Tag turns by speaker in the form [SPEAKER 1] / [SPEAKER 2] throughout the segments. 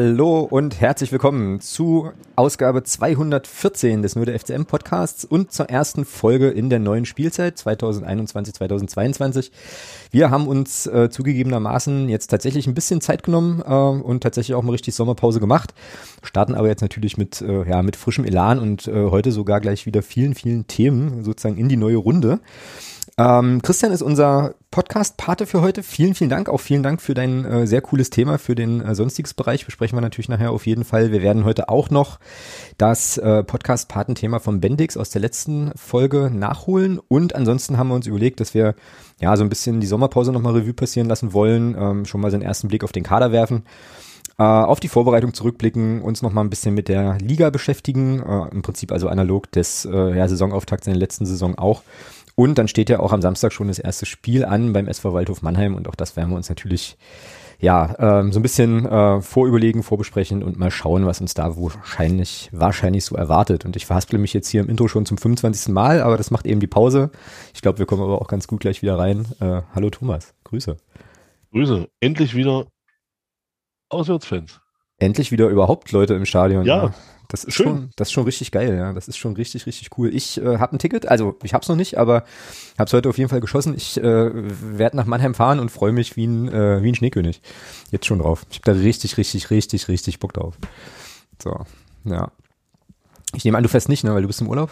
[SPEAKER 1] Hallo und herzlich willkommen zu Ausgabe 214 des Nur der FCM Podcasts und zur ersten Folge in der neuen Spielzeit 2021-2022. Wir haben uns äh, zugegebenermaßen jetzt tatsächlich ein bisschen Zeit genommen äh, und tatsächlich auch mal richtig Sommerpause gemacht. Starten aber jetzt natürlich mit, äh, ja, mit frischem Elan und äh, heute sogar gleich wieder vielen, vielen Themen sozusagen in die neue Runde. Ähm, Christian ist unser Podcast-Pate für heute. Vielen, vielen Dank. Auch vielen Dank für dein äh, sehr cooles Thema für den äh, sonstiges Bereich. Besprechen wir natürlich nachher auf jeden Fall. Wir werden heute auch noch das äh, Podcast-Patenthema von Bendix aus der letzten Folge nachholen. Und ansonsten haben wir uns überlegt, dass wir ja so ein bisschen die Sommerpause nochmal Revue passieren lassen wollen. Ähm, schon mal so einen ersten Blick auf den Kader werfen äh, auf die Vorbereitung zurückblicken, uns noch mal ein bisschen mit der Liga beschäftigen, äh, im Prinzip also analog des äh, ja, Saisonauftakts in der letzten Saison auch und dann steht ja auch am Samstag schon das erste Spiel an beim SV Waldhof Mannheim und auch das werden wir uns natürlich ja, ähm, so ein bisschen äh, vorüberlegen, vorbesprechen und mal schauen, was uns da wahrscheinlich, wahrscheinlich so erwartet. Und ich verhasple mich jetzt hier im Intro schon zum 25. Mal, aber das macht eben die Pause. Ich glaube, wir kommen aber auch ganz gut gleich wieder rein. Äh, hallo Thomas, Grüße.
[SPEAKER 2] Grüße. Endlich wieder Auswärtsfans.
[SPEAKER 1] Endlich wieder überhaupt Leute im Stadion.
[SPEAKER 2] Ja, ja.
[SPEAKER 1] Das ist Schön. schon, das ist schon richtig geil, ja. Das ist schon richtig, richtig cool. Ich äh, habe ein Ticket, also ich habe es noch nicht, aber habe es heute auf jeden Fall geschossen. Ich äh, werde nach Mannheim fahren und freue mich wie ein, äh, wie ein Schneekönig. Jetzt schon drauf. Ich habe da richtig, richtig, richtig, richtig Bock drauf. So, ja. Ich nehme an, du fährst nicht, ne, weil du bist im Urlaub.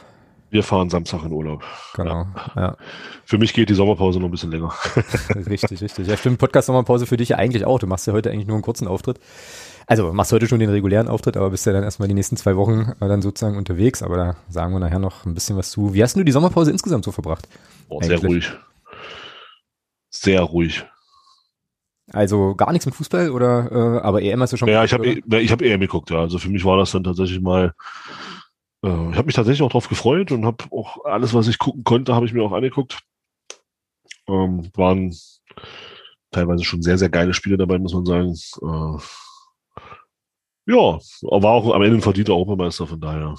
[SPEAKER 2] Wir fahren Samstag in Urlaub.
[SPEAKER 1] Genau, ja. ja.
[SPEAKER 2] Für mich geht die Sommerpause noch ein bisschen länger.
[SPEAKER 1] richtig, richtig. Ja, stimmt. Podcast-Sommerpause für dich ja eigentlich auch. Du machst ja heute eigentlich nur einen kurzen Auftritt. Also machst heute schon den regulären Auftritt, aber bist ja dann erstmal die nächsten zwei Wochen äh, dann sozusagen unterwegs. Aber da sagen wir nachher noch ein bisschen was zu. Wie hast du die Sommerpause insgesamt so verbracht?
[SPEAKER 2] Oh, sehr ruhig. Sehr ruhig.
[SPEAKER 1] Also gar nichts mit Fußball oder äh, aber EM hast du schon
[SPEAKER 2] Ja, ich habe e, ich hab EM geguckt, ja. Also für mich war das dann tatsächlich mal äh, ich habe mich tatsächlich auch drauf gefreut und habe auch alles, was ich gucken konnte, habe ich mir auch angeguckt. Ähm, waren teilweise schon sehr, sehr geile Spiele dabei, muss man sagen. Äh, ja, war auch am Ende ein verdienter Europameister, von daher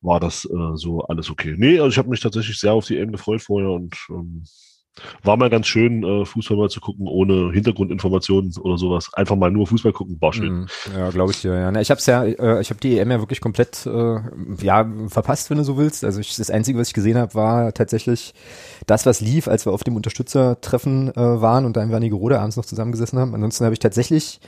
[SPEAKER 2] war das äh, so alles okay. Nee, also ich habe mich tatsächlich sehr auf die EM gefreut vorher und ähm, war mal ganz schön, äh, Fußball mal zu gucken, ohne Hintergrundinformationen oder sowas. Einfach mal nur Fußball gucken, war schön.
[SPEAKER 1] Mhm. Ja, glaube ich dir. Ja. Ich habe ja, äh, ich die EM ja wirklich komplett äh, ja verpasst, wenn du so willst. Also ich, das Einzige, was ich gesehen habe, war tatsächlich das, was lief, als wir auf dem Unterstützertreffen äh, waren und da in Wernigerode abends noch zusammengesessen haben. Ansonsten habe ich tatsächlich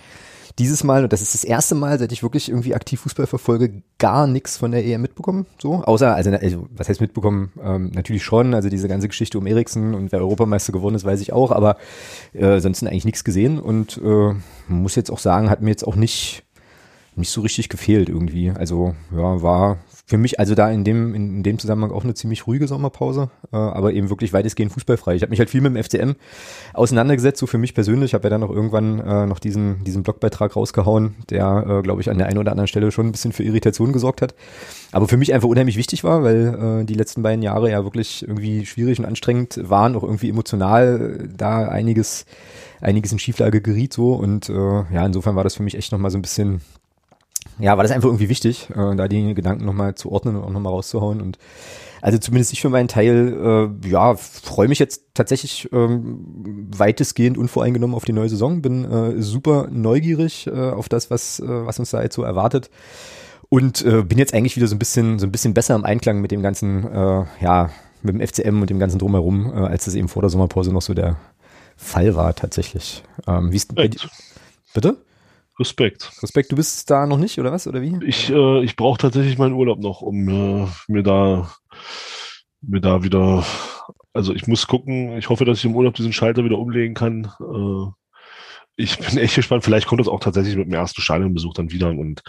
[SPEAKER 1] dieses Mal, und das ist das erste Mal, seit ich wirklich irgendwie aktiv Fußball verfolge, gar nichts von der EM mitbekommen. So, außer, also, also was heißt mitbekommen? Ähm, natürlich schon, also diese ganze Geschichte um Eriksen und wer Europameister geworden ist, weiß ich auch, aber äh, sonst eigentlich nichts gesehen und äh, muss jetzt auch sagen, hat mir jetzt auch nicht nicht so richtig gefehlt irgendwie. Also ja, war für mich also da in dem in, dem Zusammenhang auch eine ziemlich ruhige Sommerpause, äh, aber eben wirklich weitestgehend fußballfrei. Ich habe mich halt viel mit dem FCM auseinandergesetzt, so für mich persönlich. Ich habe ja dann noch irgendwann äh, noch diesen diesen Blogbeitrag rausgehauen, der äh, glaube ich an der einen oder anderen Stelle schon ein bisschen für Irritation gesorgt hat, aber für mich einfach unheimlich wichtig war, weil äh, die letzten beiden Jahre ja wirklich irgendwie schwierig und anstrengend waren, auch irgendwie emotional da einiges einiges in Schieflage geriet so und äh, ja insofern war das für mich echt noch mal so ein bisschen ja, war das einfach irgendwie wichtig, äh, da die Gedanken nochmal zu ordnen und auch nochmal rauszuhauen. Und also zumindest ich für meinen Teil, äh, ja, freue mich jetzt tatsächlich ähm, weitestgehend unvoreingenommen auf die neue Saison. Bin äh, super neugierig äh, auf das, was, äh, was uns da jetzt so erwartet. Und äh, bin jetzt eigentlich wieder so ein bisschen, so ein bisschen besser im Einklang mit dem ganzen, äh, ja, mit dem FCM und dem ganzen drumherum, äh, als das eben vor der Sommerpause noch so der Fall war tatsächlich. Ähm, wie ist bei? Bitte?
[SPEAKER 2] Respekt.
[SPEAKER 1] Respekt, du bist da noch nicht, oder was? Oder wie?
[SPEAKER 2] Ich, äh, ich brauche tatsächlich meinen Urlaub noch, um äh, mir da mir da wieder. Also ich muss gucken, ich hoffe, dass ich im Urlaub diesen Schalter wieder umlegen kann. Äh, ich bin echt gespannt. Vielleicht kommt das auch tatsächlich mit dem ersten Stadionbesuch dann wieder und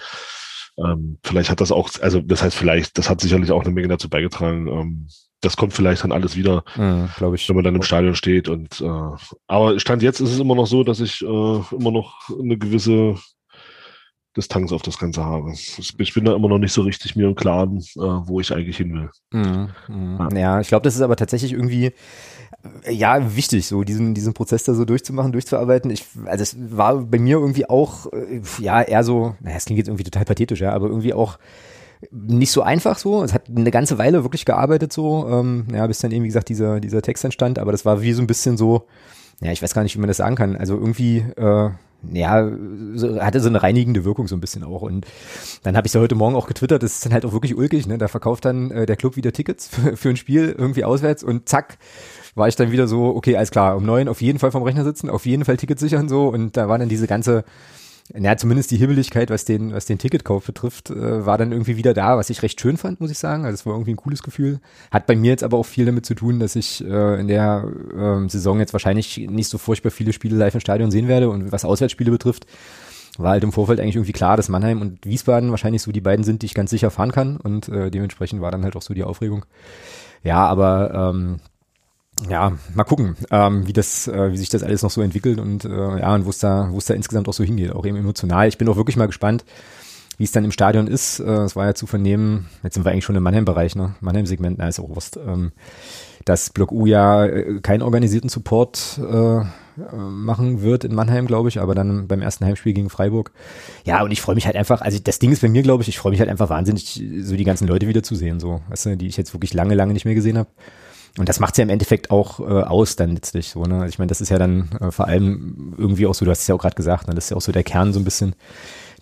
[SPEAKER 2] ähm, vielleicht hat das auch, also das heißt vielleicht, das hat sicherlich auch eine Menge dazu beigetragen, ähm, das kommt vielleicht dann alles wieder,
[SPEAKER 1] mhm, glaube ich.
[SPEAKER 2] wenn man dann im Stadion steht. Und äh, aber Stand jetzt ist es immer noch so, dass ich äh, immer noch eine gewisse Distanz auf das Ganze habe. Ich bin da immer noch nicht so richtig mir im Klaren, äh, wo ich eigentlich hin will.
[SPEAKER 1] Mhm, mh. Ja. ja, ich glaube, das ist aber tatsächlich irgendwie ja wichtig, so diesen diesen Prozess da so durchzumachen, durchzuarbeiten. Ich, also es war bei mir irgendwie auch äh, ja eher so, naja, es klingt jetzt irgendwie total pathetisch, ja, aber irgendwie auch nicht so einfach so. Es hat eine ganze Weile wirklich gearbeitet so, ähm, ja, bis dann eben, wie gesagt, dieser, dieser Text entstand, aber das war wie so ein bisschen so, ja, ich weiß gar nicht, wie man das sagen kann. Also irgendwie, äh, ja, hatte so eine reinigende Wirkung so ein bisschen auch. Und dann habe ich ja heute Morgen auch getwittert, das ist dann halt auch wirklich ulkig, ne? Da verkauft dann äh, der Club wieder Tickets für, für ein Spiel irgendwie auswärts und zack, war ich dann wieder so, okay, alles klar, um neun auf jeden Fall vom Rechner sitzen, auf jeden Fall Tickets sichern so und da war dann diese ganze ja, zumindest die Hibbeligkeit, was den, was den Ticketkauf betrifft, äh, war dann irgendwie wieder da, was ich recht schön fand, muss ich sagen. Also es war irgendwie ein cooles Gefühl. Hat bei mir jetzt aber auch viel damit zu tun, dass ich äh, in der äh, Saison jetzt wahrscheinlich nicht so furchtbar viele Spiele live im Stadion sehen werde. Und was Auswärtsspiele betrifft, war halt im Vorfeld eigentlich irgendwie klar, dass Mannheim und Wiesbaden wahrscheinlich so die beiden sind, die ich ganz sicher fahren kann. Und äh, dementsprechend war dann halt auch so die Aufregung. Ja, aber ähm, ja, mal gucken, ähm, wie das, äh, wie sich das alles noch so entwickelt und äh, ja, und wo es da, wo es da insgesamt auch so hingeht, auch eben emotional. Ich bin auch wirklich mal gespannt, wie es dann im Stadion ist. Äh, es war ja zu vernehmen, jetzt sind wir eigentlich schon im Mannheim-Bereich, ne? Mannheim-Segment, na ist auch Wurst. Ähm, dass Block U ja äh, keinen organisierten Support äh, machen wird in Mannheim, glaube ich, aber dann beim ersten Heimspiel gegen Freiburg. Ja, und ich freue mich halt einfach, also das Ding ist bei mir, glaube ich, ich freue mich halt einfach wahnsinnig, so die ganzen Leute wiederzusehen, so, weißt du, die ich jetzt wirklich lange, lange nicht mehr gesehen habe. Und das macht's ja im Endeffekt auch äh, aus dann letztlich so. Ne? Ich meine, das ist ja dann äh, vor allem irgendwie auch so, du hast es ja auch gerade gesagt, ne? das ist ja auch so der Kern so ein bisschen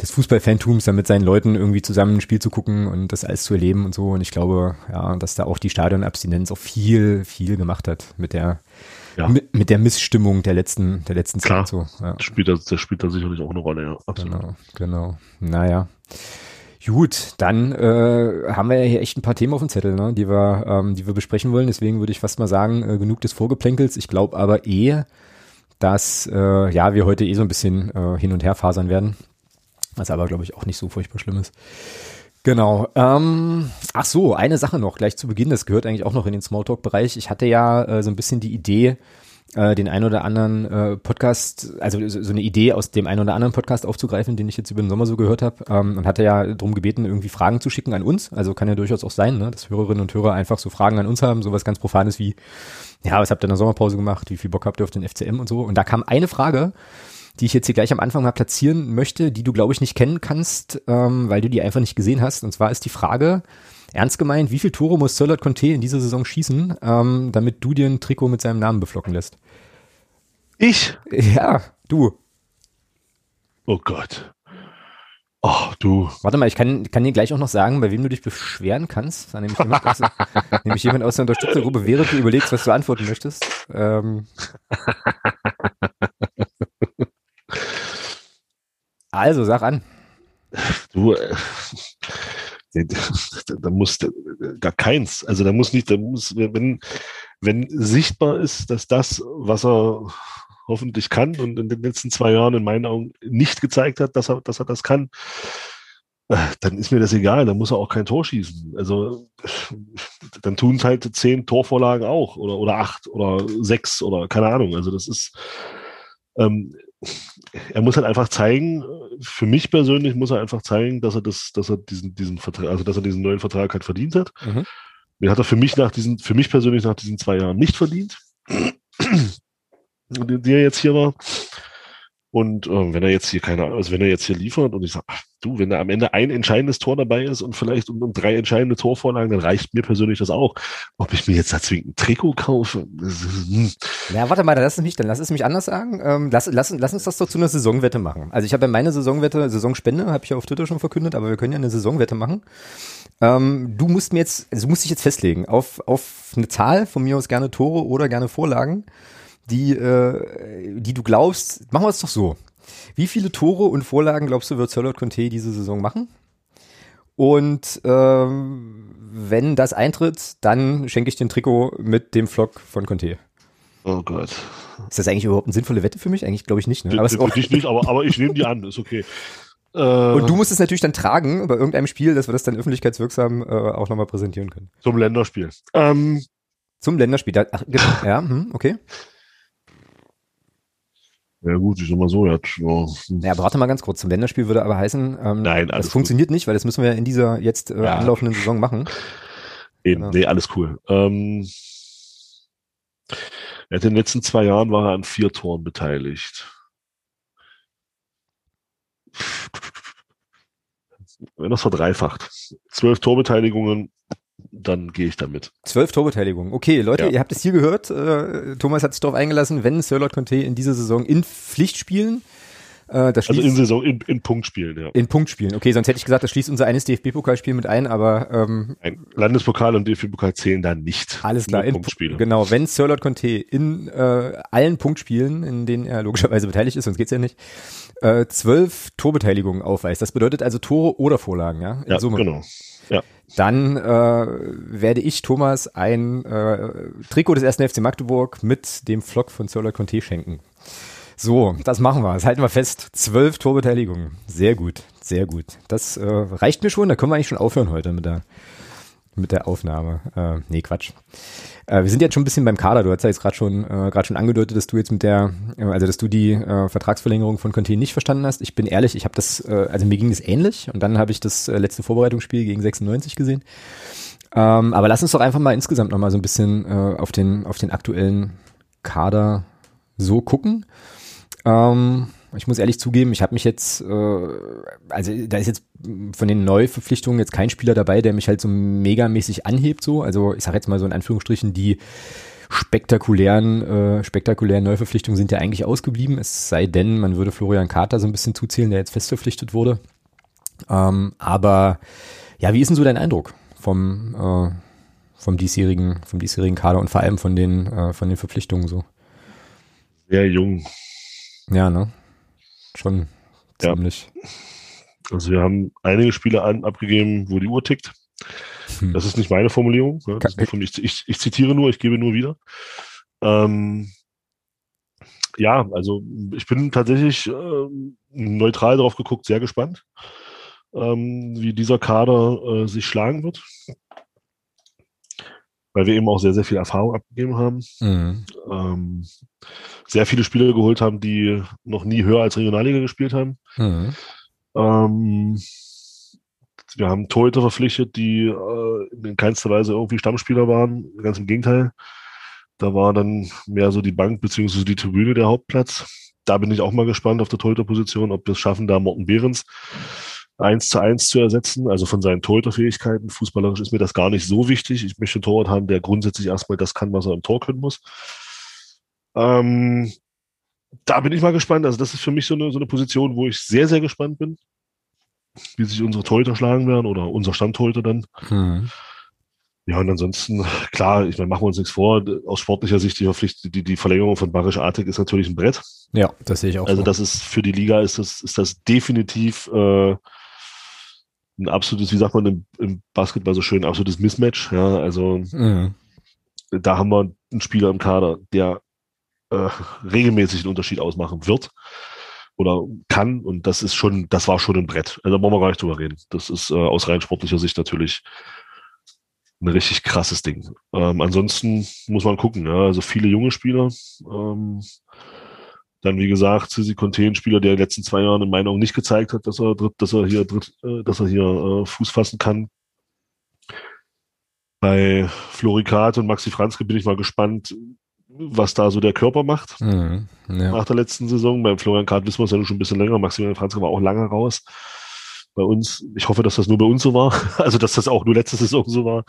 [SPEAKER 1] des Fußballfantums, dann mit seinen Leuten irgendwie zusammen ein Spiel zu gucken und das alles zu erleben und so. Und ich glaube, ja, dass da auch die Stadionabstinenz auch viel, viel gemacht hat mit der ja. mit, mit der Missstimmung der letzten, der letzten
[SPEAKER 2] Klar,
[SPEAKER 1] Zeit.
[SPEAKER 2] So, ja. spielt das, das spielt da sicherlich auch eine Rolle, ja.
[SPEAKER 1] Absolut. Genau, genau. Naja. Gut, dann äh, haben wir ja hier echt ein paar Themen auf dem Zettel, ne, die wir, ähm, die wir besprechen wollen. Deswegen würde ich fast mal sagen, äh, genug des Vorgeplänkels. Ich glaube aber eh, dass äh, ja wir heute eh so ein bisschen äh, hin und her fasern werden, was aber glaube ich auch nicht so furchtbar schlimm ist. Genau. Ähm, ach so, eine Sache noch gleich zu Beginn. Das gehört eigentlich auch noch in den Smalltalk-Bereich. Ich hatte ja äh, so ein bisschen die Idee, äh, den ein oder anderen äh, Podcast, also so, so eine Idee aus dem ein oder anderen Podcast aufzugreifen, den ich jetzt über den Sommer so gehört habe ähm, und hatte ja darum gebeten, irgendwie Fragen zu schicken an uns. Also kann ja durchaus auch sein, ne, dass Hörerinnen und Hörer einfach so Fragen an uns haben, sowas ganz Profanes wie, ja, was habt ihr in der Sommerpause gemacht, wie viel Bock habt ihr auf den FCM und so. Und da kam eine Frage, die ich jetzt hier gleich am Anfang mal platzieren möchte, die du, glaube ich, nicht kennen kannst, ähm, weil du die einfach nicht gesehen hast. Und zwar ist die Frage, Ernst gemeint, wie viel Tore muss Sörlot Conte in dieser Saison schießen, ähm, damit du dir ein Trikot mit seinem Namen beflocken lässt?
[SPEAKER 2] Ich?
[SPEAKER 1] Ja, du.
[SPEAKER 2] Oh Gott. Oh, du.
[SPEAKER 1] Warte mal, ich kann, kann dir gleich auch noch sagen, bei wem du dich beschweren kannst. Da nämlich jemand aus, nämlich jemand aus der Unterstützergruppe, während du überlegst, was du antworten möchtest. Ähm. Also, sag an.
[SPEAKER 2] Du, äh, da muss gar keins. Also da muss nicht, da muss, wenn, wenn sichtbar ist, dass das, was er hoffentlich kann und in den letzten zwei Jahren in meinen Augen nicht gezeigt hat, dass er, dass er das kann, äh, dann ist mir das egal, dann muss er auch kein Tor schießen. Also dann tun es halt zehn Torvorlagen auch oder, oder acht oder sechs oder keine Ahnung. Also das ist, ähm, er muss halt einfach zeigen, für mich persönlich muss er einfach zeigen, dass er das, dass er diesen, diesen Vertrag, also dass er diesen neuen Vertrag halt verdient hat. Mhm. Den hat er für mich nach diesen, für mich persönlich nach diesen zwei Jahren nicht verdient, die er jetzt hier war. Und äh, wenn er jetzt hier keine also wenn er jetzt hier liefert und ich sage, du, wenn da am Ende ein entscheidendes Tor dabei ist und vielleicht um, um drei entscheidende Torvorlagen, dann reicht mir persönlich das auch. Ob ich mir jetzt da zwingend ein Trikot kaufe?
[SPEAKER 1] Hm. Ja, warte mal, dann lass es mich, dann lass es mich anders sagen. Ähm, lass, lass, lass uns das doch zu einer Saisonwette machen. Also ich habe ja meine Saisonwette, Saisonspende, habe ich ja auf Twitter schon verkündet, aber wir können ja eine Saisonwette machen. Ähm, du musst mir jetzt, also du musst dich jetzt festlegen auf, auf eine Zahl, von mir aus gerne Tore oder gerne Vorlagen die, äh, die du glaubst, machen wir es doch so. Wie viele Tore und Vorlagen glaubst du, wird Charlotte Conte diese Saison machen? Und ähm, wenn das eintritt, dann schenke ich den Trikot mit dem Flock von Conte.
[SPEAKER 2] Oh Gott.
[SPEAKER 1] Ist das eigentlich überhaupt eine sinnvolle Wette für mich? Eigentlich glaube ich nicht. Ne?
[SPEAKER 2] Aber für dich nicht, aber, aber ich nehme die an, ist okay.
[SPEAKER 1] Äh, und du musst es natürlich dann tragen bei irgendeinem Spiel, dass wir das dann öffentlichkeitswirksam äh, auch nochmal präsentieren können.
[SPEAKER 2] Zum Länderspiel. Ähm,
[SPEAKER 1] Zum Länderspiel. Ach, genau. ja, hm, okay.
[SPEAKER 2] Ja gut, ich sag mal so, ja.
[SPEAKER 1] Ja, aber warte mal ganz kurz. Zum Länderspiel würde aber heißen, ähm,
[SPEAKER 2] Nein,
[SPEAKER 1] das funktioniert gut. nicht, weil das müssen wir in dieser jetzt äh, ja. anlaufenden Saison machen.
[SPEAKER 2] Eben, genau. nee, alles cool. Ähm, in den letzten zwei Jahren war er an vier Toren beteiligt. Wenn das verdreifacht. Zwölf Torbeteiligungen, dann gehe ich damit.
[SPEAKER 1] Zwölf Torbeteiligungen. Okay, Leute, ja. ihr habt es hier gehört. Äh, Thomas hat sich darauf eingelassen, wenn Sir Lord Conte in dieser Saison in Pflichtspielen Äh, das
[SPEAKER 2] Also
[SPEAKER 1] schließt,
[SPEAKER 2] in Saison, in, in Punktspielen, ja.
[SPEAKER 1] in Punktspielen. Okay, sonst hätte ich gesagt, das schließt unser eines DFB-Pokalspiel mit ein, aber ähm,
[SPEAKER 2] Ein Landespokal und DFB-Pokal zählen da nicht.
[SPEAKER 1] Alles klar, in,
[SPEAKER 2] Punktspiele.
[SPEAKER 1] genau. Wenn Sirlot Conte in äh, allen Punktspielen, in denen er logischerweise beteiligt ist, sonst geht's ja nicht, äh, zwölf Torbeteiligungen aufweist. Das bedeutet also Tore oder Vorlagen, ja, in
[SPEAKER 2] Ja,
[SPEAKER 1] Summe.
[SPEAKER 2] genau. Ja.
[SPEAKER 1] Dann äh, werde ich Thomas ein äh, Trikot des ersten FC Magdeburg mit dem Flock von Sirlot Conte schenken. So, das machen wir. Das halten wir fest. Zwölf Torbeteiligungen. Sehr gut, sehr gut. Das äh, reicht mir schon. Da können wir eigentlich schon aufhören heute mit der mit der Aufnahme. Äh, nee, Quatsch. Äh, wir sind jetzt schon ein bisschen beim Kader. Du hast ja jetzt gerade schon, äh, gerade schon angedeutet, dass du jetzt mit der, äh, also dass du die äh, Vertragsverlängerung von Conte nicht verstanden hast. Ich bin ehrlich, ich habe das, äh, also mir ging es ähnlich und dann habe ich das äh, letzte Vorbereitungsspiel gegen 96 gesehen. Ähm, aber lass uns doch einfach mal insgesamt noch mal so ein bisschen äh, auf den, auf den aktuellen Kader so gucken. Ähm, ich muss ehrlich zugeben, ich habe mich jetzt, äh, also da ist jetzt von den Neuverpflichtungen jetzt kein Spieler dabei, der mich halt so megamäßig anhebt, so. Also ich sage jetzt mal so in Anführungsstrichen, die spektakulären, äh, spektakulären Neuverpflichtungen sind ja eigentlich ausgeblieben, es sei denn, man würde Florian Kater so ein bisschen zuzählen, der jetzt fest verpflichtet wurde. Ähm, aber ja, wie ist denn so dein Eindruck vom, äh, vom diesjährigen, vom diesjährigen Kader und vor allem von den, äh, von den Verpflichtungen so?
[SPEAKER 2] Sehr jung.
[SPEAKER 1] Ja, ne? Schon
[SPEAKER 2] Ja.
[SPEAKER 1] ziemlich.
[SPEAKER 2] Also wir haben einige Spiele an, abgegeben, wo die Uhr tickt.
[SPEAKER 1] Hm.
[SPEAKER 2] Das ist nicht meine Formulierung. Ne? Von, ich, ich, ich zitiere nur, ich gebe nur wieder. Ähm, ja, also ich bin tatsächlich ähm, neutral drauf geguckt, sehr gespannt, ähm, wie dieser Kader äh, sich schlagen wird. Weil wir eben auch sehr, sehr viel Erfahrung abgegeben haben.
[SPEAKER 1] Mhm.
[SPEAKER 2] Ähm, sehr viele Spieler geholt haben, die noch nie höher als Regionalliga gespielt haben.
[SPEAKER 1] Mhm.
[SPEAKER 2] Ähm, wir haben Torhüter verpflichtet, die äh, in keinster Weise irgendwie Stammspieler waren. Ganz im Gegenteil. Da war dann mehr so die Bank beziehungsweise die Tribüne der Hauptplatz. Da bin ich auch mal gespannt auf der Torhüterposition, ob wir es schaffen, da Morten Behrens eins zu eins zu ersetzen. Also von seinen Torhüterfähigkeiten. Fußballerisch ist mir das gar nicht so wichtig. Ich möchte einen Torwart haben, der grundsätzlich erstmal das kann, was er im Tor können muss. Ähm, da bin ich mal gespannt. Also das ist für mich so eine, so eine Position, wo ich sehr, sehr gespannt bin, wie sich unsere Torhüter schlagen werden oder unser Stammtorhüter dann.
[SPEAKER 1] Mhm.
[SPEAKER 2] Ja, und ansonsten, klar, ich meine, machen wir uns nichts vor. Aus sportlicher Sicht, die, Verpflicht, die, die Verlängerung von Barisch Artig ist natürlich ein Brett.
[SPEAKER 1] Ja, das sehe ich auch
[SPEAKER 2] Also
[SPEAKER 1] so.
[SPEAKER 2] das ist für die Liga ist das, ist das definitiv äh, ein absolutes, wie sagt man im, im Basketball so schön, absolutes Mismatch. Ja, also
[SPEAKER 1] Mhm.
[SPEAKER 2] da haben wir einen Spieler im Kader, der äh, regelmäßig einen Unterschied ausmachen wird oder kann. Und das ist schon, das war schon ein Brett. Also da wollen wir gar nicht drüber reden. Das ist äh, aus rein sportlicher Sicht natürlich ein richtig krasses Ding. Ähm, ansonsten muss man gucken, ja, also viele junge Spieler. Ähm, dann, wie gesagt, Sisi Conte, ein Spieler, der in den letzten zwei Jahren in meinen Augen nicht gezeigt hat, dass er, dritt, dass er hier, äh, dass er hier äh, Fuß fassen kann. Bei Florikat und Maxi Franzke bin ich mal gespannt, was da so der Körper macht
[SPEAKER 1] Mhm. Ja.
[SPEAKER 2] nach der letzten Saison. Beim Florian Kart wissen wir es ja nun schon ein bisschen länger. Maximilian Franzke war auch lange raus. Bei uns, ich hoffe, dass das nur bei uns so war. Also, dass das auch nur letzte Saison so war.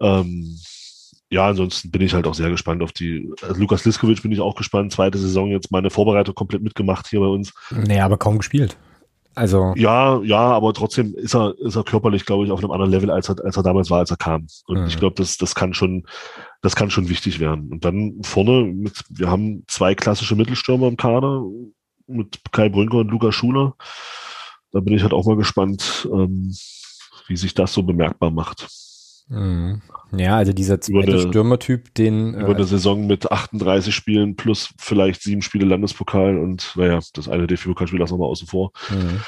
[SPEAKER 2] Ähm, ja, ansonsten bin ich halt auch sehr gespannt auf die, also Lukas Liskovic bin ich auch gespannt. Zweite Saison jetzt meine Vorbereitung komplett mitgemacht hier bei uns.
[SPEAKER 1] Nee, aber kaum gespielt. Also,
[SPEAKER 2] Ja, ja, aber trotzdem ist er, ist er körperlich, glaube ich, auf einem anderen Level, als er, als er damals war, als er kam. Und
[SPEAKER 1] Mhm.
[SPEAKER 2] ich glaube, das, das kann schon, das kann schon wichtig werden. Und dann vorne, mit, wir haben zwei klassische Mittelstürmer im Kader mit Kai Brünker und Lukas Schuler. Da bin ich halt auch mal gespannt, ähm, wie sich das so bemerkbar macht.
[SPEAKER 1] Mhm. ja, also dieser zweite
[SPEAKER 2] eine-
[SPEAKER 1] Stürmertyp, den,
[SPEAKER 2] Über eine
[SPEAKER 1] äh,
[SPEAKER 2] Saison mit 38 Spielen plus vielleicht sieben Spiele Landespokal und naja, das eine DFB-Pokalspiel lassen wir mal außen vor.
[SPEAKER 1] mhm.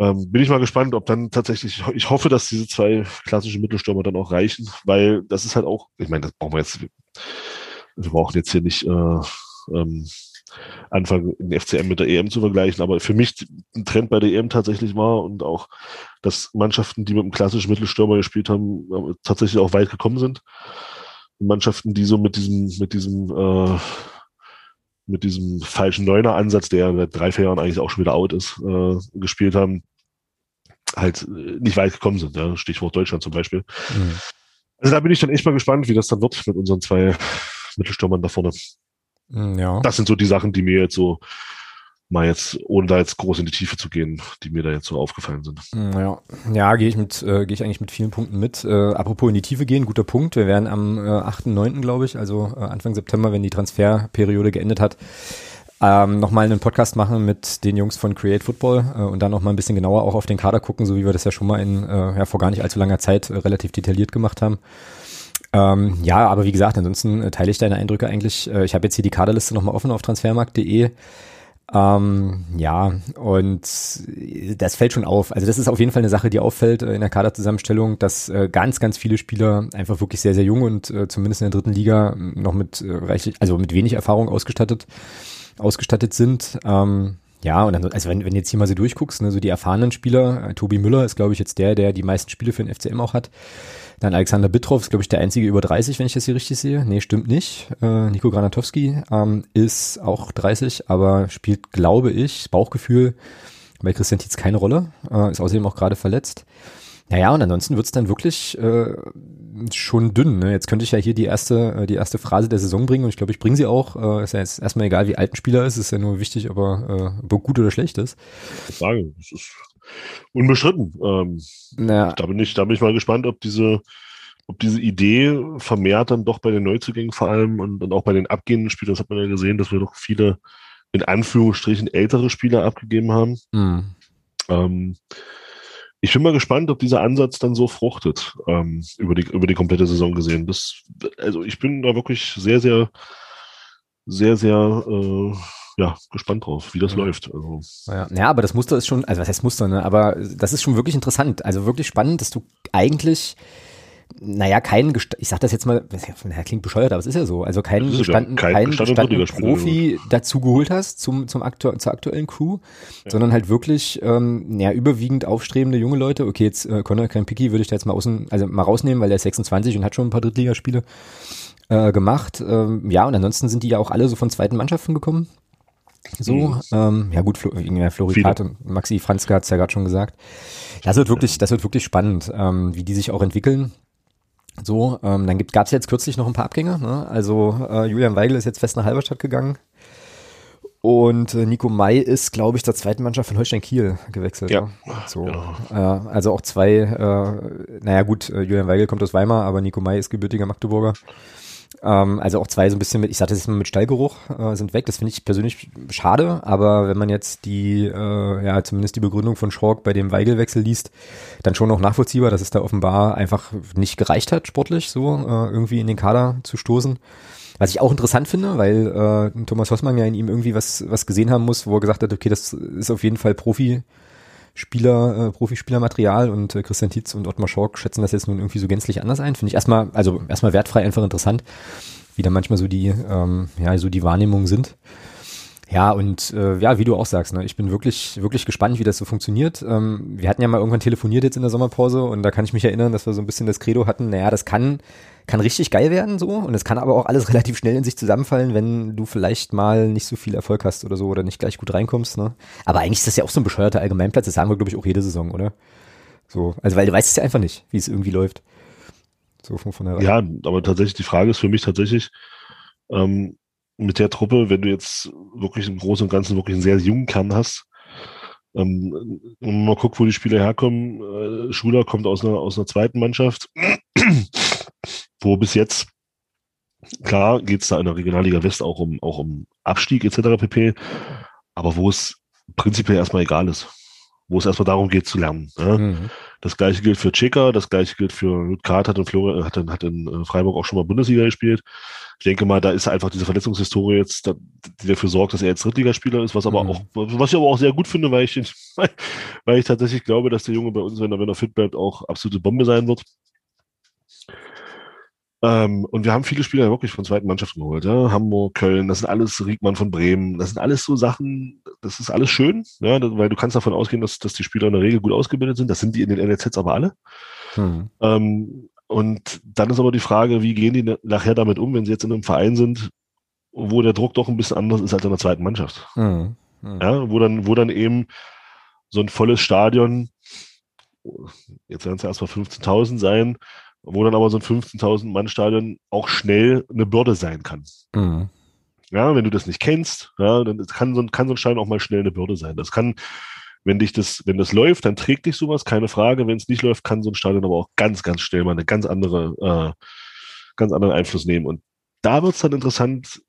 [SPEAKER 2] Ähm, bin ich mal gespannt, ob dann tatsächlich, ich hoffe, dass diese zwei klassischen Mittelstürmer dann auch reichen, weil das ist halt auch, ich meine, das brauchen wir jetzt, wir brauchen jetzt hier nicht äh, ähm, anfangen, den FCM mit der EM zu vergleichen, aber für mich ein Trend bei der EM tatsächlich war und auch, dass Mannschaften, die mit einem klassischen Mittelstürmer gespielt haben, tatsächlich auch weit gekommen sind. Mannschaften, die so mit diesem, mit diesem, äh, mit diesem falschen Neuner-Ansatz, der seit drei, vier Jahren eigentlich auch schon wieder out ist, äh, gespielt haben, halt nicht weit gekommen sind. Ja? Stichwort Deutschland zum Beispiel.
[SPEAKER 1] Mhm.
[SPEAKER 2] Also da bin ich dann echt mal gespannt, wie das dann wird mit unseren zwei Mittelstürmern da vorne.
[SPEAKER 1] Mhm, Ja.
[SPEAKER 2] Das sind so die Sachen, die mir jetzt so mal jetzt, ohne da jetzt groß in die Tiefe zu gehen, die mir da jetzt so aufgefallen sind.
[SPEAKER 1] Hm, ja, ja gehe ich mit, äh, gehe ich eigentlich mit vielen Punkten mit. Äh, apropos in die Tiefe gehen, guter Punkt. Wir werden am äh, 8.9., glaube ich, also äh, Anfang September, wenn die Transferperiode geendet hat, ähm, nochmal einen Podcast machen mit den Jungs von Create Football äh, und dann nochmal ein bisschen genauer auch auf den Kader gucken, so wie wir das ja schon mal in äh, ja, vor gar nicht allzu langer Zeit äh, relativ detailliert gemacht haben. Ähm, ja, aber wie gesagt, ansonsten äh, teile ich deine Eindrücke eigentlich. Äh, ich habe jetzt hier die Kaderliste nochmal offen auf transfermarkt.de. Ähm, ja, und das fällt schon auf. Also das ist auf jeden Fall eine Sache, die auffällt äh, in der Kaderzusammenstellung, dass äh, ganz, ganz viele Spieler einfach wirklich sehr, sehr jung und äh, zumindest in der dritten Liga noch mit äh, reichlich, also mit wenig Erfahrung ausgestattet, ausgestattet sind. Ähm, ja, und dann, also wenn, wenn jetzt hier mal so durchguckst, ne, so die erfahrenen Spieler, äh, Tobi Müller ist, glaube ich, jetzt der, der die meisten Spiele für den FCM auch hat. Dann Alexander Bittroff ist, glaube ich, der einzige über 30, wenn ich das hier richtig sehe. Nee, stimmt nicht. Äh, Nico Granatowski ähm, ist auch 30, aber spielt, glaube ich, Bauchgefühl bei Christian Tietz keine Rolle. Äh, ist außerdem auch gerade verletzt. Naja, und ansonsten wird's dann wirklich äh, schon dünn. Ne? Jetzt könnte ich ja hier die erste, äh, die erste Phrase der Saison bringen und ich glaube, ich bringe sie auch. Äh, ist ja jetzt erstmal egal, wie alt ein Spieler ist, ist ja nur wichtig, ob er, äh, ob er gut oder schlecht ist.
[SPEAKER 2] Ich Frage, das ist unbestritten. Ähm, naja. Da bin ich, da bin ich mal gespannt, ob diese, ob diese Idee vermehrt dann doch bei den Neuzugängen vor allem und, und auch bei den abgehenden Spielern, das hat man ja gesehen, dass wir doch viele in Anführungsstrichen ältere Spieler abgegeben haben. Mhm. Ähm, ich bin mal gespannt, ob dieser Ansatz dann so fruchtet, ähm, über, die, über die komplette Saison gesehen. Das, also ich bin da wirklich sehr, sehr, sehr, sehr äh, ja, gespannt drauf, wie das ja. läuft. Also.
[SPEAKER 1] Ja. ja, aber das Muster ist schon, also was heißt Muster, ne? Aber das ist schon wirklich interessant. Also wirklich spannend, dass du eigentlich naja, keinen, ich sag das jetzt mal, das klingt bescheuert, aber es ist ja so, also keinen gestanden, kein keinen gestandenen Profi dazu geholt hast zum, zum aktu zur aktuellen Crew, ja. sondern halt wirklich, ähm, ja, überwiegend aufstrebende junge Leute. Okay, jetzt äh, Conor Krempicki würde ich da jetzt mal außen, also mal rausnehmen, weil der ist 26 und hat schon ein paar Drittligaspiele äh, gemacht. Ähm, ja, und ansonsten sind die ja auch alle so von zweiten Mannschaften gekommen. So, mhm. ähm, ja gut, Flo, ja, Florikat und Maxi Franzke hat es ja gerade schon gesagt. Das wird wirklich, das wird wirklich spannend, ähm, wie die sich auch entwickeln. So, ähm, dann gab es jetzt kürzlich noch ein paar Abgänge. Ne? Also äh, Julian Weigel ist jetzt fest nach Halberstadt gegangen. Und äh, Nico May ist, glaube ich, zur zweiten Mannschaft von Holstein Kiel gewechselt. Ja. Ne? So, genau. äh, also auch zwei, äh, naja gut, äh, Julian Weigel kommt aus Weimar, aber Nico May ist gebürtiger Magdeburger. Ähm, also auch zwei so ein bisschen mit, ich sagte es mal mit Stallgeruch, äh, sind weg. Das finde ich persönlich schade, aber wenn man jetzt die, äh, ja, zumindest die Begründung von Schork bei dem Weigelwechsel liest, dann schon noch nachvollziehbar, dass es da offenbar einfach nicht gereicht hat, sportlich so äh, irgendwie in den Kader zu stoßen. Was ich auch interessant finde, weil äh, Thomas Hossmann ja in ihm irgendwie was, was gesehen haben muss, wo er gesagt hat, okay, das ist auf jeden Fall Profi, Spieler, äh, Profispielermaterial und äh, Christian Tietz und Ottmar Schork schätzen das jetzt nun irgendwie so gänzlich anders ein. Finde ich erstmal, also erstmal wertfrei einfach interessant, wie da manchmal so die, ähm, ja, so die Wahrnehmungen sind. Ja, und äh, ja, wie du auch sagst, ne, ich bin wirklich, wirklich gespannt, wie das so funktioniert. Ähm, wir hatten ja mal irgendwann telefoniert jetzt in der Sommerpause und da kann ich mich erinnern, dass wir so ein bisschen das Credo hatten, naja, das kann kann richtig geil werden so und es kann aber auch alles relativ schnell in sich zusammenfallen, wenn du vielleicht mal nicht so viel Erfolg hast oder so oder nicht gleich gut reinkommst. Ne? Aber eigentlich ist das ja auch so ein bescheuerter Allgemeinplatz, das sagen wir glaube ich auch jede Saison, oder? So, also weil du weißt es ja einfach nicht, wie es irgendwie läuft.
[SPEAKER 2] So von vornherein. Ja, aber tatsächlich die Frage ist für mich tatsächlich ähm, mit der Truppe, wenn du jetzt wirklich im Großen und Ganzen wirklich einen sehr jungen Kern hast, ähm, mal guckt, wo die Spieler herkommen. Äh, Schuler kommt aus einer, aus einer zweiten Mannschaft wo bis jetzt, klar geht es da in der Regionalliga West auch um, auch um Abstieg etc. pp. Aber wo es prinzipiell erstmal egal ist. Wo es erstmal darum geht zu lernen. Ja? Mhm. Das gleiche gilt für Checker, das gleiche gilt für Lutkat, hat in, hat, in, hat in äh, Freiburg auch schon mal Bundesliga gespielt. Ich denke mal, da ist einfach diese Verletzungshistorie jetzt, die dafür sorgt, dass er jetzt Drittligaspieler ist, was aber mhm. auch, was ich aber auch sehr gut finde, weil ich, weil ich tatsächlich glaube, dass der Junge bei uns, wenn er, wenn er fit bleibt, auch absolute Bombe sein wird. Ähm, und wir haben viele Spieler wirklich von zweiten Mannschaften geholt. Ja? Hamburg, Köln, das sind alles Riegmann von Bremen. Das sind alles so Sachen, das ist alles schön, ja? weil du kannst davon ausgehen, dass, dass die Spieler in der Regel gut ausgebildet sind. Das sind die in den NLZs aber alle. Hm. Ähm, und dann ist aber die Frage, wie gehen die nachher damit um, wenn sie jetzt in einem Verein sind, wo der Druck doch ein bisschen anders ist als in der zweiten Mannschaft. Hm. Hm. Ja, wo dann, wo dann eben so ein volles Stadion, jetzt werden es ja erstmal 15.000 sein, wo dann aber so ein 15.000 Mann Stadion auch schnell eine Bürde sein kann. Mhm. Ja, wenn du das nicht kennst, ja, dann kann so, kann so ein Stein auch mal schnell eine Bürde sein. Das kann, wenn dich das, wenn das läuft, dann trägt dich sowas, keine Frage. Wenn es nicht läuft, kann so ein Stadion aber auch ganz, ganz schnell mal eine ganz andere, äh, ganz anderen Einfluss nehmen. Und da wird es dann interessant,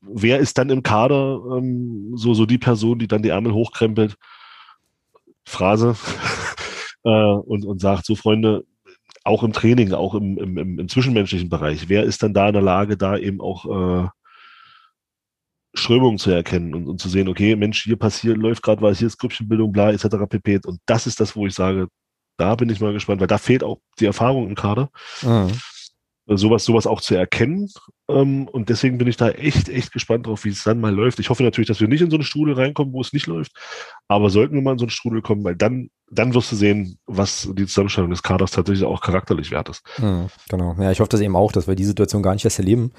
[SPEAKER 2] wer ist dann im Kader ähm, so, so die Person, die dann die Ärmel hochkrempelt, Phrase, äh, und, und sagt, so Freunde, auch im Training, auch im, im, im, zwischenmenschlichen Bereich, wer ist dann da in der Lage, da eben auch äh, Strömungen zu erkennen und, und zu sehen, okay, Mensch, hier passiert, läuft gerade was, hier ist Grüppchenbildung, bla, etc. pp. Und das ist das, wo ich sage, da bin ich mal gespannt, weil da fehlt auch die Erfahrung im Kader. Mhm. Sowas, sowas auch zu erkennen. Ähm, und deswegen bin ich da echt, echt gespannt drauf, wie es dann mal läuft. Ich hoffe natürlich, dass wir nicht in so eine Strudel reinkommen, wo es nicht läuft. Aber sollten wir mal in so eine Strudel kommen, weil dann, dann wirst du sehen, was die Zusammenstellung des Kaders tatsächlich auch charakterlich wert ist.
[SPEAKER 1] Mhm, genau. Ja, ich hoffe das eben auch, dass wir die Situation gar nicht erst erleben.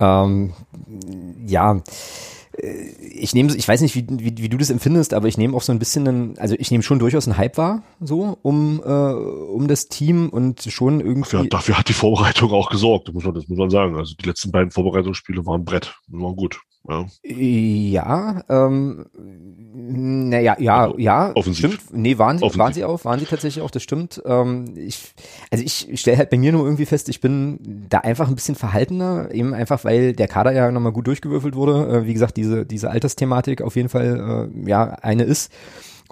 [SPEAKER 1] Ähm, ja, äh, ich nehme, ich weiß nicht, wie, wie, wie, du das empfindest, aber ich nehme auch so ein bisschen, einen, also ich nehme schon durchaus einen Hype wahr, so um äh, um das Team und schon irgendwie.
[SPEAKER 2] Dafür, dafür hat die Vorbereitung auch gesorgt, muss man, das muss man sagen. Also die letzten beiden Vorbereitungsspiele waren Brett, waren gut.
[SPEAKER 1] Ja, ja ähm, naja, ja, also, ja,
[SPEAKER 2] offensiv.
[SPEAKER 1] stimmt. Nee, waren sie, waren sie auch, waren sie tatsächlich auch, das stimmt. Ähm, ich, also ich stelle halt bei mir nur irgendwie fest, ich bin da einfach ein bisschen verhaltener, eben einfach, weil der Kader ja nochmal gut durchgewürfelt wurde. Äh, wie gesagt, diese, diese Altersthematik auf jeden Fall, äh, ja, eine ist.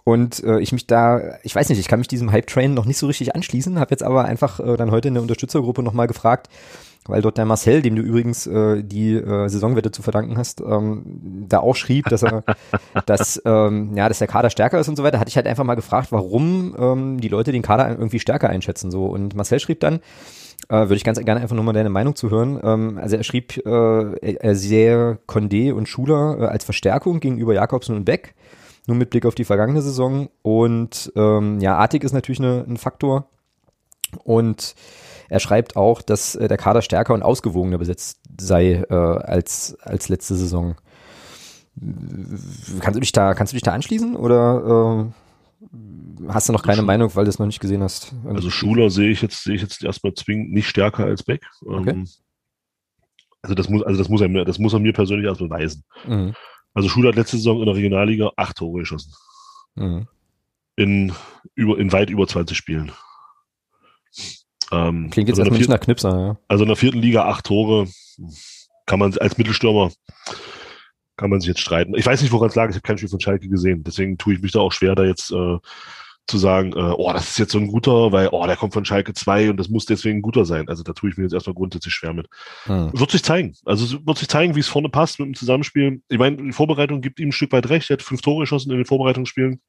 [SPEAKER 1] Und äh, ich mich da, ich weiß nicht, ich kann mich diesem Hype-Train noch nicht so richtig anschließen, habe jetzt aber einfach äh, dann heute in der Unterstützergruppe nochmal gefragt, weil dort der Marcel, dem du übrigens äh, die äh, Saisonwette zu verdanken hast, ähm, da auch schrieb, dass er, dass ähm, ja, dass der Kader stärker ist und so weiter, hatte ich halt einfach mal gefragt, warum ähm, die Leute den Kader irgendwie stärker einschätzen so. Und Marcel schrieb dann, äh, würde ich ganz gerne einfach nur mal deine Meinung zu hören. Ähm, also er schrieb, äh, er sehe Condé und Schuler äh, als Verstärkung gegenüber Jakobsen und Beck, nur mit Blick auf die vergangene Saison. Und ähm, ja, Artig ist natürlich eine, ein Faktor. Und er schreibt auch, dass äh, der Kader stärker und ausgewogener besetzt sei äh, als, als letzte Saison. Kannst du dich da, kannst du dich da anschließen oder äh, hast du noch keine Schuh Meinung, weil du es noch nicht gesehen hast?
[SPEAKER 2] Also Schuler sehe ich jetzt, sehe ich jetzt erstmal zwingend nicht stärker als Beck. Okay. Ähm, also das muss, also das muss er mir, das muss er mir persönlich erst beweisen. Mhm. Also Schuler hat letzte Saison in der Regionalliga acht Tore geschossen. Mhm. In über, in weit über 20 Spielen.
[SPEAKER 1] Ähm, Klingt jetzt also erstmal nicht nach Knipser, ja.
[SPEAKER 2] Also in der vierten Liga acht Tore kann man als Mittelstürmer kann man sich jetzt streiten. Ich weiß nicht, woran es lag. Ich habe kein Spiel von Schalke gesehen. Deswegen tue ich mich da auch schwer, da jetzt äh, zu sagen, äh, oh, das ist jetzt so ein guter, weil, oh, der kommt von Schalke 2 und das muss deswegen ein guter sein. Also da tue ich mir jetzt erstmal grundsätzlich schwer mit. Hm. Wird sich zeigen. Also wird sich zeigen, wie es vorne passt mit dem Zusammenspiel. Ich meine, die Vorbereitung gibt ihm ein Stück weit recht. Er hat fünf Tore geschossen in den Vorbereitungsspielen.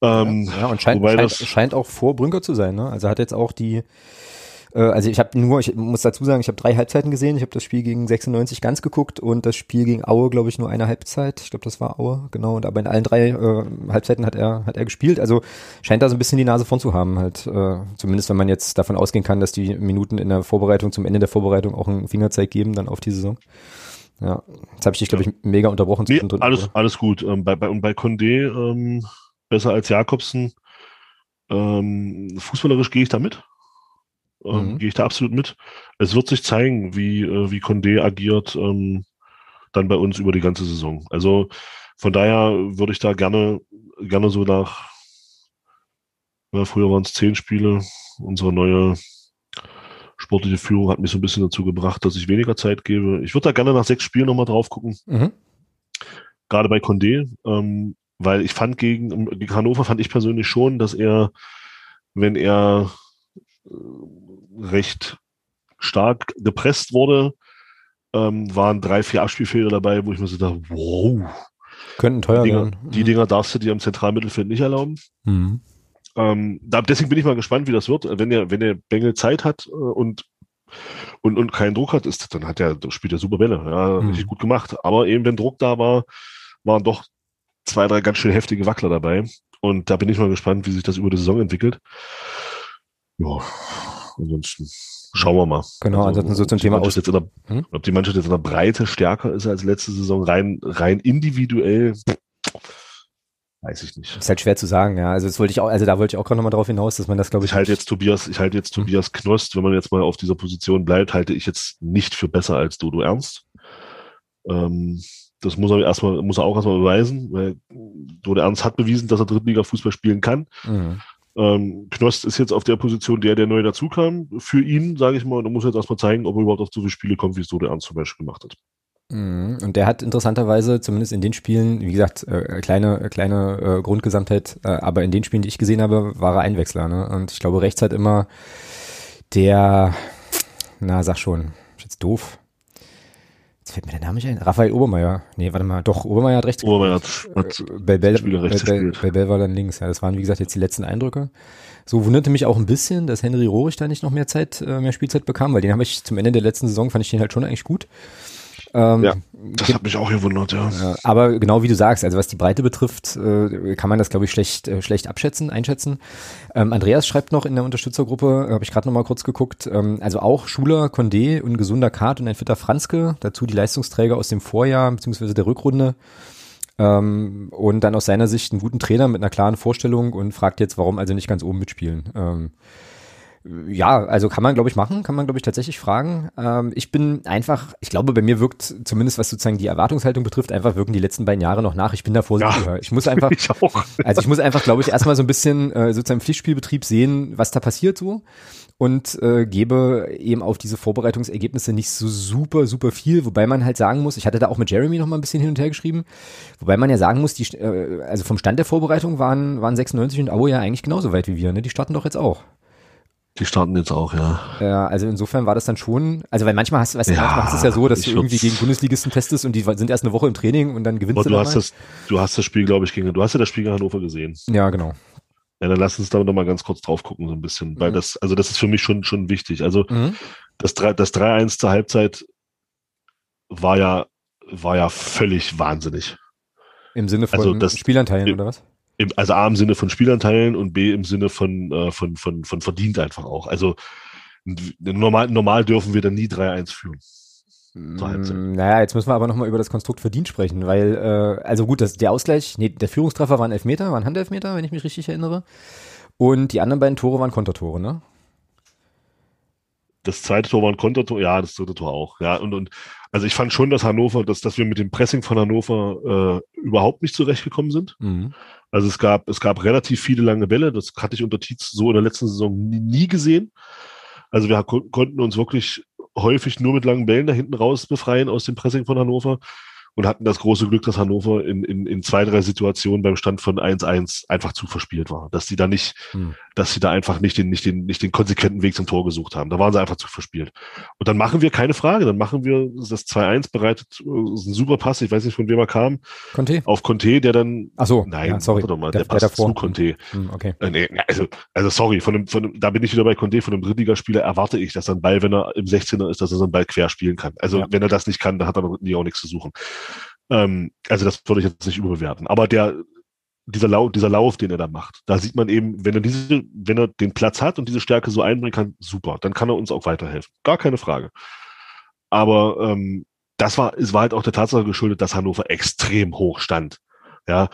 [SPEAKER 1] Ähm, ja, und scheint, scheint, scheint, auch vor Brünker zu sein. Ne? Also hat jetzt auch die, äh, also ich habe nur, ich muss dazu sagen, ich habe drei Halbzeiten gesehen. Ich habe das Spiel gegen 96 ganz geguckt und das Spiel gegen Aue, glaube ich, nur eine Halbzeit. Ich glaube, das war Aue, genau. Und aber in allen drei äh, Halbzeiten hat er, hat er gespielt. Also scheint da so ein bisschen die Nase vorn zu haben, halt. Äh, zumindest wenn man jetzt davon ausgehen kann, dass die Minuten in der Vorbereitung zum Ende der Vorbereitung auch einen Fingerzeig geben, dann auf die Saison. Ja, jetzt habe ich dich, glaube ich, mega unterbrochen.
[SPEAKER 2] Nee, alles, alles gut. Ähm, bei, bei, und bei Condé, ähm, besser als Jakobsen. Ähm, fußballerisch gehe ich da mit. Ähm, mhm. Gehe ich da absolut mit. Es wird sich zeigen, wie, äh, wie Condé agiert ähm, dann bei uns über die ganze Saison. Also von daher würde ich da gerne, gerne so nach, ja, früher waren es zehn Spiele, unsere neue sportliche Führung hat mich so ein bisschen dazu gebracht, dass ich weniger Zeit gebe. Ich würde da gerne nach sechs Spielen nochmal drauf gucken. Mhm. Gerade bei Condé. Ähm, weil ich fand gegen, gegen Hannover fand ich persönlich schon, dass er, wenn er äh, recht stark gepresst wurde, ähm, waren drei, vier Abspielfehler dabei, wo ich mir so dachte, wow.
[SPEAKER 1] Könnten teuer
[SPEAKER 2] die Dinger,
[SPEAKER 1] werden.
[SPEAKER 2] Die Dinger darfst du dir im Zentralmittelfeld nicht erlauben. Mhm. Ähm, deswegen bin ich mal gespannt, wie das wird. Wenn er, wenn er Bengel Zeit hat äh, und, und, und keinen Druck hat, ist, dann hat er, spielt er super Bälle. Ja, mhm. richtig gut gemacht. Aber eben, wenn Druck da war, waren doch zwei, drei ganz schön heftige Wackler dabei. Und da bin ich mal gespannt, wie sich das über die Saison entwickelt. Ja, ansonsten schauen wir mal.
[SPEAKER 1] Genau, also, ansonsten so zum Thema
[SPEAKER 2] aus. Der, hm? Ob die Mannschaft jetzt in der Breite stärker ist als letzte Saison, rein, rein individuell. Weiß ich nicht.
[SPEAKER 1] Ist halt schwer zu sagen, ja. Also das wollte ich auch, also da wollte ich auch gerade nochmal darauf hinaus, dass man das, glaube ich.
[SPEAKER 2] Ich halte jetzt Tobias, ich halte jetzt hm. Tobias Knost, wenn man jetzt mal auf dieser Position bleibt, halte ich jetzt nicht für besser als Dodo Ernst. Ähm, das muss er erstmal, muss er auch erstmal beweisen, weil Dodo Ernst hat bewiesen, dass er Drittliga-Fußball spielen kann. Mhm. Ähm, Knost ist jetzt auf der Position der, der neu dazukam. Für ihn, sage ich mal, und er muss jetzt erstmal zeigen, ob er überhaupt auf so viele Spiele kommt, wie es Dodo Ernst zum Beispiel gemacht hat.
[SPEAKER 1] Mhm. Und der hat interessanterweise, zumindest in den Spielen, wie gesagt, äh, kleine, kleine äh, Grundgesamtheit, äh, aber in den Spielen, die ich gesehen habe, war er Einwechsler. Ne? Und ich glaube, rechts hat immer der, na, sag schon, ist jetzt doof. Jetzt fällt mir der Name nicht ein. Raphael Obermeier. Nee, warte mal, doch, Obermeier hat rechts
[SPEAKER 2] Obermeier hat, hat
[SPEAKER 1] äh, Belbel, rechts Belbel, Belbel war dann links. Ja, das waren, wie gesagt, jetzt die letzten Eindrücke. So wunderte mich auch ein bisschen, dass Henry Rohrig da nicht noch mehr Zeit, äh, mehr Spielzeit bekam, weil den habe ich zum Ende der letzten Saison, fand ich den halt schon eigentlich gut.
[SPEAKER 2] Ähm, ja, das hat mich auch gewundert, ja.
[SPEAKER 1] Aber genau wie du sagst, also was die Breite betrifft, äh, kann man das, glaube ich, schlecht, äh, schlecht abschätzen, einschätzen. Ähm, Andreas schreibt noch in der Unterstützergruppe, habe ich gerade noch mal kurz geguckt, ähm, also auch Schuler, Condé und gesunder Kart und ein fitter Franzke, dazu die Leistungsträger aus dem Vorjahr beziehungsweise der Rückrunde. Ähm, und dann aus seiner Sicht einen guten Trainer mit einer klaren Vorstellung und fragt jetzt, warum also nicht ganz oben mitspielen. Ähm, ja, also kann man, glaube ich, machen, kann man, glaube ich, tatsächlich fragen. Ähm, ich bin einfach, ich glaube, bei mir wirkt zumindest, was sozusagen die Erwartungshaltung betrifft, einfach wirken die letzten beiden Jahre noch nach. Ich bin da vorsichtig. Ja, ich muss einfach, ich also ich muss einfach, glaube ich, erstmal so ein bisschen äh, sozusagen im Pflichtspielbetrieb sehen, was da passiert so und äh, gebe eben auf diese Vorbereitungsergebnisse nicht so super, super viel, wobei man halt sagen muss, ich hatte da auch mit Jeremy noch mal ein bisschen hin und her geschrieben, wobei man ja sagen muss, die, äh, also vom Stand der Vorbereitung waren, waren 96 und Abo ja eigentlich genauso weit wie wir, ne? Die starten doch jetzt auch.
[SPEAKER 2] Die starten jetzt auch, ja.
[SPEAKER 1] Ja, also insofern war das dann schon, also weil manchmal hast, weißt du, ja, manchmal hast es ja so, dass du irgendwie gegen Bundesligisten testest und die sind erst eine Woche im Training und dann gewinnst
[SPEAKER 2] du. Du hast das, du hast das Spiel, glaube ich, gegen, du hast ja das Spiel gegen Hannover gesehen.
[SPEAKER 1] Ja, genau.
[SPEAKER 2] Ja, dann lass uns da noch mal ganz kurz drauf gucken, so ein bisschen, mhm. weil das, also das ist für mich schon, schon wichtig. Also mhm. das 3, das 3-1 zur Halbzeit war ja, war ja völlig wahnsinnig.
[SPEAKER 1] Im Sinne von
[SPEAKER 2] also das,
[SPEAKER 1] Spielanteilen oder was?
[SPEAKER 2] Im, also A im Sinne von Spielanteilen und B im Sinne von, äh, von, von, von verdient einfach auch. Also normal, normal dürfen wir dann nie 3-1 führen.
[SPEAKER 1] Mm, naja, jetzt müssen wir aber nochmal über das Konstrukt verdient sprechen, weil, äh, also gut, das, der Ausgleich, nee, der Führungstreffer waren Elfmeter, waren Handelfmeter, wenn ich mich richtig erinnere. Und die anderen beiden Tore waren Kontertore, ne?
[SPEAKER 2] Das zweite Tor war ein Kontertor, ja, das dritte Tor auch. Ja, und, und also ich fand schon, dass Hannover, dass, dass wir mit dem Pressing von Hannover äh, überhaupt nicht zurechtgekommen sind. Mhm. Also es gab, es gab relativ viele lange Bälle. Das hatte ich unter Tietz so in der letzten Saison nie, nie gesehen. Also wir konnten uns wirklich häufig nur mit langen Bällen da hinten raus befreien aus dem Pressing von Hannover und hatten das große Glück, dass Hannover in, in, in zwei, drei Situationen beim Stand von 1-1 einfach zu verspielt war. Dass sie da nicht, hm. dass sie da einfach nicht den, nicht den, nicht den konsequenten Weg zum Tor gesucht haben. Da waren sie einfach zu verspielt. Und dann machen wir keine Frage, dann machen wir das 2-1 bereitet, das äh, ist ein super Pass, ich weiß nicht, von wem er kam.
[SPEAKER 1] Conte?
[SPEAKER 2] Auf Conte, der dann,
[SPEAKER 1] ach so,
[SPEAKER 2] nein,
[SPEAKER 1] ja, sorry.
[SPEAKER 2] Mal, der, der passt der zu Conte. Hm, okay. Äh, nee, also, also sorry, von dem, von dem, da bin ich wieder bei Conte, von einem Drittligaspieler erwarte ich, dass er einen Ball, wenn er im 16er ist, dass er so einen Ball quer spielen kann. Also, ja. wenn er das nicht kann, dann hat er nie auch nichts zu suchen. Ähm, also das würde ich jetzt nicht überbewerten. Aber der, dieser Lauf, dieser Lauf, den er da macht, da sieht man eben, wenn er diese, wenn er den Platz hat und diese Stärke so einbringen kann, super, dann kann er uns auch weiterhelfen. Gar keine Frage. Aber ähm, das war, es war halt auch der Tatsache geschuldet, dass Hannover extrem hoch stand. Ja.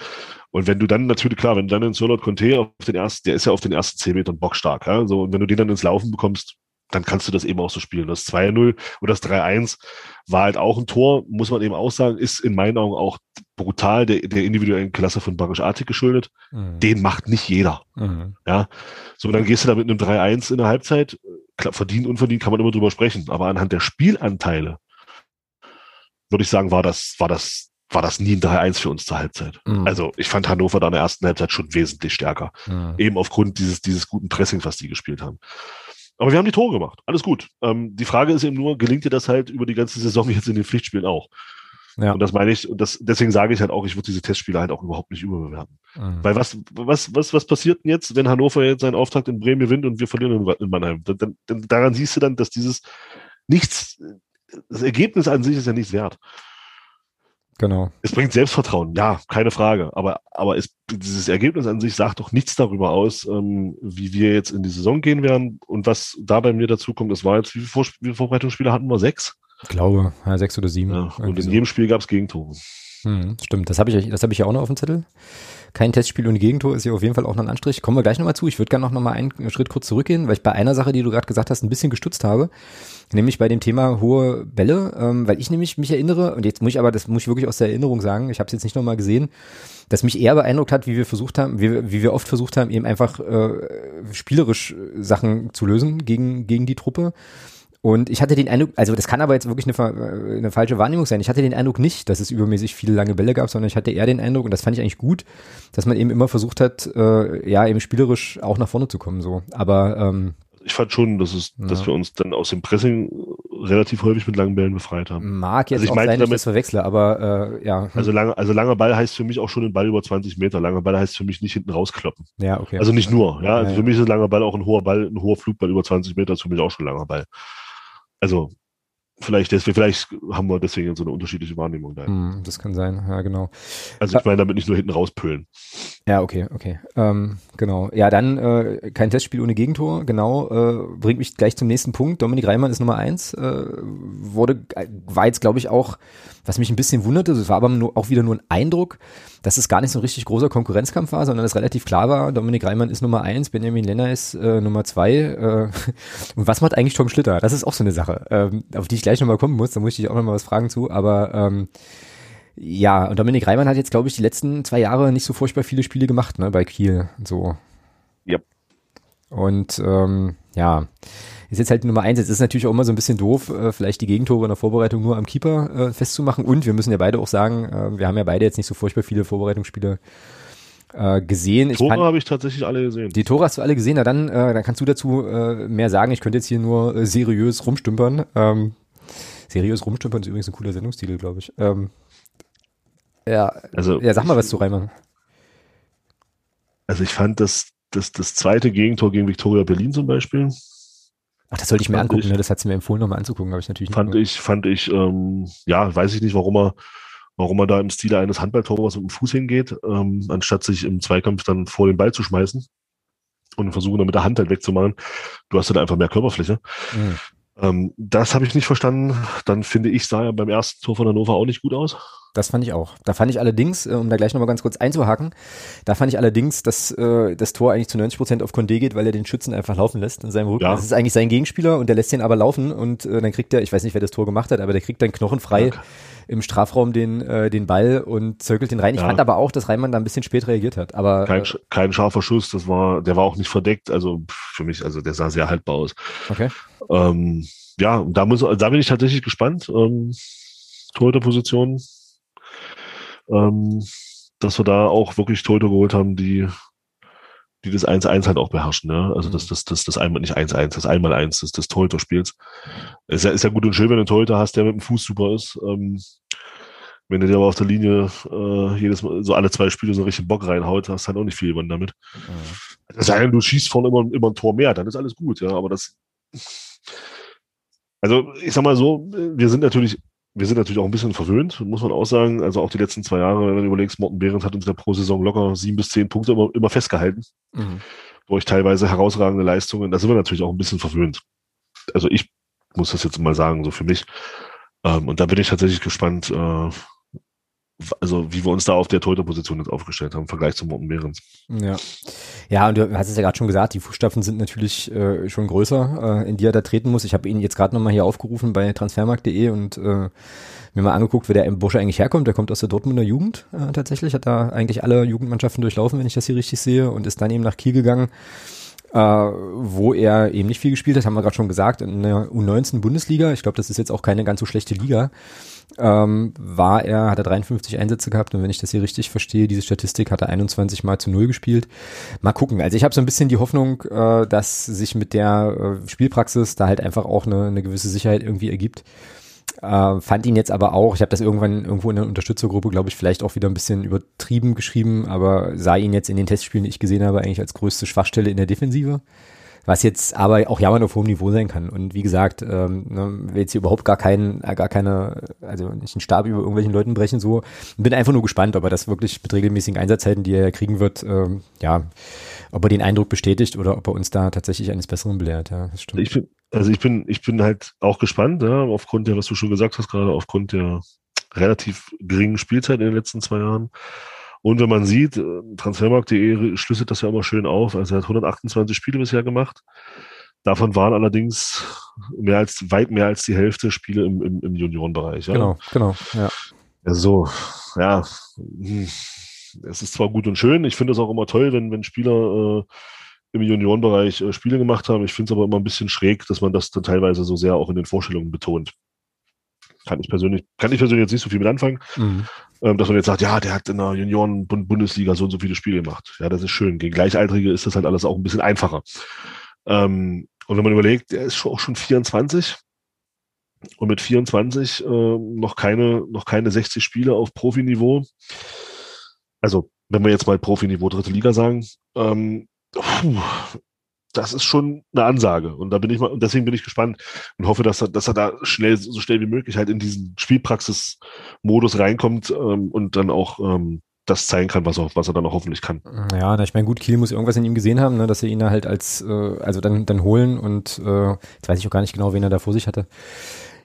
[SPEAKER 2] Und wenn du dann natürlich, klar, wenn du dann den Solot Conte auf den ersten, der ist ja auf den ersten zehn Metern bockstark, ja. So, und wenn du den dann ins Laufen bekommst, dann kannst du das eben auch so spielen. Das 2-0 oder das 3-1 war halt auch ein Tor, muss man eben auch sagen, ist in meinen Augen auch brutal der, der individuellen Klasse von Barisch Artig geschuldet. Mhm. Den macht nicht jeder. Mhm. Ja, so dann gehst du da mit einem 3-1 in der Halbzeit. Klar, verdient, unverdient kann man immer drüber sprechen, aber anhand der Spielanteile würde ich sagen, war das, war das, war das nie ein 3-1 für uns zur Halbzeit. Mhm. Also ich fand Hannover da in der ersten Halbzeit schon wesentlich stärker. Mhm. Eben aufgrund dieses, dieses guten Pressings, was die gespielt haben. Aber wir haben die Tore gemacht. Alles gut. Ähm, die Frage ist eben nur, gelingt dir das halt über die ganze Saison jetzt in den Pflichtspielen auch? Ja. Und das meine ich, und das, deswegen sage ich halt auch, ich würde diese Testspiele halt auch überhaupt nicht überbewerten. Mhm. Weil was, was, was, was passiert denn jetzt, wenn Hannover jetzt seinen Auftakt in Bremen gewinnt und wir verlieren in, Mannheim? Dann, dann, daran siehst du dann, dass dieses nichts, das Ergebnis an sich ist ja nichts wert.
[SPEAKER 1] Genau.
[SPEAKER 2] Es bringt Selbstvertrauen, ja, keine Frage. Aber, aber es, dieses Ergebnis an sich sagt doch nichts darüber aus, ähm, wie wir jetzt in die Saison gehen werden. Und was da bei mir dazu kommt, das war jetzt, wie viele, Vor wie viele Vorbereitungsspiele hatten wir? Sechs?
[SPEAKER 1] Ich glaube, ja, sechs oder sieben.
[SPEAKER 2] Ja, und in so. jedem Spiel gab es Gegentore.
[SPEAKER 1] Hm, stimmt, das habe ich, das habe ich ja auch noch auf dem Zettel. Kein Testspiel ohne Gegentor ist ja auf jeden Fall auch noch ein Anstrich. Kommen wir gleich nochmal zu. Ich würde gerne noch mal einen Schritt kurz zurückgehen, weil ich bei einer Sache, die du gerade gesagt hast, ein bisschen gestutzt habe. Nämlich bei dem Thema hohe Bälle, ähm, weil ich nämlich mich erinnere, und jetzt muss ich aber, das muss ich wirklich aus der Erinnerung sagen, ich habe es jetzt nicht nochmal gesehen, dass mich eher beeindruckt hat, wie wir versucht haben, wie, wie wir oft versucht haben, eben einfach äh, spielerisch Sachen zu lösen gegen, gegen die Truppe. Und ich hatte den Eindruck, also das kann aber jetzt wirklich eine, äh, eine falsche Wahrnehmung sein. Ich hatte den Eindruck nicht, dass es übermäßig viele lange Bälle gab, sondern ich hatte eher den Eindruck, und das fand ich eigentlich gut, dass man eben immer versucht hat, äh, ja, eben spielerisch auch nach vorne zu kommen. So. Aber ähm,
[SPEAKER 2] ich fand schon, dass es, ja. dass wir uns dann aus dem Pressing relativ häufig mit langen Bällen befreit haben.
[SPEAKER 1] Mag jetzt also ich auch sein, damit, dass ich das verwechsle, aber äh, ja.
[SPEAKER 2] Also lange, also langer Ball heißt für mich auch schon ein Ball über 20 Meter. Langer Ball heißt für mich nicht hinten rauskloppen.
[SPEAKER 1] Ja, okay.
[SPEAKER 2] Also nicht nur, ja. Also ja, für mich ist ein langer Ball auch ein hoher Ball, ein hoher Flugball über 20 Meter ist für mich auch schon ein langer Ball. Also vielleicht deswegen, vielleicht haben wir deswegen so eine unterschiedliche Wahrnehmung da.
[SPEAKER 1] Mm, das kann sein, ja, genau.
[SPEAKER 2] Also ich meine damit nicht nur hinten rauspölen.
[SPEAKER 1] Ja, okay, okay. Ähm, genau. Ja, dann äh, kein Testspiel ohne Gegentor, genau, äh, bringt mich gleich zum nächsten Punkt. Dominik Reimann ist Nummer eins, äh, wurde, war jetzt, glaube ich, auch was mich ein bisschen wunderte, es war aber nur, auch wieder nur ein Eindruck, dass es gar nicht so ein richtig großer Konkurrenzkampf war, sondern es relativ klar war, Dominik Reimann ist Nummer eins, Benjamin Lenner ist äh, Nummer zwei. Äh, und was macht eigentlich Tom Schlitter? Das ist auch so eine Sache, ähm, auf die ich gleich nochmal kommen muss, da muss ich auch nochmal was fragen zu, aber ähm, ja, und Dominik Reimann hat jetzt, glaube ich, die letzten zwei Jahre nicht so furchtbar viele Spiele gemacht, ne, bei Kiel. So.
[SPEAKER 2] Ja.
[SPEAKER 1] Und ähm, ja, ist jetzt halt Nummer eins. Jetzt ist natürlich auch immer so ein bisschen doof, äh, vielleicht die Gegentore in der Vorbereitung nur am Keeper äh, festzumachen. Und wir müssen ja beide auch sagen, äh, wir haben ja beide jetzt nicht so furchtbar viele Vorbereitungsspiele äh, gesehen.
[SPEAKER 2] Ich Tore habe ich tatsächlich alle gesehen.
[SPEAKER 1] Die Tore hast du alle gesehen. Na dann, äh, dann kannst du dazu äh, mehr sagen. Ich könnte jetzt hier nur äh, seriös rumstümpern. Ähm, seriös rumstümpern ist übrigens ein cooler Sendungstitel, glaube ich. Ähm, ja, also, ja, sag mal was zu Reimann.
[SPEAKER 2] Also ich fand das, das, das zweite Gegentor gegen Viktoria Berlin zum Beispiel,
[SPEAKER 1] Ach, das sollte ich mir angucken, ich, ne? das hat sie mir empfohlen, nochmal anzugucken, habe ich natürlich
[SPEAKER 2] Fand
[SPEAKER 1] nicht
[SPEAKER 2] ich, fand ich, ähm, ja, weiß ich nicht, warum er, warum er da im Stile eines Handballtores mit dem Fuß hingeht, ähm, anstatt sich im Zweikampf dann vor den Ball zu schmeißen und versuchen dann mit der Hand halt wegzumachen. Du hast dann einfach mehr Körperfläche. Mhm. Ähm, das habe ich nicht verstanden. Dann finde ich, sah er beim ersten Tor von Hannover auch nicht gut aus.
[SPEAKER 1] Das fand ich auch. Da fand ich allerdings, äh, um da gleich nochmal ganz kurz einzuhaken, da fand ich allerdings, dass äh, das Tor eigentlich zu 90 Prozent auf Condé geht, weil er den Schützen einfach laufen lässt in seinem Rücken. Ja. Das ist eigentlich sein Gegenspieler und der lässt den aber laufen und äh, dann kriegt er, ich weiß nicht, wer das Tor gemacht hat, aber der kriegt dann knochenfrei okay. im Strafraum den, äh, den Ball und zirkelt den rein. Ich ja. fand aber auch, dass Reimann da ein bisschen spät reagiert hat. Aber
[SPEAKER 2] kein, äh, kein scharfer Schuss, das war, der war auch nicht verdeckt. Also für mich, also der sah sehr haltbar aus.
[SPEAKER 1] Okay.
[SPEAKER 2] Ähm, ja, da muss, da bin ich tatsächlich gespannt. Ähm, Torhüterposition ähm, dass wir da auch wirklich Torhüter geholt haben, die, die das 1-1 halt auch beherrschen. Ne? Also das, das, das, das einmal nicht 1-1, das einmal 1 des, des Torhüter-Spiels. Ist ja, ist ja gut und schön, wenn du einen Torhüter hast, der mit dem Fuß super ist. Ähm, wenn du dir aber auf der Linie äh, jedes Mal, so alle zwei Spiele so einen richtigen Bock reinhaut, hast du halt auch nicht viel gewonnen damit. Mhm. Das heißt, du schießt vorne immer, immer ein Tor mehr, dann ist alles gut, ja. Aber das. Also, ich sag mal so, wir sind natürlich wir sind natürlich auch ein bisschen verwöhnt, muss man auch sagen. Also auch die letzten zwei Jahre, wenn du überlegst, Morten Behrens hat uns der pro Saison locker sieben bis zehn Punkte immer, immer festgehalten. Mhm. Durch teilweise herausragende Leistungen. Da sind wir natürlich auch ein bisschen verwöhnt. Also ich muss das jetzt mal sagen, so für mich. Ähm, und da bin ich tatsächlich gespannt, äh, also wie wir uns da auf der Torhüterposition jetzt aufgestellt haben im Vergleich zu Morten Behrens.
[SPEAKER 1] Ja. Ja, und du hast es ja gerade schon gesagt, die Fußstapfen sind natürlich äh, schon größer, äh, in die er da treten muss. Ich habe ihn jetzt gerade nochmal hier aufgerufen bei transfermarkt.de und äh, mir mal angeguckt, wer der im Bursche eigentlich herkommt. Der kommt aus der Dortmunder Jugend äh, tatsächlich, hat da eigentlich alle Jugendmannschaften durchlaufen, wenn ich das hier richtig sehe, und ist dann eben nach Kiel gegangen äh, wo er eben nicht viel gespielt hat, haben wir gerade schon gesagt, in der U19 Bundesliga. Ich glaube, das ist jetzt auch keine ganz so schlechte Liga. Ähm, war er, hat er 53 Einsätze gehabt und wenn ich das hier richtig verstehe, diese Statistik hat er 21 mal zu null gespielt. Mal gucken. Also ich habe so ein bisschen die Hoffnung, äh, dass sich mit der äh, Spielpraxis da halt einfach auch eine, eine gewisse Sicherheit irgendwie ergibt. Äh, fand ihn jetzt aber auch, ich habe das irgendwann irgendwo in der Unterstützergruppe, glaube ich, vielleicht auch wieder ein bisschen übertrieben geschrieben, aber sah ihn jetzt in den Testspielen, die ich gesehen habe, eigentlich als größte Schwachstelle in der Defensive. Was jetzt aber auch jammern auf hohem Niveau sein kann. Und wie gesagt, ähm, ne, will jetzt hier überhaupt gar keinen, äh, gar keine, also nicht einen Stab über irgendwelchen Leuten brechen, so. Bin einfach nur gespannt, ob er das wirklich mit regelmäßigen Einsatzzeiten, die er kriegen wird, ähm, ja, ob er den Eindruck bestätigt oder ob er uns da tatsächlich eines Besseren belehrt. Ja,
[SPEAKER 2] das stimmt. Ich, Also ich bin, ich bin halt auch gespannt, ja, aufgrund der, was du schon gesagt hast, gerade aufgrund der relativ geringen Spielzeit in den letzten zwei Jahren. Und wenn man sieht, äh, Transfermarkt.de schlüsselt das ja immer schön auf. Also er hat 128 Spiele bisher gemacht. Davon waren allerdings mehr als, weit mehr als die Hälfte Spiele im, im, im Juniorenbereich. Ja.
[SPEAKER 1] Genau, genau, ja.
[SPEAKER 2] Also, ja, hm, es ist zwar gut und schön, ich finde es auch immer toll, wenn, wenn Spieler äh, im Juniorenbereich äh, Spiele gemacht haben. Ich finde es aber immer ein bisschen schräg, dass man das dann teilweise so sehr auch in den Vorstellungen betont. Kann ich persönlich, kann ich persönlich jetzt nicht so viel mit anfangen. Mhm. Ähm, dass man jetzt sagt, ja, der hat in der Junioren-Bundesliga so und so viele Spiele gemacht. Ja, das ist schön. Gegen Gleichaltrige ist das halt alles auch ein bisschen einfacher. Ähm, und wenn man überlegt, der ist auch schon 24 und mit 24 äh, noch keine noch keine 60 Spiele auf Profiniveau. Also wenn wir jetzt mal Profiniveau dritte Liga sagen, ähm, puh, das ist schon eine Ansage. Und da bin ich mal, und deswegen bin ich gespannt und hoffe, dass er, dass er da schnell, so schnell wie möglich halt in diesen Spielpraxis-Modus reinkommt ähm, und dann auch ähm, das zeigen kann, was er, was er dann auch hoffentlich kann.
[SPEAKER 1] Ja, ich meine, gut, Kiel muss irgendwas in ihm gesehen haben, ne, dass sie ihn halt als, äh, also dann, dann holen und äh, jetzt weiß ich auch gar nicht genau, wen er da vor sich hatte.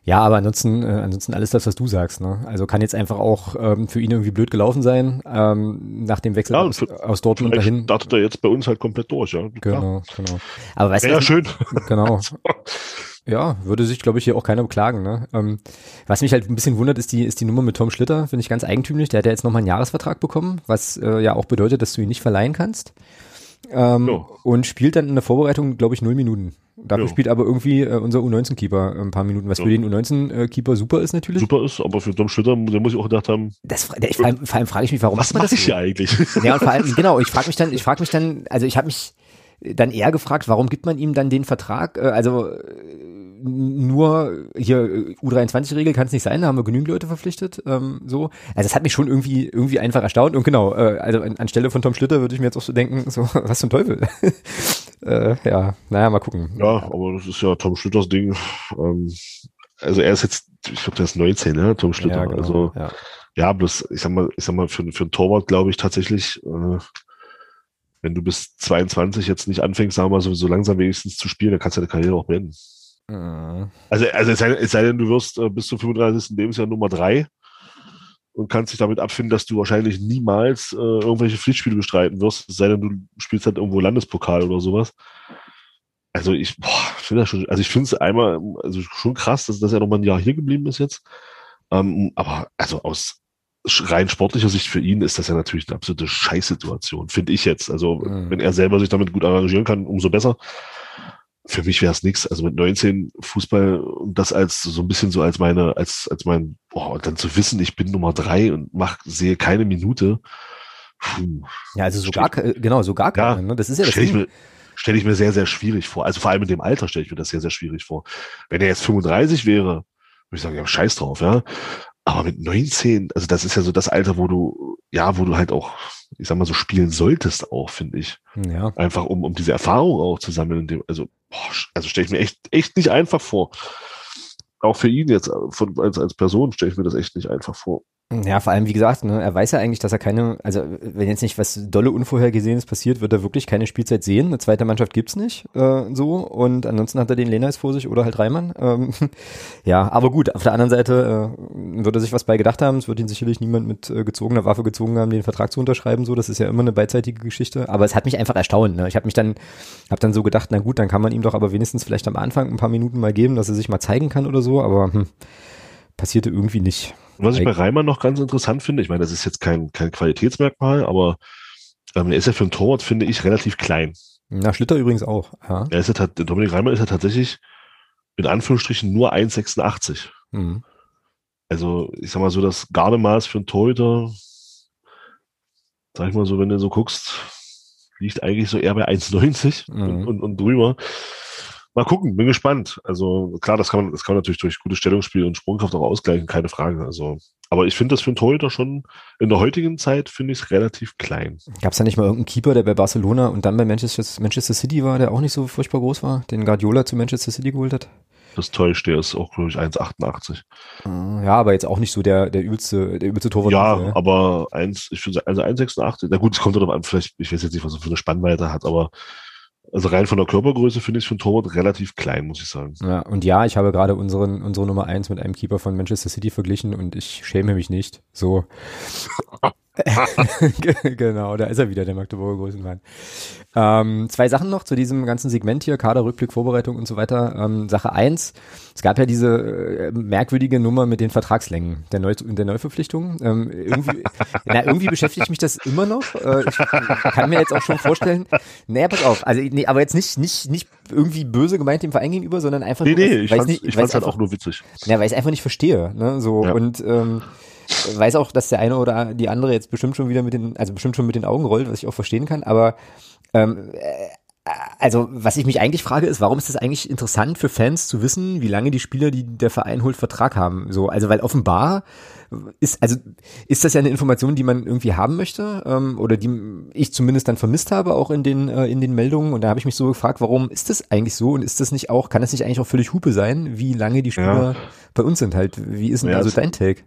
[SPEAKER 1] Ja, aber ansonsten, äh, ansonsten alles das, was du sagst. Ne? Also kann jetzt einfach auch ähm, für ihn irgendwie blöd gelaufen sein, ähm, nach dem Wechsel ja, aus, aus Dortmund dahin.
[SPEAKER 2] startet er jetzt bei uns halt komplett durch, ja.
[SPEAKER 1] Genau, ja. genau. Aber weißt
[SPEAKER 2] du, ja, schön.
[SPEAKER 1] Genau. Ja, würde sich, glaube ich, hier auch keiner beklagen. Ne? Ähm, was mich halt ein bisschen wundert, ist die, ist die Nummer mit Tom Schlitter, finde ich ganz eigentümlich. Der hat ja jetzt nochmal einen Jahresvertrag bekommen, was äh, ja auch bedeutet, dass du ihn nicht verleihen kannst. Ähm. Und spielt dann in der Vorbereitung, glaube ich, null Minuten. Dafür jo. spielt aber irgendwie äh, unser U19-Keeper ein paar Minuten, was ja. für den U19-Keeper super ist natürlich.
[SPEAKER 2] Super ist, aber für Tom Schlitter, der muss ich auch gedacht haben.
[SPEAKER 1] Das, ich, vor, allem, vor allem frage ich mich, warum
[SPEAKER 2] was macht man das? hier eigentlich?
[SPEAKER 1] Ja, und vor allem, genau, ich frage mich dann, ich frage mich dann, also ich habe mich dann eher gefragt, warum gibt man ihm dann den Vertrag? Äh, also nur hier U23-Regel kann es nicht sein, da haben wir genügend Leute verpflichtet. Ähm, so. Also das hat mich schon irgendwie irgendwie einfach erstaunt. Und genau, äh, also an, anstelle von Tom Schlitter würde ich mir jetzt auch so denken, so, was zum Teufel. äh, ja, naja, mal gucken.
[SPEAKER 2] Ja, aber das ist ja Tom Schlitters Ding. Ähm, also er ist jetzt, ich glaube, der ist 19, ne, Tom Schlitter. Ja, genau, also ja. ja, bloß, ich sag mal, ich sag mal, für, für einen Torwart glaube ich tatsächlich, äh, wenn du bis 22 jetzt nicht anfängst, sagen wir mal, so, so langsam wenigstens zu spielen, dann kannst du deine Karriere auch beenden. Mhm. Also, also es sei, es sei denn, du wirst äh, bis zum 35. Lebensjahr Nummer drei und kannst dich damit abfinden, dass du wahrscheinlich niemals äh, irgendwelche Pflichtspiele bestreiten wirst, es sei denn, du spielst halt irgendwo Landespokal oder sowas. Also ich, finde das schon, also ich finde es einmal, also schon krass, dass, dass er noch mal ein Jahr hier geblieben ist jetzt. Ähm, aber also aus rein sportlicher Sicht für ihn ist das ja natürlich eine absolute Scheißsituation, finde ich jetzt. Also mhm. wenn er selber sich damit gut arrangieren kann, umso besser für mich wäre es nichts. Also mit 19 Fußball und das als so ein bisschen so als meine, als, als mein, boah, und dann zu wissen, ich bin Nummer drei und mach, sehe keine Minute.
[SPEAKER 1] Puh. Ja, also so gar, genau, so gar keine, ja, ne? Das ist ja das
[SPEAKER 2] stell ich, mir, stell ich mir sehr, sehr schwierig vor. Also vor allem in dem Alter stelle ich mir das sehr, sehr schwierig vor. Wenn er jetzt 35 wäre, würde ich sagen, ja, scheiß drauf, ja. Aber mit 19, also das ist ja so das Alter, wo du, ja, wo du halt auch, ich sag mal so, spielen solltest auch, finde ich. Ja. Einfach um, um diese Erfahrung auch zu sammeln. Also, boah, also stelle ich mir echt, echt nicht einfach vor. Auch für ihn jetzt, von, als, als Person stelle ich mir das echt nicht einfach vor.
[SPEAKER 1] Ja, vor allem, wie gesagt, ne, er weiß ja eigentlich, dass er keine, also wenn jetzt nicht was dolle Unvorhergesehenes passiert, wird er wirklich keine Spielzeit sehen. Eine zweite Mannschaft gibt's nicht äh, so und ansonsten hat er den Lenais vor sich oder halt Reimann. Ähm, ja, aber gut, auf der anderen Seite äh, wird er sich was bei gedacht haben. Es wird ihn sicherlich niemand mit äh, gezogener Waffe gezwungen haben, den Vertrag zu unterschreiben. So, das ist ja immer eine beidseitige Geschichte. Aber es hat mich einfach erstaunt. Ne? Ich habe mich dann, habe dann so gedacht, na gut, dann kann man ihm doch aber wenigstens vielleicht am Anfang ein paar Minuten mal geben, dass er sich mal zeigen kann oder so. Aber hm, passierte irgendwie nicht.
[SPEAKER 2] Was ich bei Reimann noch ganz interessant finde, ich meine, das ist jetzt kein, kein Qualitätsmerkmal, aber ähm, er ist ja für einen Torwart, finde ich, relativ klein.
[SPEAKER 1] Na, Schlitter übrigens auch.
[SPEAKER 2] Ja. Er ist ja, Dominik Reimann ist ja tatsächlich in Anführungsstrichen nur 1,86. Mhm. Also, ich sag mal so, das Gardemaß für einen Torhüter, sag ich mal so, wenn du so guckst, liegt eigentlich so eher bei 1,90 mhm. und, und, und drüber mal gucken, bin gespannt. Also klar, das kann man, das kann man natürlich durch gutes Stellungsspiel und Sprungkraft auch ausgleichen, keine Frage. Also, aber ich finde das für einen Torhüter schon in der heutigen Zeit finde ich es relativ klein.
[SPEAKER 1] Gab es da nicht mal irgendeinen Keeper, der bei Barcelona und dann bei Manchester, Manchester City war, der auch nicht so furchtbar groß war, den Guardiola zu Manchester City geholt hat?
[SPEAKER 2] Das täuscht, der ist auch, glaube ich, 1,88.
[SPEAKER 1] Ah, ja, aber jetzt auch nicht so der, der übelste, der übelste Torwart.
[SPEAKER 2] Ja, ja, aber 1, ich finde, also 1,86, na gut, es kommt darauf an, vielleicht, ich weiß jetzt nicht, was er für eine Spannweite hat, aber Also rein von der Körpergröße finde ich für einen Torwart relativ klein, muss ich sagen.
[SPEAKER 1] Ja, und ja, ich habe gerade unseren, unsere Nummer eins mit einem Keeper von Manchester City verglichen und ich schäme mich nicht. So. genau, da ist er wieder, der Magdeburger Größenwahn. Ähm, zwei Sachen noch zu diesem ganzen Segment hier, Kader, Rückblick, Vorbereitung und so weiter. Ähm, Sache eins, es gab ja diese äh, merkwürdige Nummer mit den Vertragslängen der, Neu der Neuverpflichtung. Ähm, irgendwie, na, irgendwie beschäftigt mich das immer noch. Äh, ich kann mir jetzt auch schon vorstellen, naja, pass auf, also nee, aber jetzt nicht, nicht, nicht irgendwie böse gemeint dem Verein gegenüber, sondern einfach
[SPEAKER 2] nee,
[SPEAKER 1] nur,
[SPEAKER 2] nee, ich
[SPEAKER 1] weiß
[SPEAKER 2] fand's,
[SPEAKER 1] nicht,
[SPEAKER 2] ich fand's halt
[SPEAKER 1] einfach-
[SPEAKER 2] auch nur witzig.
[SPEAKER 1] ja, weil ich es einfach nicht verstehe. Ne? So
[SPEAKER 2] Ja.
[SPEAKER 1] und ähm, weiß auch, dass der eine oder die andere jetzt bestimmt schon wieder mit den, also bestimmt schon mit den Augen rollt, was ich auch verstehen kann. Aber ähm, äh, also was ich mich eigentlich frage, ist, warum ist das eigentlich interessant für Fans zu wissen, wie lange die Spieler, die der Verein holt, Vertrag haben? So, also weil offenbar ist, also ist das ja eine Information, die man irgendwie haben möchte ähm, oder die ich zumindest dann vermisst habe, auch in den äh, in den Meldungen. Und da habe ich mich so gefragt, warum ist das eigentlich so und ist das nicht auch, kann das nicht eigentlich auch völlig Hupe sein, wie lange die Spieler bei uns sind halt? Wie ist denn
[SPEAKER 2] Ja,
[SPEAKER 1] also dein Take?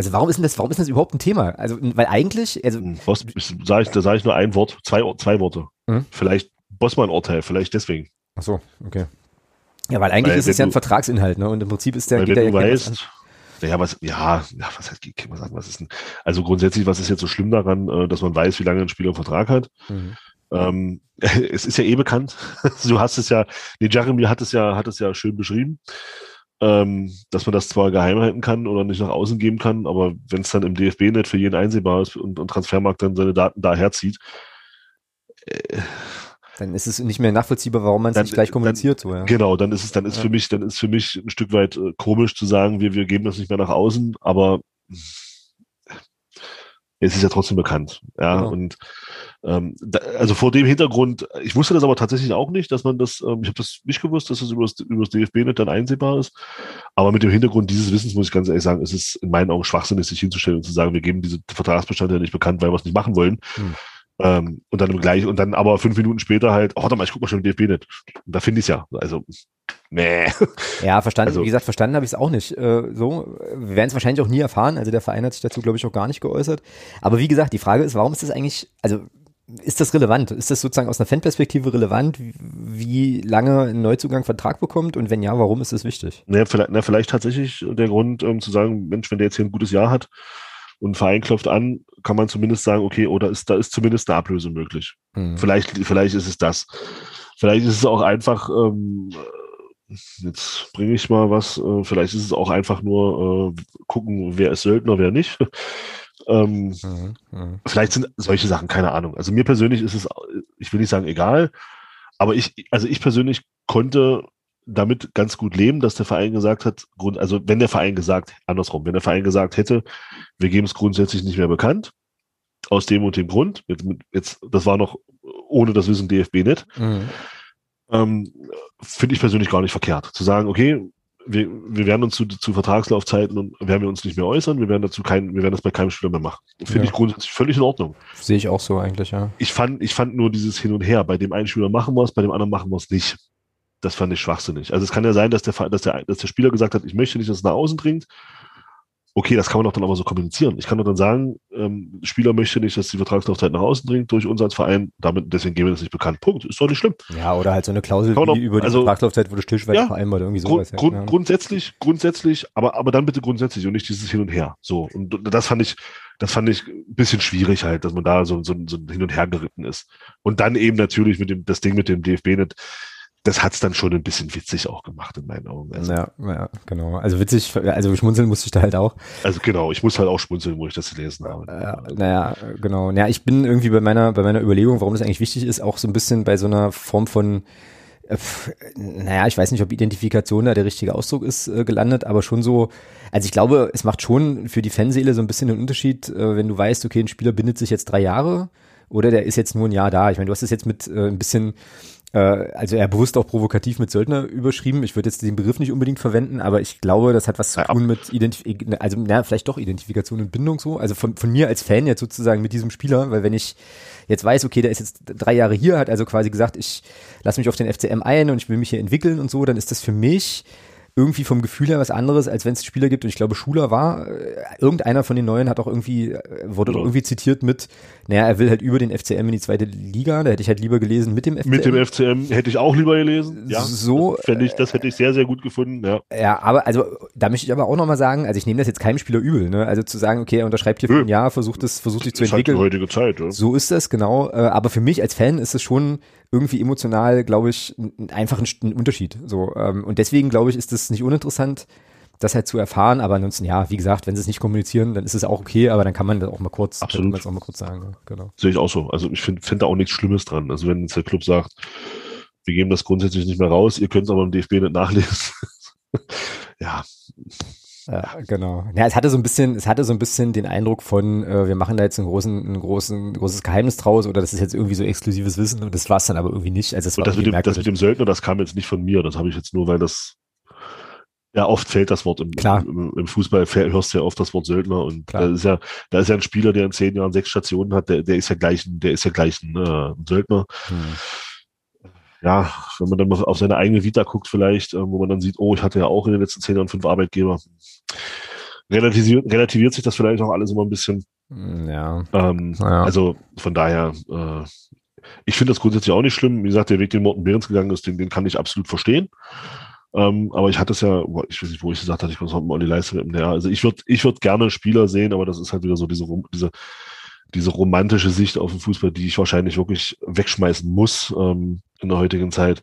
[SPEAKER 1] Also warum ist denn das, warum ist das überhaupt ein Thema? Also weil eigentlich, also
[SPEAKER 2] Hm, Was, sag ich, da sage ich nur ein Wort, zwei, zwei Worte.
[SPEAKER 1] Mhm.
[SPEAKER 2] Vielleicht Bossmann-Urteil, vielleicht deswegen.
[SPEAKER 1] ach so, okay. Ja, weil eigentlich
[SPEAKER 2] Weil
[SPEAKER 1] ist es ja ein
[SPEAKER 2] du-
[SPEAKER 1] Vertragsinhalt, ne? Und im Prinzip ist der geht der ja
[SPEAKER 2] weißt, ja, was, ja, ja, was heißt, kann man sagen, was ist denn, also grundsätzlich, was ist jetzt so schlimm daran, äh, dass man weiß, wie lange ein Spieler einen Vertrag hat?
[SPEAKER 1] Mhm.
[SPEAKER 2] Ähm, es ist ja eh bekannt. du hast es ja, nee, Jeremy hat es ja, hat es ja schön beschrieben, ähm, dass man das zwar geheim halten kann oder nicht nach außen geben kann, aber wenn es dann im DFB-Net für jeden einsehbar ist und, und Transfermarkt dann seine Daten daher zieht,
[SPEAKER 1] Dann ist es nicht mehr nachvollziehbar, warum man es
[SPEAKER 2] Dann-
[SPEAKER 1] nicht gleich
[SPEAKER 2] dann-
[SPEAKER 1] kommuniziert, so, ja.
[SPEAKER 2] Genau, dann ist es, dann ist
[SPEAKER 1] Ja.
[SPEAKER 2] für mich, dann ist für mich ein Stück weit äh, komisch zu sagen, wir, wir geben das nicht mehr nach außen, aber es ist ja trotzdem bekannt. Ja,
[SPEAKER 1] Genau.
[SPEAKER 2] und ähm, da, also vor dem Hintergrund, ich wusste das aber tatsächlich auch nicht, dass man das, ähm, ich habe das nicht gewusst, dass das über das, über das DFB-Net dann einsehbar ist. Aber mit dem Hintergrund dieses Wissens muss ich ganz ehrlich sagen, es ist in meinen Augen schwachsinnig, sich hinzustellen und zu sagen, wir geben diese Vertragsbestandteile nicht bekannt, weil wir es nicht machen wollen.
[SPEAKER 1] Hm.
[SPEAKER 2] Ähm, und dann im gleich, und dann aber fünf Minuten später halt, oh, warte mal, ich guck mal schon im DFB-Net. Und da finde ich es ja. Also, nee.
[SPEAKER 1] Ja, verstanden,
[SPEAKER 2] Also-
[SPEAKER 1] wie gesagt, verstanden habe ich es auch nicht. Äh, so, wir werden es wahrscheinlich auch nie erfahren. Also der Verein hat sich dazu, glaube ich, auch gar nicht geäußert. Aber wie gesagt, die Frage ist, warum ist das eigentlich, also ist das relevant? Ist das sozusagen aus einer Fanperspektive relevant, wie, lange ein Neuzugang Vertrag bekommt? Und wenn ja, warum ist das wichtig?
[SPEAKER 2] Ne, vielleicht, na, vielleicht tatsächlich der Grund, ähm, zu sagen, Mensch, wenn der jetzt hier ein gutes Jahr hat und ein Verein klopft an, kann man zumindest sagen, okay, oder ist, da ist zumindest eine Ablöse möglich.
[SPEAKER 1] Hm.
[SPEAKER 2] Vielleicht, vielleicht ist es das. Vielleicht ist es auch einfach, ähm, äh, jetzt bringe ich mal was, äh, vielleicht ist es auch einfach nur äh, gucken, wer ist Söldner, wer nicht. Ähm,
[SPEAKER 1] Mhm. Mhm.
[SPEAKER 2] vielleicht sind solche Sachen, keine Ahnung. Also mir persönlich ist es, ich will nicht sagen egal, aber ich, also ich persönlich konnte damit ganz gut leben, dass der Verein gesagt hat, Grund, also wenn der Verein gesagt, andersrum, wenn der Verein gesagt hätte, wir geben es grundsätzlich nicht mehr bekannt, aus dem und dem Grund, mit, jetzt, das war noch ohne das Wissen DFB nicht,
[SPEAKER 1] Mhm.
[SPEAKER 2] ähm, finde ich persönlich gar nicht verkehrt. Zu sagen, okay, wir, wir werden uns zu, zu Vertragslaufzeiten und werden wir uns nicht mehr äußern, wir werden dazu kein, wir werden das bei keinem Spieler mehr machen. Finde
[SPEAKER 1] Ja.
[SPEAKER 2] ich grundsätzlich völlig in Ordnung.
[SPEAKER 1] Sehe ich auch so eigentlich, ja.
[SPEAKER 2] Ich fand, ich fand nur dieses Hin und Her. Bei dem einen Spieler machen wir es, bei dem anderen machen wir es nicht. Das fand ich schwachsinnig. Also es kann ja sein, dass der, dass der, dass der Spieler gesagt hat, ich möchte nicht, dass es nach außen dringt. Okay, das kann man doch dann aber so kommunizieren. Ich kann doch dann sagen, ähm, Spieler möchte nicht, dass die Vertragslaufzeit nach außen dringt durch uns als Verein. Damit, deswegen geben wir das nicht bekannt. Punkt. Ist doch nicht schlimm.
[SPEAKER 1] Ja, oder halt so eine Klausel wie
[SPEAKER 2] doch-
[SPEAKER 1] über die
[SPEAKER 2] also-
[SPEAKER 1] Vertragslaufzeit wurde stillschweigend
[SPEAKER 2] Ja,
[SPEAKER 1] vereinbart, irgendwie sowas.
[SPEAKER 2] Grund,
[SPEAKER 1] ja.
[SPEAKER 2] Grundsätzlich, grundsätzlich, aber, aber dann bitte grundsätzlich und nicht dieses Hin und Her. So. Und das fand ich, das fand ich ein bisschen schwierig halt, dass man da so, so, so Hin und Her geritten ist. Und dann eben natürlich mit dem, das Ding mit dem DFB nicht, das hat's dann schon ein bisschen witzig auch gemacht in meinen Augen. Also,
[SPEAKER 1] ja, ja, genau. Also witzig, also schmunzeln musste ich da halt auch.
[SPEAKER 2] also genau, ich muss halt auch schmunzeln, wo ich das gelesen habe.
[SPEAKER 1] Ja, naja, genau. Naja, ich bin irgendwie bei meiner, bei meiner Überlegung, warum das eigentlich wichtig ist, auch so ein bisschen bei so einer Form von, äh, naja, ich weiß nicht, ob Identifikation da der richtige Ausdruck ist, äh, gelandet, aber schon so, also ich glaube, es macht schon für die Fanseele so ein bisschen einen Unterschied, äh, wenn du weißt, okay, ein Spieler bindet sich jetzt drei Jahre oder der ist jetzt nur ein Jahr da. Ich meine, du hast es jetzt mit äh, ein bisschen äh, also er bewusst auch provokativ mit Söldner überschrieben. Ich würde jetzt den Begriff nicht unbedingt verwenden, aber ich glaube, das hat was zu tun mit Identif also na, vielleicht doch Identifikation und Bindung so. Also von, von mir als Fan jetzt sozusagen mit diesem Spieler, weil wenn ich jetzt weiß, okay, der ist jetzt drei Jahre hier, hat also quasi gesagt, ich lasse mich auf den FCM ein und ich will mich hier entwickeln und so, dann ist das für mich irgendwie vom Gefühl her was anderes, als wenn es Spieler gibt. Und ich glaube, Schuler war, äh, irgendeiner von den Neuen hat auch irgendwie, äh, wurde ja. doch irgendwie zitiert mit, naja, er will halt über den FCM in die zweite Liga. Da hätte ich halt lieber gelesen mit dem
[SPEAKER 2] FCM. Mit dem FCM hätte ich auch lieber gelesen. Ja,
[SPEAKER 1] so.
[SPEAKER 2] Das, ich, das hätte ich sehr, sehr gut gefunden, ja.
[SPEAKER 1] Ja, aber also, da möchte ich aber auch nochmal sagen, also ich nehme das jetzt keinem Spieler übel, ne? Also zu sagen, okay, er unterschreibt hier für ein Jahr, versucht es, versucht sich zu das entwickeln.
[SPEAKER 2] Halt die heutige Zeit, ja.
[SPEAKER 1] So ist das, genau. Äh, aber für mich als Fan ist es schon irgendwie emotional, glaube ich, einfach ein, ein Unterschied. So, ähm, und deswegen, glaube ich, ist es nicht uninteressant, das halt zu erfahren. Aber ansonsten, ja, wie gesagt, wenn sie es nicht kommunizieren, dann ist es auch okay, aber dann kann man das auch mal kurz,
[SPEAKER 2] Absolut.
[SPEAKER 1] auch mal kurz sagen. Genau.
[SPEAKER 2] Sehe ich auch so. Also ich finde find da auch nichts Schlimmes dran. Also wenn jetzt der Club sagt, wir geben das grundsätzlich nicht mehr raus, ihr könnt es aber im DFB nicht nachlesen. ja.
[SPEAKER 1] Ja, genau. Ja, es hatte so ein bisschen, es hatte so ein bisschen den Eindruck von, äh, wir machen da jetzt einen großen, ein großen, großes Geheimnis draus oder das ist jetzt irgendwie so exklusives Wissen und das war es dann aber irgendwie nicht. Also es war
[SPEAKER 2] und das mit, dem, das mit dem Söldner, das kam jetzt nicht von mir, das habe ich jetzt nur, weil das ja, oft fällt das Wort im,
[SPEAKER 1] Klar.
[SPEAKER 2] im, im Fußball, hörst du ja oft das Wort Söldner und Klar. da ist ja, da ist ja ein Spieler, der in zehn Jahren sechs Stationen hat, der, der ist ja gleich ein, der ist ja gleich ein, äh, ein Söldner. Hm. Ja, wenn man dann mal auf seine eigene Vita guckt vielleicht, äh, wo man dann sieht, oh, ich hatte ja auch in den letzten zehn Jahren fünf Arbeitgeber. Relativiert, relativiert sich das vielleicht auch alles immer ein bisschen.
[SPEAKER 1] Hm, ja.
[SPEAKER 2] Ähm, ja. Also von daher, äh, ich finde das grundsätzlich auch nicht schlimm. Wie gesagt, der Weg, den Morten Behrens gegangen ist, den, den kann ich absolut verstehen. Ähm, aber ich hatte es ja, ich weiß nicht, wo ich gesagt hatte, ich komme mit Olli Leiste mit dem DR. Also ich würde ich würd gerne Spieler sehen, aber das ist halt wieder so diese, diese, diese romantische Sicht auf den Fußball, die ich wahrscheinlich wirklich wegschmeißen muss ähm, in der heutigen Zeit.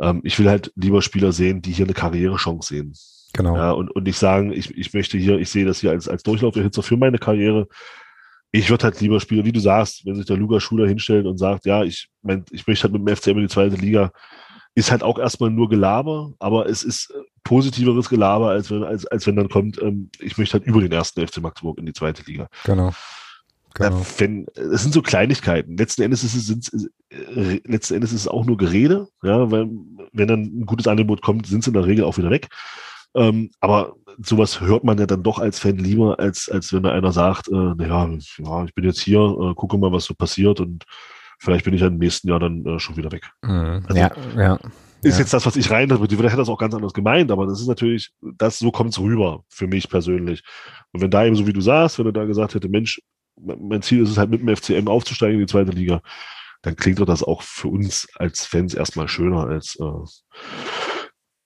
[SPEAKER 2] Ähm, ich will halt lieber Spieler sehen, die hier eine Karrierechance sehen.
[SPEAKER 1] Genau.
[SPEAKER 2] Ja, und, und nicht sagen, ich, ich möchte hier, ich sehe das hier als, als Durchlauferhitzer für meine Karriere. Ich würde halt lieber Spieler, wie du sagst, wenn sich der Luca Schuler hinstellt und sagt, ja, ich, mein, ich möchte halt mit dem FCM in die zweite Liga, ist halt auch erstmal nur Gelaber, aber es ist äh, positiveres Gelaber, als wenn, als, als wenn dann kommt, ähm, ich möchte halt über den ersten FC Magdeburg in die zweite Liga.
[SPEAKER 1] Genau.
[SPEAKER 2] Genau. Wenn, es sind so Kleinigkeiten. Letzten Endes ist es, äh, letzten Endes ist es auch nur Gerede, ja, weil, wenn dann ein gutes Angebot kommt, sind sie in der Regel auch wieder weg. Ähm, aber sowas hört man ja dann doch als Fan lieber, als, als wenn da einer sagt, äh, naja, ja, ich bin jetzt hier, äh, gucke mal, was so passiert und vielleicht bin ich ja im nächsten Jahr dann äh, schon wieder weg.
[SPEAKER 1] Mhm. Also, ja, ja.
[SPEAKER 2] Ist ja. jetzt das, was ich rein habe. Vielleicht hätte das auch ganz anders gemeint, aber das ist natürlich, das, so kommt es rüber für mich persönlich. Und wenn da eben so wie du sagst, wenn er da gesagt hätte, Mensch, mein Ziel ist es halt mit dem FCM aufzusteigen in die zweite Liga, dann klingt doch das auch für uns als Fans erstmal schöner als äh,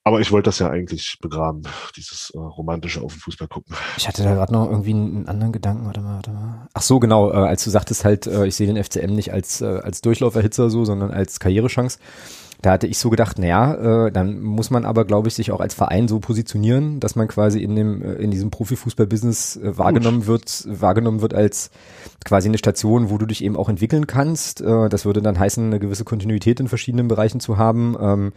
[SPEAKER 2] aber ich wollte das ja eigentlich begraben, dieses äh, romantische auf den Fußball gucken.
[SPEAKER 1] Ich hatte da gerade noch irgendwie einen anderen Gedanken. Warte mal, warte mal. Ach so, genau. Äh, als du sagtest halt, äh, ich sehe den FCM nicht als, äh, als Durchlauferhitzer so, sondern als Karrierechance. Da hatte ich so gedacht, naja, äh, dann muss man aber, glaube ich, sich auch als Verein so positionieren, dass man quasi in dem, äh, in diesem Profifußball-Business äh, wahrgenommen wird, wahrgenommen wird als quasi eine Station, wo du dich eben auch entwickeln kannst. Äh, das würde dann heißen, eine gewisse Kontinuität in verschiedenen Bereichen zu haben. Ähm,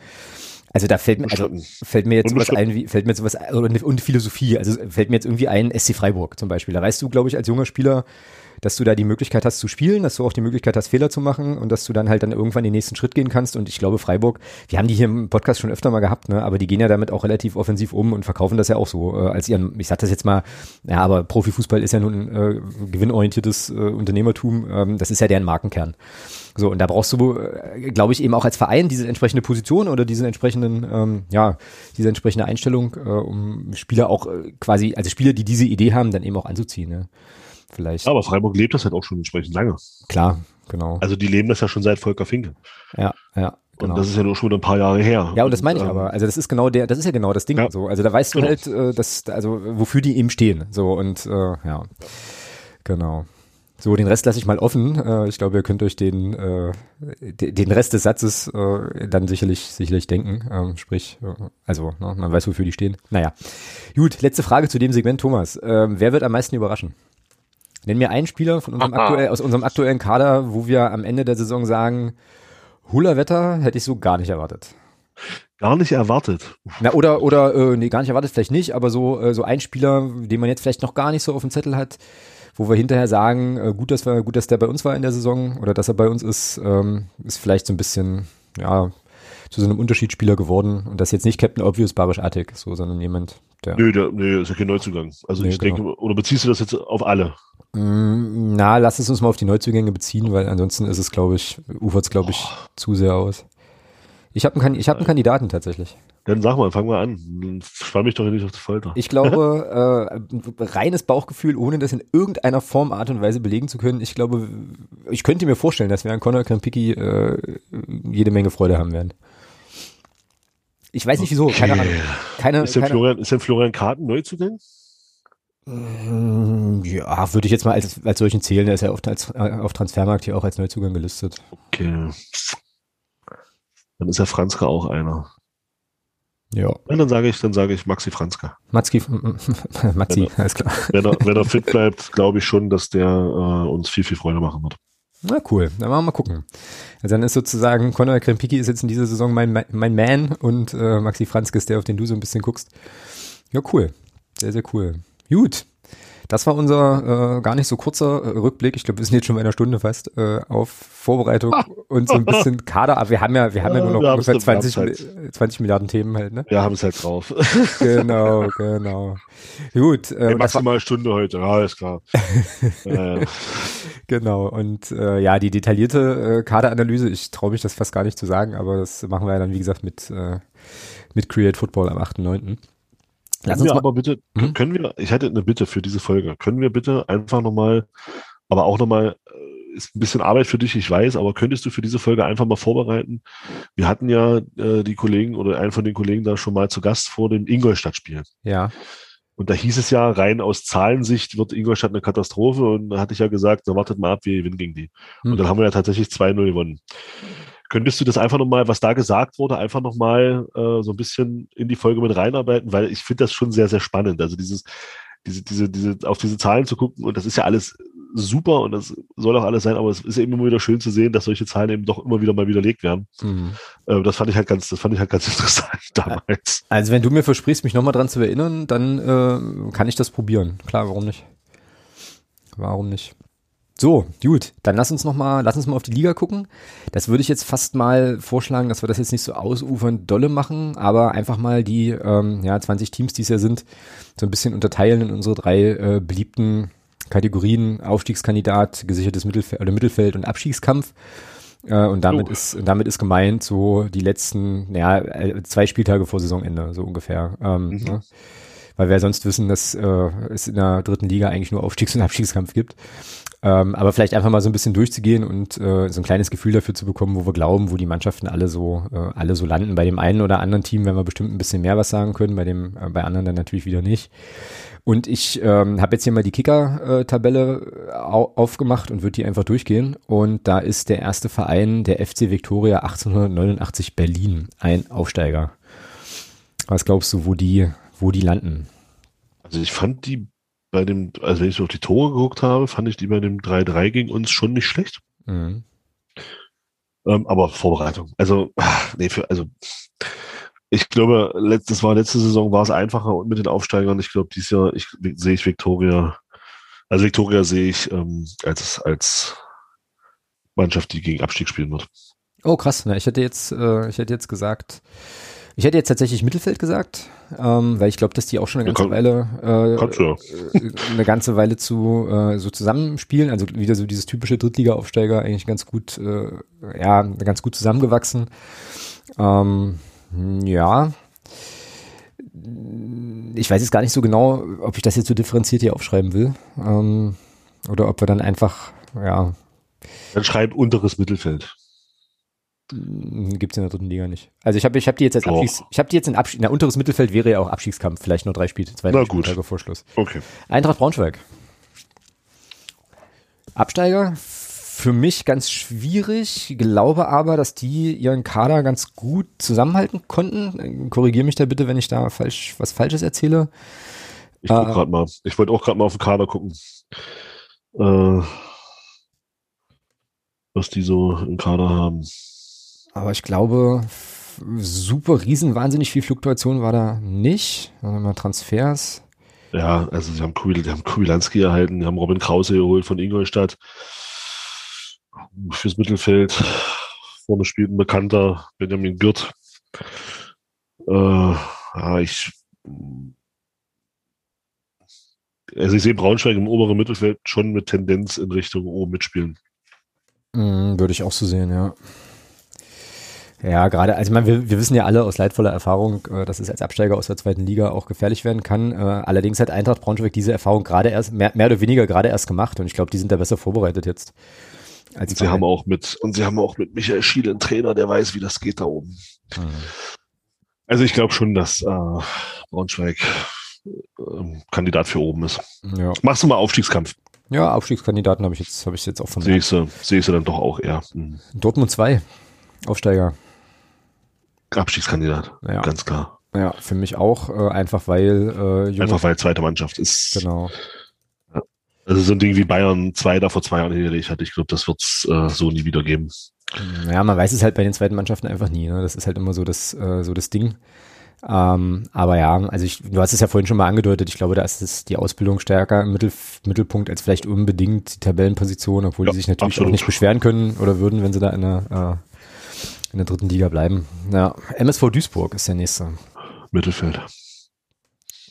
[SPEAKER 1] also da fällt mir, also fällt mir jetzt sowas ein, wie, fällt mir jetzt sowas, und Philosophie, also fällt mir jetzt irgendwie ein, SC Freiburg zum Beispiel. Da weißt du, glaube ich, als junger Spieler, dass du da die Möglichkeit hast zu spielen, dass du auch die Möglichkeit hast, Fehler zu machen und dass du dann halt dann irgendwann den nächsten Schritt gehen kannst. Und ich glaube, Freiburg, wir haben die hier im Podcast schon öfter mal gehabt, ne? aber die gehen ja damit auch relativ offensiv um und verkaufen das ja auch so äh, als ihren, ich sag das jetzt mal, ja, aber Profifußball ist ja nun äh, gewinnorientiertes äh, Unternehmertum, ähm, das ist ja deren Markenkern. So, und da brauchst du, äh, glaube ich, eben auch als Verein diese entsprechende Position oder diese entsprechenden, ähm, ja, diese entsprechende Einstellung, äh, um Spieler auch äh, quasi, also Spieler, die diese Idee haben, dann eben auch anzuziehen. Ne? Vielleicht.
[SPEAKER 2] Aber Freiburg lebt das halt auch schon entsprechend lange.
[SPEAKER 1] Klar, genau.
[SPEAKER 2] Also die leben das ja schon seit Volker Finke.
[SPEAKER 1] Ja, ja.
[SPEAKER 2] Genau. Und das ist ja nur schon ein paar Jahre her.
[SPEAKER 1] Ja, und das meine ich ähm, aber. Also das ist genau der, das ist ja genau das Ding. Ja. So, also da weißt du genau. halt, äh, dass, also wofür die eben stehen. So und äh, ja, genau. So, den Rest lasse ich mal offen. Äh, ich glaube, ihr könnt euch den, äh, den Rest des Satzes äh, dann sicherlich, sicherlich denken. Ähm, sprich, äh, also, ne, man weiß, wofür die stehen. Naja. Gut, letzte Frage zu dem Segment, Thomas. Ähm, wer wird am meisten überraschen? Nenn mir einen Spieler von unserem aktuell, aus unserem aktuellen Kader, wo wir am Ende der Saison sagen, Wetter hätte ich so gar nicht erwartet.
[SPEAKER 2] Gar nicht erwartet.
[SPEAKER 1] Na, oder, oder, äh, nee, gar nicht erwartet vielleicht nicht, aber so, äh, so ein Spieler, den man jetzt vielleicht noch gar nicht so auf dem Zettel hat, wo wir hinterher sagen, äh, gut, dass wir, gut, dass der bei uns war in der Saison oder dass er bei uns ist, ähm, ist vielleicht so ein bisschen, ja, zu so einem Unterschiedsspieler geworden. Und das jetzt nicht Captain Obvious Barisch Attic, so, sondern jemand, der.
[SPEAKER 2] Nö, der, nee, ist ja kein Neuzugang. Also nee, ich genau. denke, oder beziehst du das jetzt auf alle?
[SPEAKER 1] Mm, na, lass es uns mal auf die Neuzugänge beziehen, weil ansonsten ist es, glaube ich, ufert es, glaube ich, oh. zu sehr aus. Ich habe einen, hab einen Kandidaten tatsächlich.
[SPEAKER 2] Dann sag mal, fang mal an. Spann mich doch nicht auf die Folter.
[SPEAKER 1] Ich glaube, äh, reines Bauchgefühl, ohne das in irgendeiner Form, Art und Weise belegen zu können. Ich glaube, ich könnte mir vorstellen, dass wir an Conor Krempicki äh, jede Menge Freude haben werden. Ich weiß nicht wieso, keine Ahnung. Keine,
[SPEAKER 2] ist, denn
[SPEAKER 1] keine,
[SPEAKER 2] Florian, ist denn Florian Karten Neuzugang?
[SPEAKER 1] Mm, Ja, würde ich jetzt mal als, als solchen zählen. Der ist ja oft als, äh, auf Transfermarkt hier auch als Neuzugang gelistet.
[SPEAKER 2] Okay. Dann ist ja Franzka auch einer.
[SPEAKER 1] Ja.
[SPEAKER 2] Ja, dann sage ich, dann sage ich Maxi Franzka.
[SPEAKER 1] Matzi,
[SPEAKER 2] Genau.
[SPEAKER 1] alles klar.
[SPEAKER 2] Wenn er, wenn er fit bleibt, glaube ich schon, dass der äh, uns viel, viel Freude machen wird.
[SPEAKER 1] Na cool, dann machen wir mal gucken. Also dann ist sozusagen, Conor Krempicki ist jetzt in dieser Saison mein, mein Man und äh, Maxi Franzke ist der, auf den du so ein bisschen guckst. Ja, cool. Sehr, sehr cool. Gut. Das war unser äh, gar nicht so kurzer äh, Rückblick. Ich glaube, wir sind jetzt schon bei einer Stunde fast äh, auf Vorbereitung und so ein bisschen Kader. Aber wir haben ja, wir haben ja nur noch ungefähr
[SPEAKER 2] haben's- wir haben's
[SPEAKER 1] 20, Mi- 20 Milliarden Themen halt, ne?
[SPEAKER 2] Wir haben es halt drauf.
[SPEAKER 1] Genau, genau. Gut. Äh,
[SPEAKER 2] Hey,
[SPEAKER 1] war,
[SPEAKER 2] maximal Stunde heute, ja, ist klar. äh,
[SPEAKER 1] Genau, und äh, ja, die detaillierte äh, Kaderanalyse, ich traue mich das fast gar nicht zu sagen, aber das machen wir ja dann, wie gesagt, mit, äh, mit Create Football am 8.9. Lass
[SPEAKER 2] können
[SPEAKER 1] uns
[SPEAKER 2] wir
[SPEAKER 1] mal,
[SPEAKER 2] aber bitte,
[SPEAKER 1] Mhm.
[SPEAKER 2] können wir, ich hätte eine Bitte für diese Folge. Können wir bitte einfach nochmal, aber auch nochmal, äh, ist ein bisschen Arbeit für dich, ich weiß, aber könntest du für diese Folge einfach mal vorbereiten? Wir hatten ja äh, die Kollegen oder einen von den Kollegen da schon mal zu Gast vor dem Ingolstadt-Spiel.
[SPEAKER 1] ja,
[SPEAKER 2] Und da hieß es ja, rein aus Zahlensicht wird Ingolstadt eine Katastrophe. Und da hatte ich ja gesagt, na wartet mal ab, wir gewinnen gegen die.
[SPEAKER 1] Hm.
[SPEAKER 2] Und dann haben wir ja tatsächlich 2-0 gewonnen. Könntest du das einfach nochmal, was da gesagt wurde, einfach nochmal äh, so ein bisschen in die Folge mit reinarbeiten? Weil ich finde das schon sehr, sehr spannend. Also dieses, diese, diese, diese, auf diese Zahlen zu gucken, und das ist ja alles super und das soll auch alles sein, aber es ist eben immer wieder schön zu sehen, dass solche Zahlen eben doch immer wieder mal widerlegt werden.
[SPEAKER 1] mhm.
[SPEAKER 2] Äh, das fand ich halt ganz, das fand ich halt ganz interessant damals.
[SPEAKER 1] Also wenn du mir versprichst, mich nochmal dran zu erinnern, dann äh, kann ich das probieren. Klar, warum nicht? Warum nicht? So, gut, dann lass uns noch mal, lass uns mal auf die Liga gucken. Das würde ich jetzt fast mal vorschlagen, dass wir das jetzt nicht so ausufernd dolle machen, aber einfach mal die ähm, ja, 20 Teams, die es ja sind, so ein bisschen unterteilen in unsere drei äh, beliebten Kategorien, Aufstiegskandidat, gesichertes Mittelfeld oder Mittelfeld und Abstiegskampf. Äh, und damit
[SPEAKER 2] Jo.
[SPEAKER 1] ist, damit ist gemeint so die letzten, ja, äh, zwei Spieltage vor Saisonende, so ungefähr. Ähm,
[SPEAKER 2] Mhm.
[SPEAKER 1] ne? Weil wir sonst wissen, dass äh, es in der dritten Liga eigentlich nur Aufstiegs- und Abstiegskampf gibt. Ähm, aber vielleicht einfach mal so ein bisschen durchzugehen und äh, so ein kleines Gefühl dafür zu bekommen, wo wir glauben, wo die Mannschaften alle so, äh, alle so landen. Bei dem einen oder anderen Team werden wir bestimmt ein bisschen mehr was sagen können, bei dem, äh, bei anderen dann natürlich wieder nicht. Und ich ähm, habe jetzt hier mal die Kicker-Tabelle au aufgemacht und würde die einfach durchgehen. Und da ist der erste Verein der FC Victoria 1889 Berlin, ein Aufsteiger. Was glaubst du, wo die, wo die landen?
[SPEAKER 2] Also ich fand die bei dem, also wenn ich so auf die Tore geguckt habe, fand ich die bei dem 3-3 gegen uns schon nicht schlecht.
[SPEAKER 1] Mhm.
[SPEAKER 2] Ähm, aber Vorbereitung. Also, ah, nee, für, also ich glaube, letztes war letzte Saison war es einfacher und mit den Aufsteigern. Ich glaube, dieses Jahr ich, sehe ich Victoria, also Victoria sehe ich ähm, als, als Mannschaft, die gegen Abstieg spielen wird.
[SPEAKER 1] Oh krass, na, ich hätte jetzt, äh, ich hätte jetzt gesagt, ich hätte jetzt tatsächlich Mittelfeld gesagt, ähm, weil ich glaube, dass die auch schon eine ganze
[SPEAKER 2] kann-
[SPEAKER 1] Weile, äh, äh, eine ganze Weile zu äh, so zusammenspielen, also wieder so dieses typische Drittliga-Aufsteiger eigentlich ganz gut, äh, ja, ganz gut zusammengewachsen. Ähm, ja. Ich weiß jetzt gar nicht so genau, ob ich das jetzt so differenziert hier aufschreiben will. Ähm, oder ob wir dann einfach, ja,
[SPEAKER 2] Dann schreib unteres Mittelfeld.
[SPEAKER 1] Gibt es in der dritten Liga nicht. Also ich habe ich hab die jetzt als. Abstiegs, ich habe die jetzt in Abstieg, na, unteres Mittelfeld wäre ja auch Abstiegskampf, vielleicht nur drei Spiele, zwei
[SPEAKER 2] Na gut.
[SPEAKER 1] Spieltage vor Schluss.
[SPEAKER 2] Okay.
[SPEAKER 1] Eintracht Braunschweig. Absteiger, für mich ganz schwierig, glaube aber, dass die ihren Kader ganz gut zusammenhalten konnten. Korrigiere mich da bitte, wenn ich da falsch, was Falsches erzähle.
[SPEAKER 2] Ich guck
[SPEAKER 1] Ah.
[SPEAKER 2] grad mal. Ich wollte auch gerade mal auf den Kader gucken. Äh, was die so im Kader haben.
[SPEAKER 1] Aber ich glaube, super riesen, wahnsinnig viel Fluktuation war da nicht. Warte mal Transfers.
[SPEAKER 2] Ja, also sie haben, Kubil, haben Kubilanski erhalten, die haben Robin Krause geholt von Ingolstadt fürs Mittelfeld. Vorne spielt ein Bekannter, Benjamin Gürt. Äh, ja, ich, also ich sehe Braunschweig im oberen Mittelfeld schon mit Tendenz in Richtung oben mitspielen.
[SPEAKER 1] Mm, würde ich auch so sehen, ja. Ja, gerade, also ich meine, wir, wir wissen ja alle aus leidvoller Erfahrung, äh, dass es als Absteiger aus der zweiten Liga auch gefährlich werden kann. Äh, allerdings hat Eintracht Braunschweig diese Erfahrung gerade erst, mehr, mehr oder weniger gerade erst gemacht und ich glaube, die sind da besser vorbereitet jetzt.
[SPEAKER 2] Als sie haben auch mit, und sie haben auch mit Michael Schiele einen Trainer, der weiß, wie das geht da oben. Mhm. Also ich glaube schon, dass äh, Braunschweig äh, Kandidat für oben ist. Ja. Machst du mal Aufstiegskampf?
[SPEAKER 1] Ja, Aufstiegskandidaten habe ich jetzt, habe ich jetzt auch von.
[SPEAKER 2] Sehe ich sie, sehe ich sie dann doch auch eher.
[SPEAKER 1] Mhm. Dortmund 2, Aufsteiger.
[SPEAKER 2] Abstiegskandidat, ja. ganz klar.
[SPEAKER 1] Ja, für mich auch, äh, einfach weil
[SPEAKER 2] äh, Einfach weil zweite Mannschaft ist.
[SPEAKER 1] Genau.
[SPEAKER 2] Also so ein Ding wie Bayern 2 da vor zwei Jahren hingelegt hat, ich glaube, das wird es äh, so nie wieder geben.
[SPEAKER 1] Ja, man weiß es halt bei den zweiten Mannschaften einfach nie. Ne? Das ist halt immer so das, äh, so das Ding. Ähm, aber ja, also ich, du hast es ja vorhin schon mal angedeutet, ich glaube, da ist es die Ausbildung stärker im Mittel, Mittelpunkt als vielleicht unbedingt die Tabellenposition, obwohl ja, die sich natürlich absolut. auch nicht beschweren können oder würden, wenn sie da in der, äh, in der dritten Liga bleiben. Ja, MSV Duisburg ist der nächste.
[SPEAKER 2] Mittelfeld.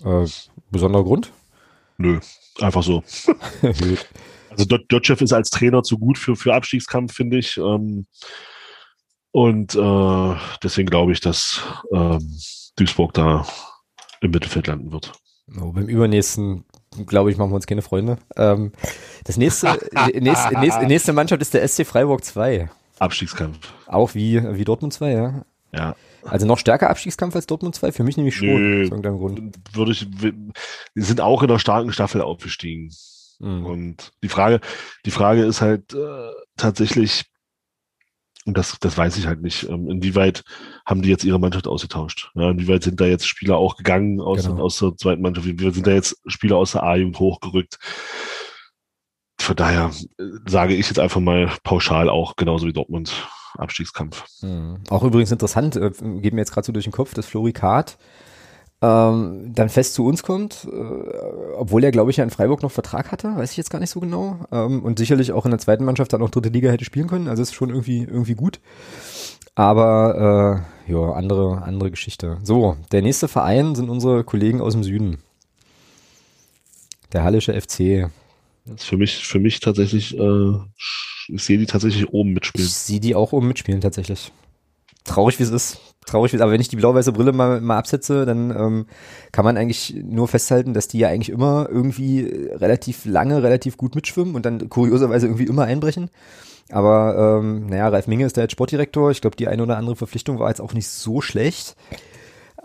[SPEAKER 1] Äh, besonderer Grund?
[SPEAKER 2] Nö, einfach so. also Dotchev ist als Trainer zu gut für, für Abstiegskampf, finde ich. Ähm, und äh, deswegen glaube ich, dass ähm, Duisburg da im Mittelfeld landen wird.
[SPEAKER 1] Oh, beim übernächsten, glaube ich, machen wir uns keine Freunde. Ähm, das nächste, nächste, nächste, nächste Mannschaft ist der SC Freiburg 2.
[SPEAKER 2] Abstiegskampf.
[SPEAKER 1] Auch wie, wie Dortmund 2, ja?
[SPEAKER 2] Ja.
[SPEAKER 1] Also noch stärker Abstiegskampf als Dortmund 2? Für mich nämlich schon. Nö, aus irgendeinem Grund.
[SPEAKER 2] Würde ich, die sind auch in einer starken Staffel aufgestiegen. Mhm. Und die Frage, die Frage ist halt äh, tatsächlich, und das, das weiß ich halt nicht. Ähm, inwieweit haben die jetzt ihre Mannschaft ausgetauscht? Ja, inwieweit sind da jetzt Spieler auch gegangen aus, genau. aus der zweiten Mannschaft? Inwieweit sind da jetzt Spieler aus der A-Jugend hochgerückt? Von daher äh, sage ich jetzt einfach mal pauschal auch genauso wie Dortmund Abstiegskampf.
[SPEAKER 1] Mhm. Auch übrigens interessant, äh, geht mir jetzt gerade so durch den Kopf, dass Flori Kart ähm, dann fest zu uns kommt, äh, obwohl er, glaube ich, ja in Freiburg noch Vertrag hatte, weiß ich jetzt gar nicht so genau. Ähm, und sicherlich auch in der zweiten Mannschaft dann auch dritte Liga hätte spielen können. Also ist schon irgendwie, irgendwie gut. Aber äh, ja, andere, andere Geschichte. So, der nächste Verein sind unsere Kollegen aus dem Süden. Der Hallische FC.
[SPEAKER 2] Das für mich, für mich tatsächlich, äh, ich sehe die tatsächlich oben mitspielen. Ich
[SPEAKER 1] sehe die auch oben mitspielen, tatsächlich. Traurig, wie es ist traurig ist, aber wenn ich die blau-weiße Brille mal, mal absetze, dann ähm, kann man eigentlich nur festhalten, dass die ja eigentlich immer irgendwie relativ lange, relativ gut mitschwimmen und dann kurioserweise irgendwie immer einbrechen. Aber ähm, naja, Ralf Minge ist da jetzt Sportdirektor. Ich glaube, die eine oder andere Verpflichtung war jetzt auch nicht so schlecht.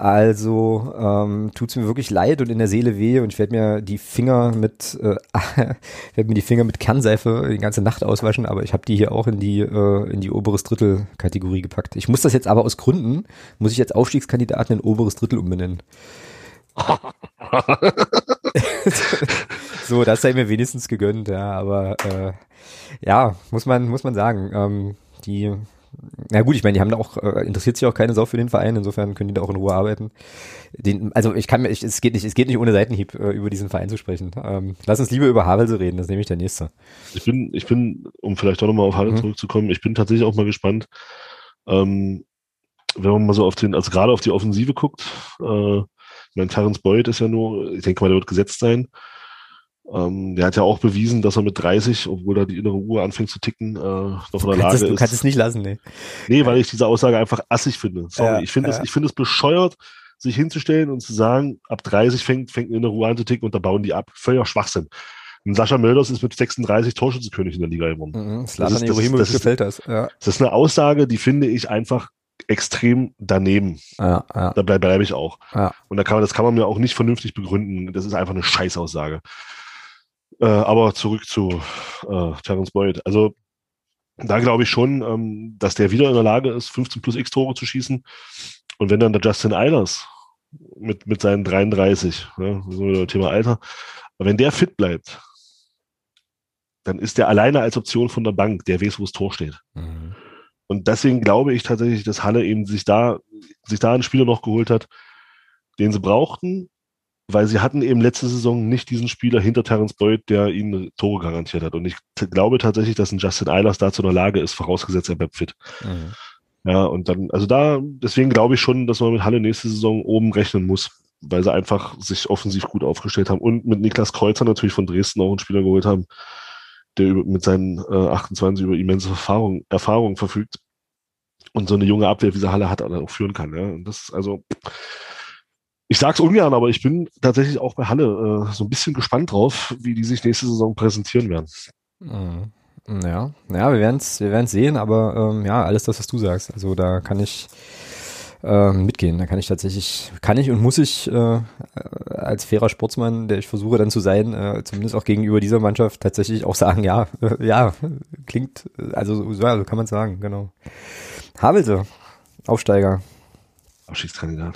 [SPEAKER 1] Also ähm, tut mir wirklich leid und in der Seele weh und ich werde mir die Finger mit äh, werde mir die Finger mit Kernseife die ganze Nacht auswaschen, aber ich habe die hier auch in die äh, in die oberes Drittel Kategorie gepackt. Ich muss das jetzt aber aus Gründen muss ich jetzt Aufstiegskandidaten in oberes Drittel umbenennen. so, das sei mir wenigstens gegönnt, ja, aber äh, ja, muss man muss man sagen, ähm, die na gut, ich meine, die haben da auch, äh, interessiert sich auch keine Sau für den Verein, insofern können die da auch in Ruhe arbeiten. Den, also ich kann mir, ich, es geht nicht, es geht nicht ohne Seitenhieb, äh, über diesen Verein zu sprechen. Ähm, lass uns lieber über Havelse reden, das nehme ich der nächste.
[SPEAKER 2] Ich bin, ich bin, um vielleicht auch nochmal auf Halle mhm. zurückzukommen, ich bin tatsächlich auch mal gespannt, ähm, wenn man mal so auf den, also gerade auf die Offensive guckt, äh, mein Terence Boyd ist ja nur, ich denke mal, der wird gesetzt sein. Ähm, der hat ja auch bewiesen, dass er mit 30, obwohl da die innere Uhr anfängt zu ticken, äh, noch in der Lage
[SPEAKER 1] es,
[SPEAKER 2] ist.
[SPEAKER 1] Du kannst es nicht lassen, nee.
[SPEAKER 2] Nee, weil ich diese Aussage einfach assig finde. Sorry, ja, ich finde ja. es, ich finde es bescheuert, sich hinzustellen und zu sagen, ab 30 fängt, fängt eine innere Uhr an zu ticken und da bauen die ab. Völliger Schwachsinn. Und Sascha Mölders ist mit 36 Torschützenkönig in der Liga geworden.
[SPEAKER 1] Mhm, das, ist, das, ist, das, gefällt das.
[SPEAKER 2] Ja. das ist eine Aussage, die finde ich einfach extrem daneben.
[SPEAKER 1] Ja, ja.
[SPEAKER 2] Da bleibe bleib ich auch. Ja. Und da kann man, das kann man mir auch nicht vernünftig begründen. Das ist einfach eine Scheißaussage. Äh, aber zurück zu äh, Terence Boyd. Also da glaube ich schon, ähm, dass der wieder in der Lage ist, 15 plus X Tore zu schießen. Und wenn dann der Justin Eilers mit, mit seinen 33, ja, so wieder Thema Alter, wenn der fit bleibt, dann ist der alleine als Option von der Bank, der weiß, wo das Tor steht. Mhm. Und deswegen glaube ich tatsächlich, dass Halle eben sich da, sich da einen Spieler noch geholt hat, den sie brauchten, weil sie hatten eben letzte Saison nicht diesen Spieler hinter Terence Boyd, der ihnen Tore garantiert hat. Und ich glaube tatsächlich, dass ein Justin Eilers dazu in der Lage ist, vorausgesetzt er bleibt fit. Mhm. Ja, und dann, also da, deswegen glaube ich schon, dass man mit Halle nächste Saison oben rechnen muss, weil sie einfach sich offensiv gut aufgestellt haben und mit Niklas Kreuzer natürlich von Dresden auch einen Spieler geholt haben, der mit seinen äh, 28 über immense Erfahrung, Erfahrung verfügt. und so eine junge Abwehr, wie sie Halle hat, auch führen kann. Ja. Und das also, ich sag's ungern, aber ich bin tatsächlich auch bei Halle äh, so ein bisschen gespannt drauf, wie die sich nächste Saison präsentieren werden.
[SPEAKER 1] Mhm. Ja, ja, wir werden's, wir werden's sehen, aber ähm, ja, alles das, was du sagst. Also da kann ich äh, mitgehen. Da kann ich tatsächlich, kann ich und muss ich äh, als fairer Sportsmann, der ich versuche dann zu sein, äh, zumindest auch gegenüber dieser Mannschaft tatsächlich auch sagen, ja, äh, ja, klingt, also ja, so kann man sagen, genau. Havelse, Aufsteiger.
[SPEAKER 2] Abstiegskandidat.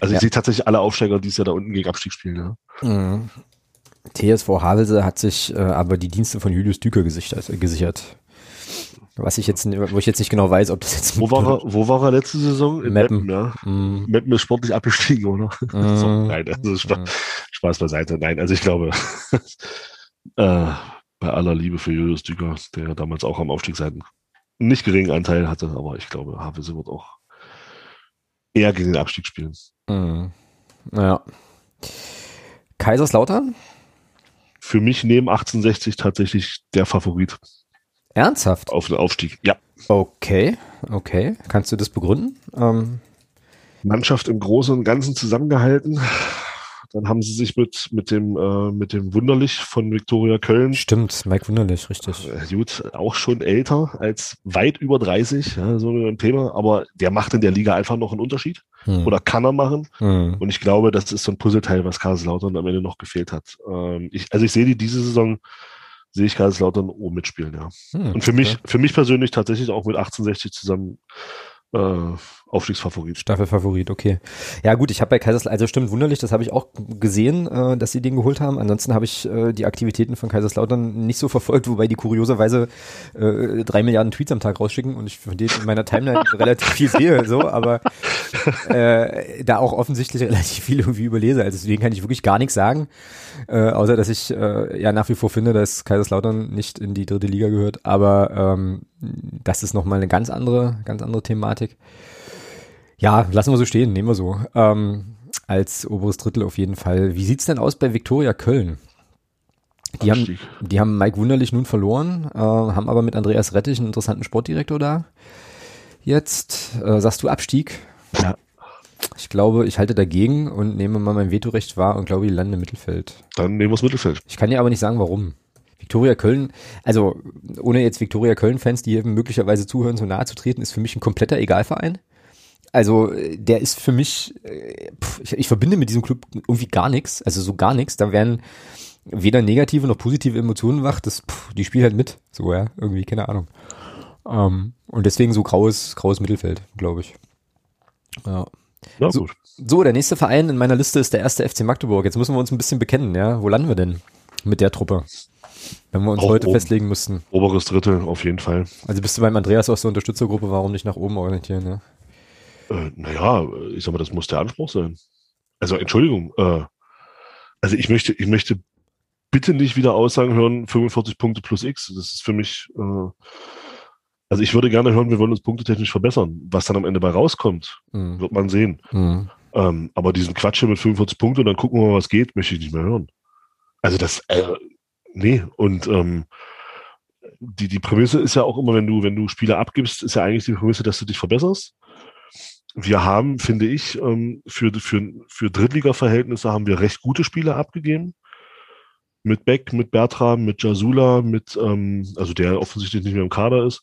[SPEAKER 2] Also ja. ich sehe tatsächlich alle Aufsteiger die es ja da unten gegen Abstieg spielen, ja. Mhm.
[SPEAKER 1] TSV Havelse hat sich äh, aber die Dienste von Julius Düker gesichert. Äh, gesichert. Was ich jetzt, wo ich jetzt nicht genau weiß, ob das jetzt.
[SPEAKER 2] Wo war er, wo war er letzte Saison?
[SPEAKER 1] In Meppen.
[SPEAKER 2] Ja. Mm. Meppen ist sportlich abgestiegen, oder? Mm. so, nein, also Spaß, mm. Spaß beiseite. Nein, also ich glaube, äh, bei aller Liebe für Julius Düker, der damals auch am Aufstiegsseiten nicht geringen Anteil hatte, aber ich glaube, Havelse wird auch eher gegen den Abstieg spielen.
[SPEAKER 1] Mm. Ja. Kaiserslautern?
[SPEAKER 2] Für mich neben 1860 tatsächlich der Favorit.
[SPEAKER 1] Ernsthaft?
[SPEAKER 2] Auf den Aufstieg, ja.
[SPEAKER 1] Okay, okay. Kannst du das begründen? Ähm
[SPEAKER 2] Mannschaft im Großen und Ganzen zusammengehalten. Dann haben sie sich mit, mit dem, äh, mit dem Wunderlich von Viktoria Köln.
[SPEAKER 1] Stimmt, Mike Wunderlich, richtig.
[SPEAKER 2] Äh, gut, auch schon älter als weit über 30, ja, so ein Thema. Aber der macht in der Liga einfach noch einen Unterschied. Hm. Oder kann er machen. Hm. Und ich glaube, das ist so ein Puzzleteil, was Kaiserslautern am Ende noch gefehlt hat. Ähm, ich, also ich sehe die diese Saison sehe ich Kaiserslautern oben mitspielen, ja. Hm, und für okay. mich, für mich persönlich tatsächlich auch mit 1860 zusammen äh, Aufstiegsfavorit.
[SPEAKER 1] Staffelfavorit, okay. Ja gut, ich habe bei Kaiserslautern, also stimmt wunderlich, das habe ich auch gesehen, äh, dass sie den geholt haben. Ansonsten habe ich äh, die Aktivitäten von Kaiserslautern nicht so verfolgt, wobei die kurioserweise äh, drei Milliarden Tweets am Tag rausschicken und ich von denen in meiner Timeline relativ viel sehe, so, aber äh, da auch offensichtlich relativ viel irgendwie überlese. Also deswegen kann ich wirklich gar nichts sagen, äh, außer dass ich äh, ja nach wie vor finde, dass Kaiserslautern nicht in die dritte Liga gehört, aber ähm, das ist nochmal eine ganz andere, ganz andere Thematik. Ja, lassen wir so stehen, nehmen wir so. Ähm, als oberes Drittel auf jeden Fall. Wie sieht's denn aus bei Viktoria Köln? Die haben, die haben Mike Wunderlich nun verloren, äh, haben aber mit Andreas Rettich einen interessanten Sportdirektor da. Jetzt äh, sagst du Abstieg.
[SPEAKER 2] Ja.
[SPEAKER 1] Ich glaube, ich halte dagegen und nehme mal mein Vetorecht wahr und glaube, die landen im Mittelfeld.
[SPEAKER 2] Dann nehmen wir das Mittelfeld.
[SPEAKER 1] Ich kann dir aber nicht sagen, warum. Viktoria Köln, also ohne jetzt Viktoria Köln-Fans, die hier möglicherweise zuhören, so nahe zu treten, ist für mich ein kompletter Egalverein. Also der ist für mich, äh, pff, ich, ich verbinde mit diesem Club irgendwie gar nichts, also so gar nichts. Da werden weder negative noch positive Emotionen wach. Das, pff, die spielen halt mit, so ja, irgendwie keine Ahnung. Ähm, und deswegen so graues, graues Mittelfeld, glaube ich. Ja.
[SPEAKER 2] ja
[SPEAKER 1] so, so, der nächste Verein in meiner Liste ist der erste FC Magdeburg. Jetzt müssen wir uns ein bisschen bekennen, ja. Wo landen wir denn mit der Truppe? Wenn wir uns Auch heute oben. festlegen müssten.
[SPEAKER 2] Oberes Drittel, auf jeden Fall.
[SPEAKER 1] Also bist du beim Andreas aus der Unterstützergruppe, warum nicht nach oben orientieren, ja?
[SPEAKER 2] Äh, naja, ich sag mal, das muss der Anspruch sein. Also Entschuldigung, äh, also ich möchte, ich möchte bitte nicht wieder Aussagen hören, 45 Punkte plus X. Das ist für mich, äh, also ich würde gerne hören, wir wollen uns punktetechnisch verbessern. Was dann am Ende bei rauskommt, mhm. wird man sehen. Mhm. Ähm, aber diesen Quatsch hier mit 45 Punkten und dann gucken wir mal, was geht, möchte ich nicht mehr hören. Also das, äh, nee, und ähm, die, die Prämisse ist ja auch immer, wenn du, wenn du Spieler abgibst, ist ja eigentlich die Prämisse, dass du dich verbesserst wir haben, finde ich, ähm, für, für, für Drittliga-Verhältnisse haben wir recht gute Spieler abgegeben. Mit Beck, mit Bertram, mit Jasula, mit, ähm, also der offensichtlich nicht mehr im Kader ist.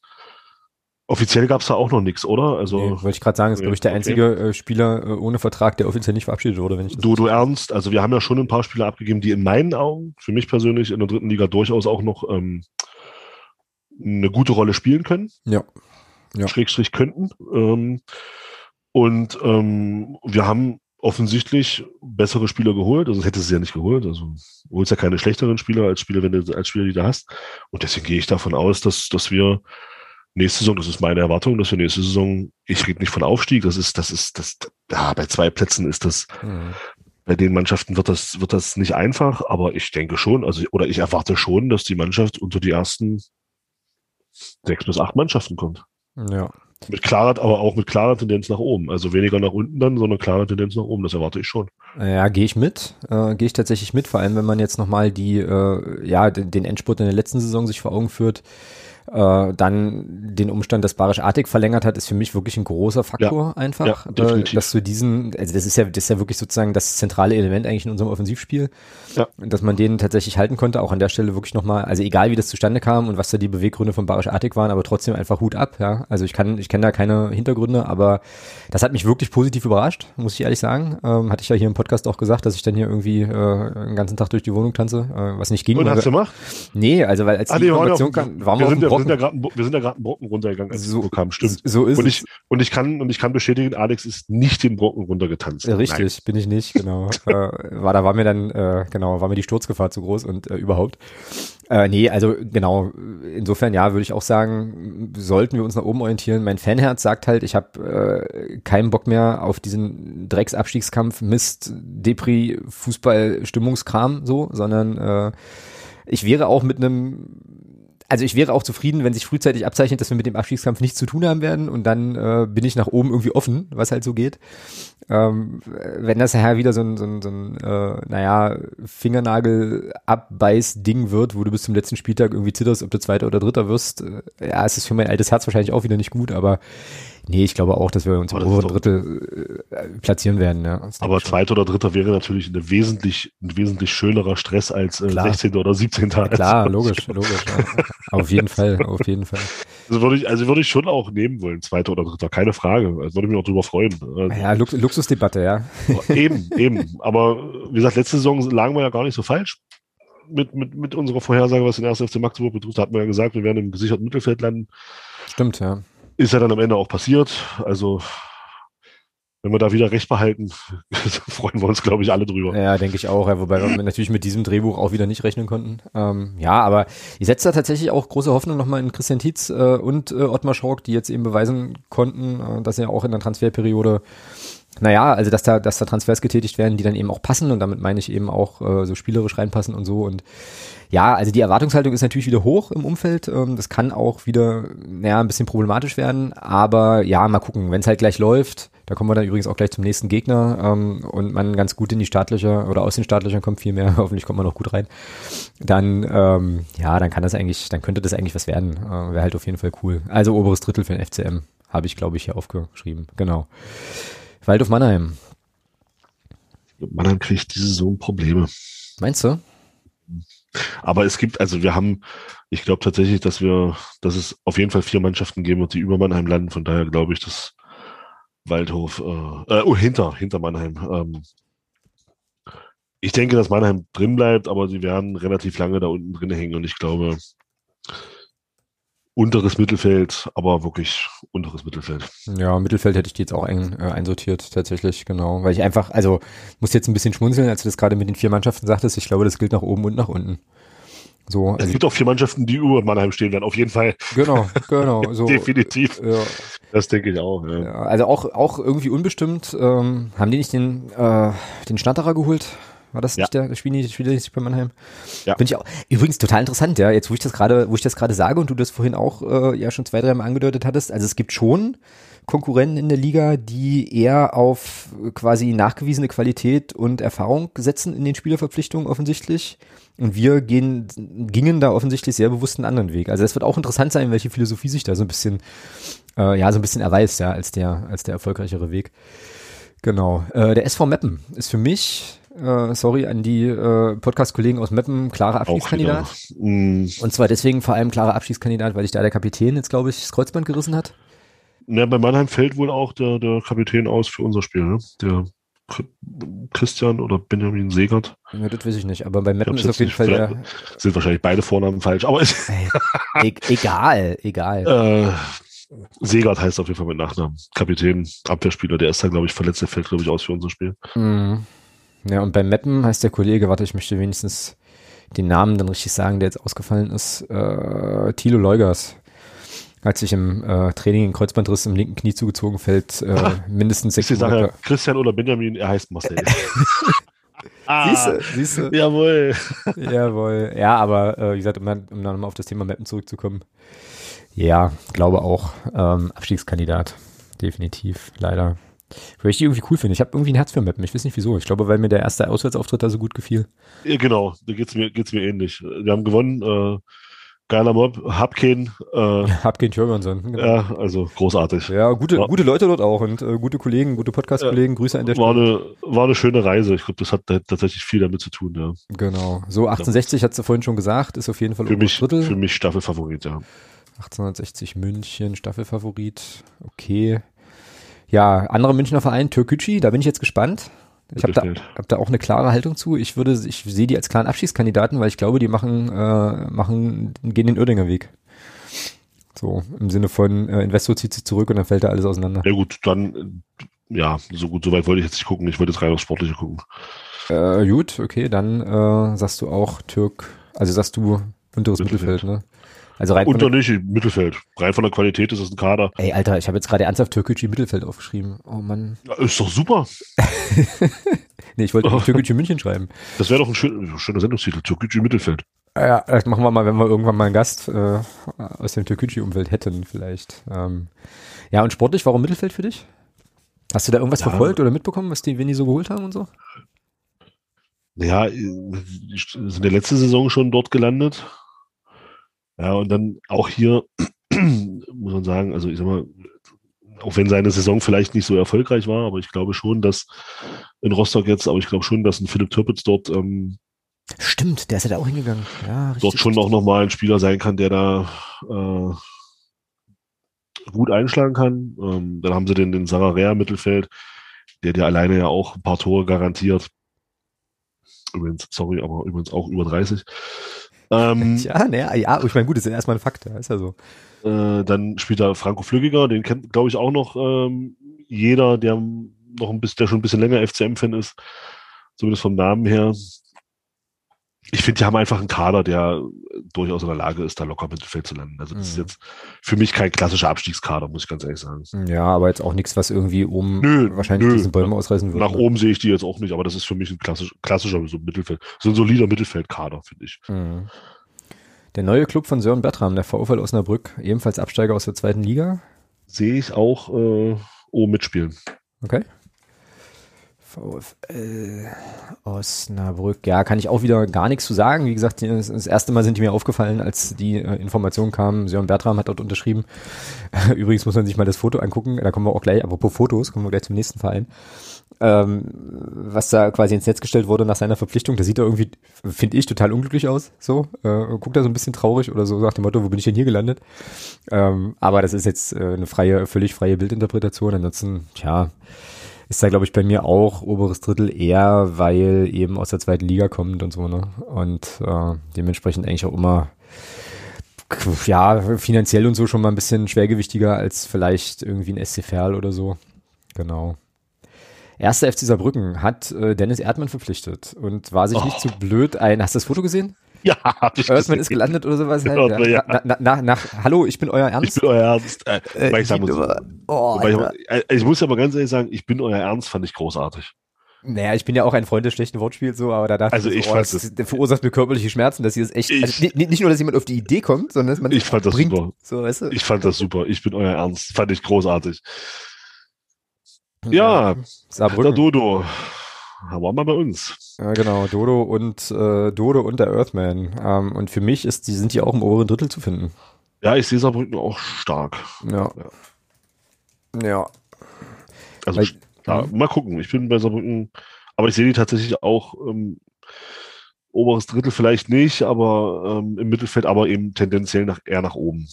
[SPEAKER 2] Offiziell gab es da auch noch nichts, oder? Also
[SPEAKER 1] nee, wollte ich gerade sagen, ist nee, glaube ich der einzige okay. äh, Spieler äh, ohne Vertrag, der offiziell nicht verabschiedet wurde, wenn ich
[SPEAKER 2] das. Du, du ernst? Also wir haben ja schon ein paar Spieler abgegeben, die in meinen Augen, für mich persönlich in der dritten Liga durchaus auch noch ähm, eine gute Rolle spielen können.
[SPEAKER 1] Ja.
[SPEAKER 2] ja. Schrägstrich könnten. Ähm, und ähm, wir haben offensichtlich bessere Spieler geholt. Also hätte sie ja nicht geholt. Also du holst ja keine schlechteren Spieler als Spieler, wenn du als Spieler, die du hast. Und deswegen gehe ich davon aus, dass, dass wir nächste Saison, das ist meine Erwartung, dass wir nächste Saison, ich rede nicht von Aufstieg, das ist, das ist, das, ja, bei zwei Plätzen ist das, mhm. bei den Mannschaften wird das, wird das nicht einfach, aber ich denke schon, also, oder ich erwarte schon, dass die Mannschaft unter die ersten sechs bis acht Mannschaften kommt.
[SPEAKER 1] Ja.
[SPEAKER 2] Mit klarer, aber auch mit klarer Tendenz nach oben. Also weniger nach unten dann, sondern klarer Tendenz nach oben. Das erwarte ich schon.
[SPEAKER 1] Ja, gehe ich mit. Äh, gehe ich tatsächlich mit. Vor allem, wenn man jetzt nochmal die, äh, ja, den, den Endspurt in der letzten Saison sich vor Augen führt. Äh, dann den Umstand, dass Barisch Artig verlängert hat, ist für mich wirklich ein großer Faktor ja, einfach. Ja, äh, dass du diesen, also das ist ja, das ist ja wirklich sozusagen das zentrale Element eigentlich in unserem Offensivspiel. Ja. Dass man den tatsächlich halten konnte, auch an der Stelle wirklich nochmal, also egal wie das zustande kam und was da die Beweggründe von Barisch Artig waren, aber trotzdem einfach Hut ab, ja. Also ich kann, ich kenne da keine Hintergründe, aber das hat mich wirklich positiv überrascht, muss ich ehrlich sagen. Ähm, hatte ich ja hier im Podcast auch gesagt, dass ich dann hier irgendwie äh, den ganzen Tag durch die Wohnung tanze, äh, was nicht ging.
[SPEAKER 2] Und hast du gemacht?
[SPEAKER 1] Nee, also weil als
[SPEAKER 2] ah, die Information kam, waren wir, wir, ja, wir sind ja gerade wir sind ja gerade einen Brocken runtergegangen, als so, kam. Stimmt. So ist und ich, es. Und ich kann und ich kann bestätigen, Alex ist nicht den Brocken runtergetanzt.
[SPEAKER 1] Richtig, Nein. bin ich nicht, genau. äh, war da war mir dann äh, genau war mir die Sturzgefahr zu groß und äh, überhaupt. Äh, nee, also genau. Insofern ja, würde ich auch sagen, sollten wir uns nach oben orientieren. Mein Fanherz sagt halt, ich habe äh, keinen Bock mehr auf diesen Drecksabstiegskampf, Mist, Depri, Fußball, Stimmungskram so, sondern äh, ich wäre auch mit einem also ich wäre auch zufrieden, wenn sich frühzeitig abzeichnet, dass wir mit dem Abstiegskampf nichts zu tun haben werden und dann äh, bin ich nach oben irgendwie offen, was halt so geht. Ähm, wenn das nachher wieder so ein, so ein, so ein äh, naja, Fingernagel-Abbeiß-Ding wird, wo du bis zum letzten Spieltag irgendwie zitterst, ob du Zweiter oder Dritter wirst, äh, ja, es ist für mein altes Herz wahrscheinlich auch wieder nicht gut, aber Nee, ich glaube auch, dass wir uns im oberen Drittel äh, platzieren werden. Ja.
[SPEAKER 2] Aber zweiter oder dritter wäre natürlich eine wesentlich, ein wesentlich schönerer Stress als äh, 16. oder 17. Ja,
[SPEAKER 1] klar, logisch, logisch. Ja. Auf jeden Fall, auf jeden Fall.
[SPEAKER 2] Also würde ich, also würde ich schon auch nehmen wollen, zweiter oder dritter, keine Frage. Also würde mich auch drüber freuen.
[SPEAKER 1] Also, ja, Lux Luxusdebatte, ja.
[SPEAKER 2] Eben, eben. Aber wie gesagt, letzte Saison lagen wir ja gar nicht so falsch mit, mit, mit unserer Vorhersage, was den ersten FC Magdeburg betrifft, hatten wir ja gesagt, wir werden im gesicherten Mittelfeld landen.
[SPEAKER 1] Stimmt, ja.
[SPEAKER 2] Ist ja dann am Ende auch passiert. Also wenn wir da wieder recht behalten, freuen wir uns, glaube ich, alle drüber.
[SPEAKER 1] Ja, denke ich auch, ja, wobei wir natürlich mit diesem Drehbuch auch wieder nicht rechnen konnten. Ähm, ja, aber ich setze da tatsächlich auch große Hoffnung nochmal in Christian Tietz äh, und äh, Ottmar Schork, die jetzt eben beweisen konnten, äh, dass er auch in der Transferperiode naja, also dass da, dass da Transfers getätigt werden, die dann eben auch passen und damit meine ich eben auch äh, so spielerisch reinpassen und so und ja, also die Erwartungshaltung ist natürlich wieder hoch im Umfeld. Ähm, das kann auch wieder, naja, ein bisschen problematisch werden. Aber ja, mal gucken, wenn es halt gleich läuft, da kommen wir dann übrigens auch gleich zum nächsten Gegner ähm, und man ganz gut in die staatliche oder aus den staatlichen kommt viel mehr, hoffentlich kommt man noch gut rein. Dann, ähm, ja, dann kann das eigentlich, dann könnte das eigentlich was werden. Äh, Wäre halt auf jeden Fall cool. Also oberes Drittel für den FCM habe ich, glaube ich, hier aufgeschrieben. Genau. Waldorf Mannheim.
[SPEAKER 2] Mannheim kriegt diese Saison Probleme.
[SPEAKER 1] Meinst du?
[SPEAKER 2] Aber es gibt, also wir haben, ich glaube tatsächlich, dass wir, dass es auf jeden Fall vier Mannschaften geben wird, die über Mannheim landen. Von daher glaube ich, dass Waldhof, äh, äh, oh, hinter, hinter Mannheim. Ähm, ich denke, dass Mannheim drin bleibt, aber sie werden relativ lange da unten drin hängen und ich glaube, unteres Mittelfeld, aber wirklich unteres Mittelfeld.
[SPEAKER 1] Ja, Mittelfeld hätte ich die jetzt auch ein, äh, einsortiert, tatsächlich, genau. Weil ich einfach, also muss jetzt ein bisschen schmunzeln, als du das gerade mit den vier Mannschaften sagtest. Ich glaube, das gilt nach oben und nach unten. So,
[SPEAKER 2] es also gibt auch vier Mannschaften, die über Mannheim stehen werden, auf jeden Fall.
[SPEAKER 1] Genau, genau.
[SPEAKER 2] So, Definitiv. Ja. Das denke ich auch. Ja.
[SPEAKER 1] also auch, auch irgendwie unbestimmt. Ähm, haben die nicht den, äh, den Schnatterer geholt? War das ja. nicht der, der Spiel, Spiel nicht bei Mannheim? Ja. Bin ich auch. Übrigens total interessant, ja. Jetzt, wo ich das gerade, wo ich das gerade sage und du das vorhin auch äh, ja schon zwei, drei Mal angedeutet hattest. Also es gibt schon Konkurrenten in der Liga, die eher auf quasi nachgewiesene Qualität und Erfahrung setzen in den Spielerverpflichtungen offensichtlich. Und wir gehen, gingen da offensichtlich sehr bewusst einen anderen Weg. Also es wird auch interessant sein, welche Philosophie sich da so ein bisschen, äh, ja, so ein bisschen erweist, ja, als der, als der erfolgreichere Weg. Genau. Äh, der SV Meppen ist für mich äh, sorry an die äh, Podcast-Kollegen aus Meppen, klarer Abschiedskandidat. Mm. Und zwar deswegen vor allem klarer Abschiedskandidat, weil sich da der Kapitän jetzt, glaube ich, das Kreuzband gerissen hat.
[SPEAKER 2] Ja, bei Mannheim fällt wohl auch der, der Kapitän aus für unser Spiel, ne? Der Christian oder Benjamin Segert.
[SPEAKER 1] Ja, das weiß ich nicht, aber bei Meppen ist auf jeden Fall der.
[SPEAKER 2] Sind wahrscheinlich beide Vornamen falsch, aber
[SPEAKER 1] e egal, egal.
[SPEAKER 2] Äh, Segert heißt auf jeden Fall mit Nachnamen. Kapitän, Abwehrspieler, der ist da, glaube ich, verletzt, der fällt, glaube ich, aus für unser Spiel.
[SPEAKER 1] Mhm. Ja, und beim Mappen heißt der Kollege, warte, ich möchte wenigstens den Namen dann richtig sagen, der jetzt ausgefallen ist, äh, Thilo Leugers. Hat sich im äh, Training in Kreuzbandriss im linken Knie zugezogen, fällt äh, mindestens sechs
[SPEAKER 2] Monate. Christian oder Benjamin, er heißt Marcel.
[SPEAKER 1] ah, siehst du, siehst du.
[SPEAKER 2] Jawohl.
[SPEAKER 1] Jawohl. Ja, aber äh, wie gesagt, um, dann, um nochmal auf das Thema Mappen zurückzukommen. Ja, glaube auch. Ähm, Abstiegskandidat. Definitiv, leider. Weil ich die irgendwie cool finde. Ich habe irgendwie ein Herz für Mappen. Ich weiß nicht wieso. Ich glaube, weil mir der erste Auswärtsauftritt da so gut gefiel.
[SPEAKER 2] Ja, genau, da geht's mir, geht's mir ähnlich. Wir haben gewonnen, äh, geiler Mob, hab keinen. Äh,
[SPEAKER 1] hab keinen Jürgensen.
[SPEAKER 2] Genau. Ja, also großartig.
[SPEAKER 1] Ja, gute, war, gute Leute dort auch und äh, gute Kollegen, gute Podcast-Kollegen. Ja, Grüße an der
[SPEAKER 2] war Stelle. Eine, war eine schöne Reise. Ich glaube, das hat tatsächlich viel damit zu tun, ja.
[SPEAKER 1] Genau. So 1860 hat sie vorhin schon gesagt, ist auf jeden Fall
[SPEAKER 2] für mich, Drittel. Für mich Staffelfavorit, ja.
[SPEAKER 1] 1860 München, Staffelfavorit. Okay. Ja, anderer Münchner Verein, Türkgücü, da bin ich jetzt gespannt. Ich habe da, hab da auch eine klare Haltung zu. Ich würde, ich sehe die als klaren Abschiedskandidaten, weil ich glaube, die machen, äh, machen, gehen den Oerdinger Weg. So, im Sinne von äh, Investor zieht sich zurück und dann fällt da alles auseinander.
[SPEAKER 2] Ja gut, dann, ja, so gut, so weit wollte ich jetzt nicht gucken. Ich wollte jetzt rein aufs Sportliche gucken.
[SPEAKER 1] Äh, gut, okay, dann äh, sagst du auch Türk, also sagst du unteres Mittelfeld, Mittelfeld ne?
[SPEAKER 2] Also rein Unter nicht, Mittelfeld. Rein von der Qualität ist es ein Kader.
[SPEAKER 1] Ey, Alter, ich habe jetzt gerade ernsthaft Türkgücü Mittelfeld aufgeschrieben. Oh Mann.
[SPEAKER 2] Ja, ist doch super.
[SPEAKER 1] nee, ich wollte. Türkgücü München schreiben.
[SPEAKER 2] Das wäre doch ein schön, schöner Sendungstitel, Türkgücü Mittelfeld.
[SPEAKER 1] Ja, das machen wir mal, wenn wir irgendwann mal einen Gast äh, aus dem Türkgücü-Umfeld hätten, vielleicht. Ähm, ja, und sportlich, warum Mittelfeld für dich? Hast du da irgendwas ja. verfolgt oder mitbekommen, was die, wenn die so geholt haben und so?
[SPEAKER 2] Ja, sind in der letzten Saison schon dort gelandet. Ja, und dann auch hier muss man sagen, also ich sag mal, auch wenn seine Saison vielleicht nicht so erfolgreich war, aber ich glaube schon, dass in Rostock jetzt, aber ich glaube schon, dass ein Philipp Türpitz dort ähm,
[SPEAKER 1] Stimmt, der ist ja da auch hingegangen. Ja,
[SPEAKER 2] richtig, dort schon richtig. auch nochmal ein Spieler sein kann, der da äh, gut einschlagen kann. Ähm, dann haben sie den, den Sararea im Mittelfeld, der dir alleine ja auch ein paar Tore garantiert. Übrigens, sorry, aber übrigens auch über 30.
[SPEAKER 1] Ähm, ja, naja, ja, ich meine, gut, das ist erstmal ein Fakt, ja, ist ja so.
[SPEAKER 2] Äh, dann spielt da Franco Flüggiger, den kennt, glaube ich, auch noch ähm, jeder, der noch ein bisschen, der schon ein bisschen länger FCM-Fan ist, zumindest vom Namen her ich finde, die haben einfach einen Kader, der durchaus in der Lage ist, da locker im Mittelfeld zu landen. Also das mhm. ist jetzt für mich kein klassischer Abstiegskader, muss ich ganz ehrlich sagen.
[SPEAKER 1] Ja, aber jetzt auch nichts, was irgendwie oben nö, wahrscheinlich nö. diesen Bäume ausreißen würde.
[SPEAKER 2] Nach oben sehe ich die jetzt auch nicht, aber das ist für mich ein klassisch, klassischer so Mittelfeld, so ein solider Mittelfeldkader, finde ich. Mhm.
[SPEAKER 1] Der neue Club von Sören Bertram, der VfL Osnabrück, ebenfalls Absteiger aus der zweiten Liga.
[SPEAKER 2] Sehe ich auch äh, oben mitspielen.
[SPEAKER 1] Okay. VfL Osnabrück. Ja, kann ich auch wieder gar nichts zu sagen. Wie gesagt, das, erste Mal sind die mir aufgefallen, als die äh, Informationen kamen. Sören Bertram hat dort unterschrieben. Übrigens muss man sich mal das Foto angucken. Da kommen wir auch gleich, apropos Fotos, kommen wir gleich zum nächsten Verein. Ähm, was da quasi ins Netz gestellt wurde nach seiner Verpflichtung, da sieht er irgendwie, finde ich, total unglücklich aus. So, äh, guckt da so ein bisschen traurig oder so nach dem Motto, wo bin ich denn hier gelandet? Ähm, aber das ist jetzt äh, eine freie, völlig freie Bildinterpretation. Ansonsten, tja, ist da, glaube ich, bei mir auch oberes Drittel eher, weil eben aus der zweiten Liga kommt und so, ne? Und äh, dementsprechend eigentlich auch immer ja, finanziell und so schon mal ein bisschen schwergewichtiger als vielleicht irgendwie ein SC Verl oder so. Genau. Erster FC Saarbrücken hat äh, Dennis Erdmann verpflichtet und war sich oh. nicht zu so blöd ein. Hast du das Foto gesehen?
[SPEAKER 2] Ja, hab
[SPEAKER 1] ich Earthman ist gelandet oder sowas. Halt, ja. Ja. Na, na, na, nach, hallo, ich bin euer Ernst.
[SPEAKER 2] Ich bin euer Ernst. Äh, äh, ich, sagen muss, oh, ich, äh, ich, muss ja mal ganz ehrlich sagen, ich bin euer Ernst, fand ich großartig.
[SPEAKER 1] Naja, ich bin ja auch ein Freund des schlechten Wortspiels, so, aber da dachte
[SPEAKER 2] also ich,
[SPEAKER 1] so, oh, das, das verursacht mir körperliche Schmerzen, dass sie das echt, ich, also, nicht nur, dass jemand auf die Idee kommt, sondern dass man
[SPEAKER 2] ich fand das
[SPEAKER 1] bringt,
[SPEAKER 2] super. So, weißt du? Ich fand das super. Ich bin euer Ernst. Fand ich großartig. Ja, ja der Dodo war mal bei uns.
[SPEAKER 1] Ja, genau, Dodo und äh, Dodo und der Earthman. Ähm, und für mich ist, die sind die auch im oberen Drittel zu finden.
[SPEAKER 2] Ja, ich sehe Saarbrücken auch stark.
[SPEAKER 1] Ja. Ja. ja.
[SPEAKER 2] Also Weil, ja, mal gucken. Ich bin bei Saarbrücken, aber ich sehe die tatsächlich auch ähm, oberes Drittel vielleicht nicht, aber ähm, im Mittelfeld, aber eben tendenziell nach, eher nach oben.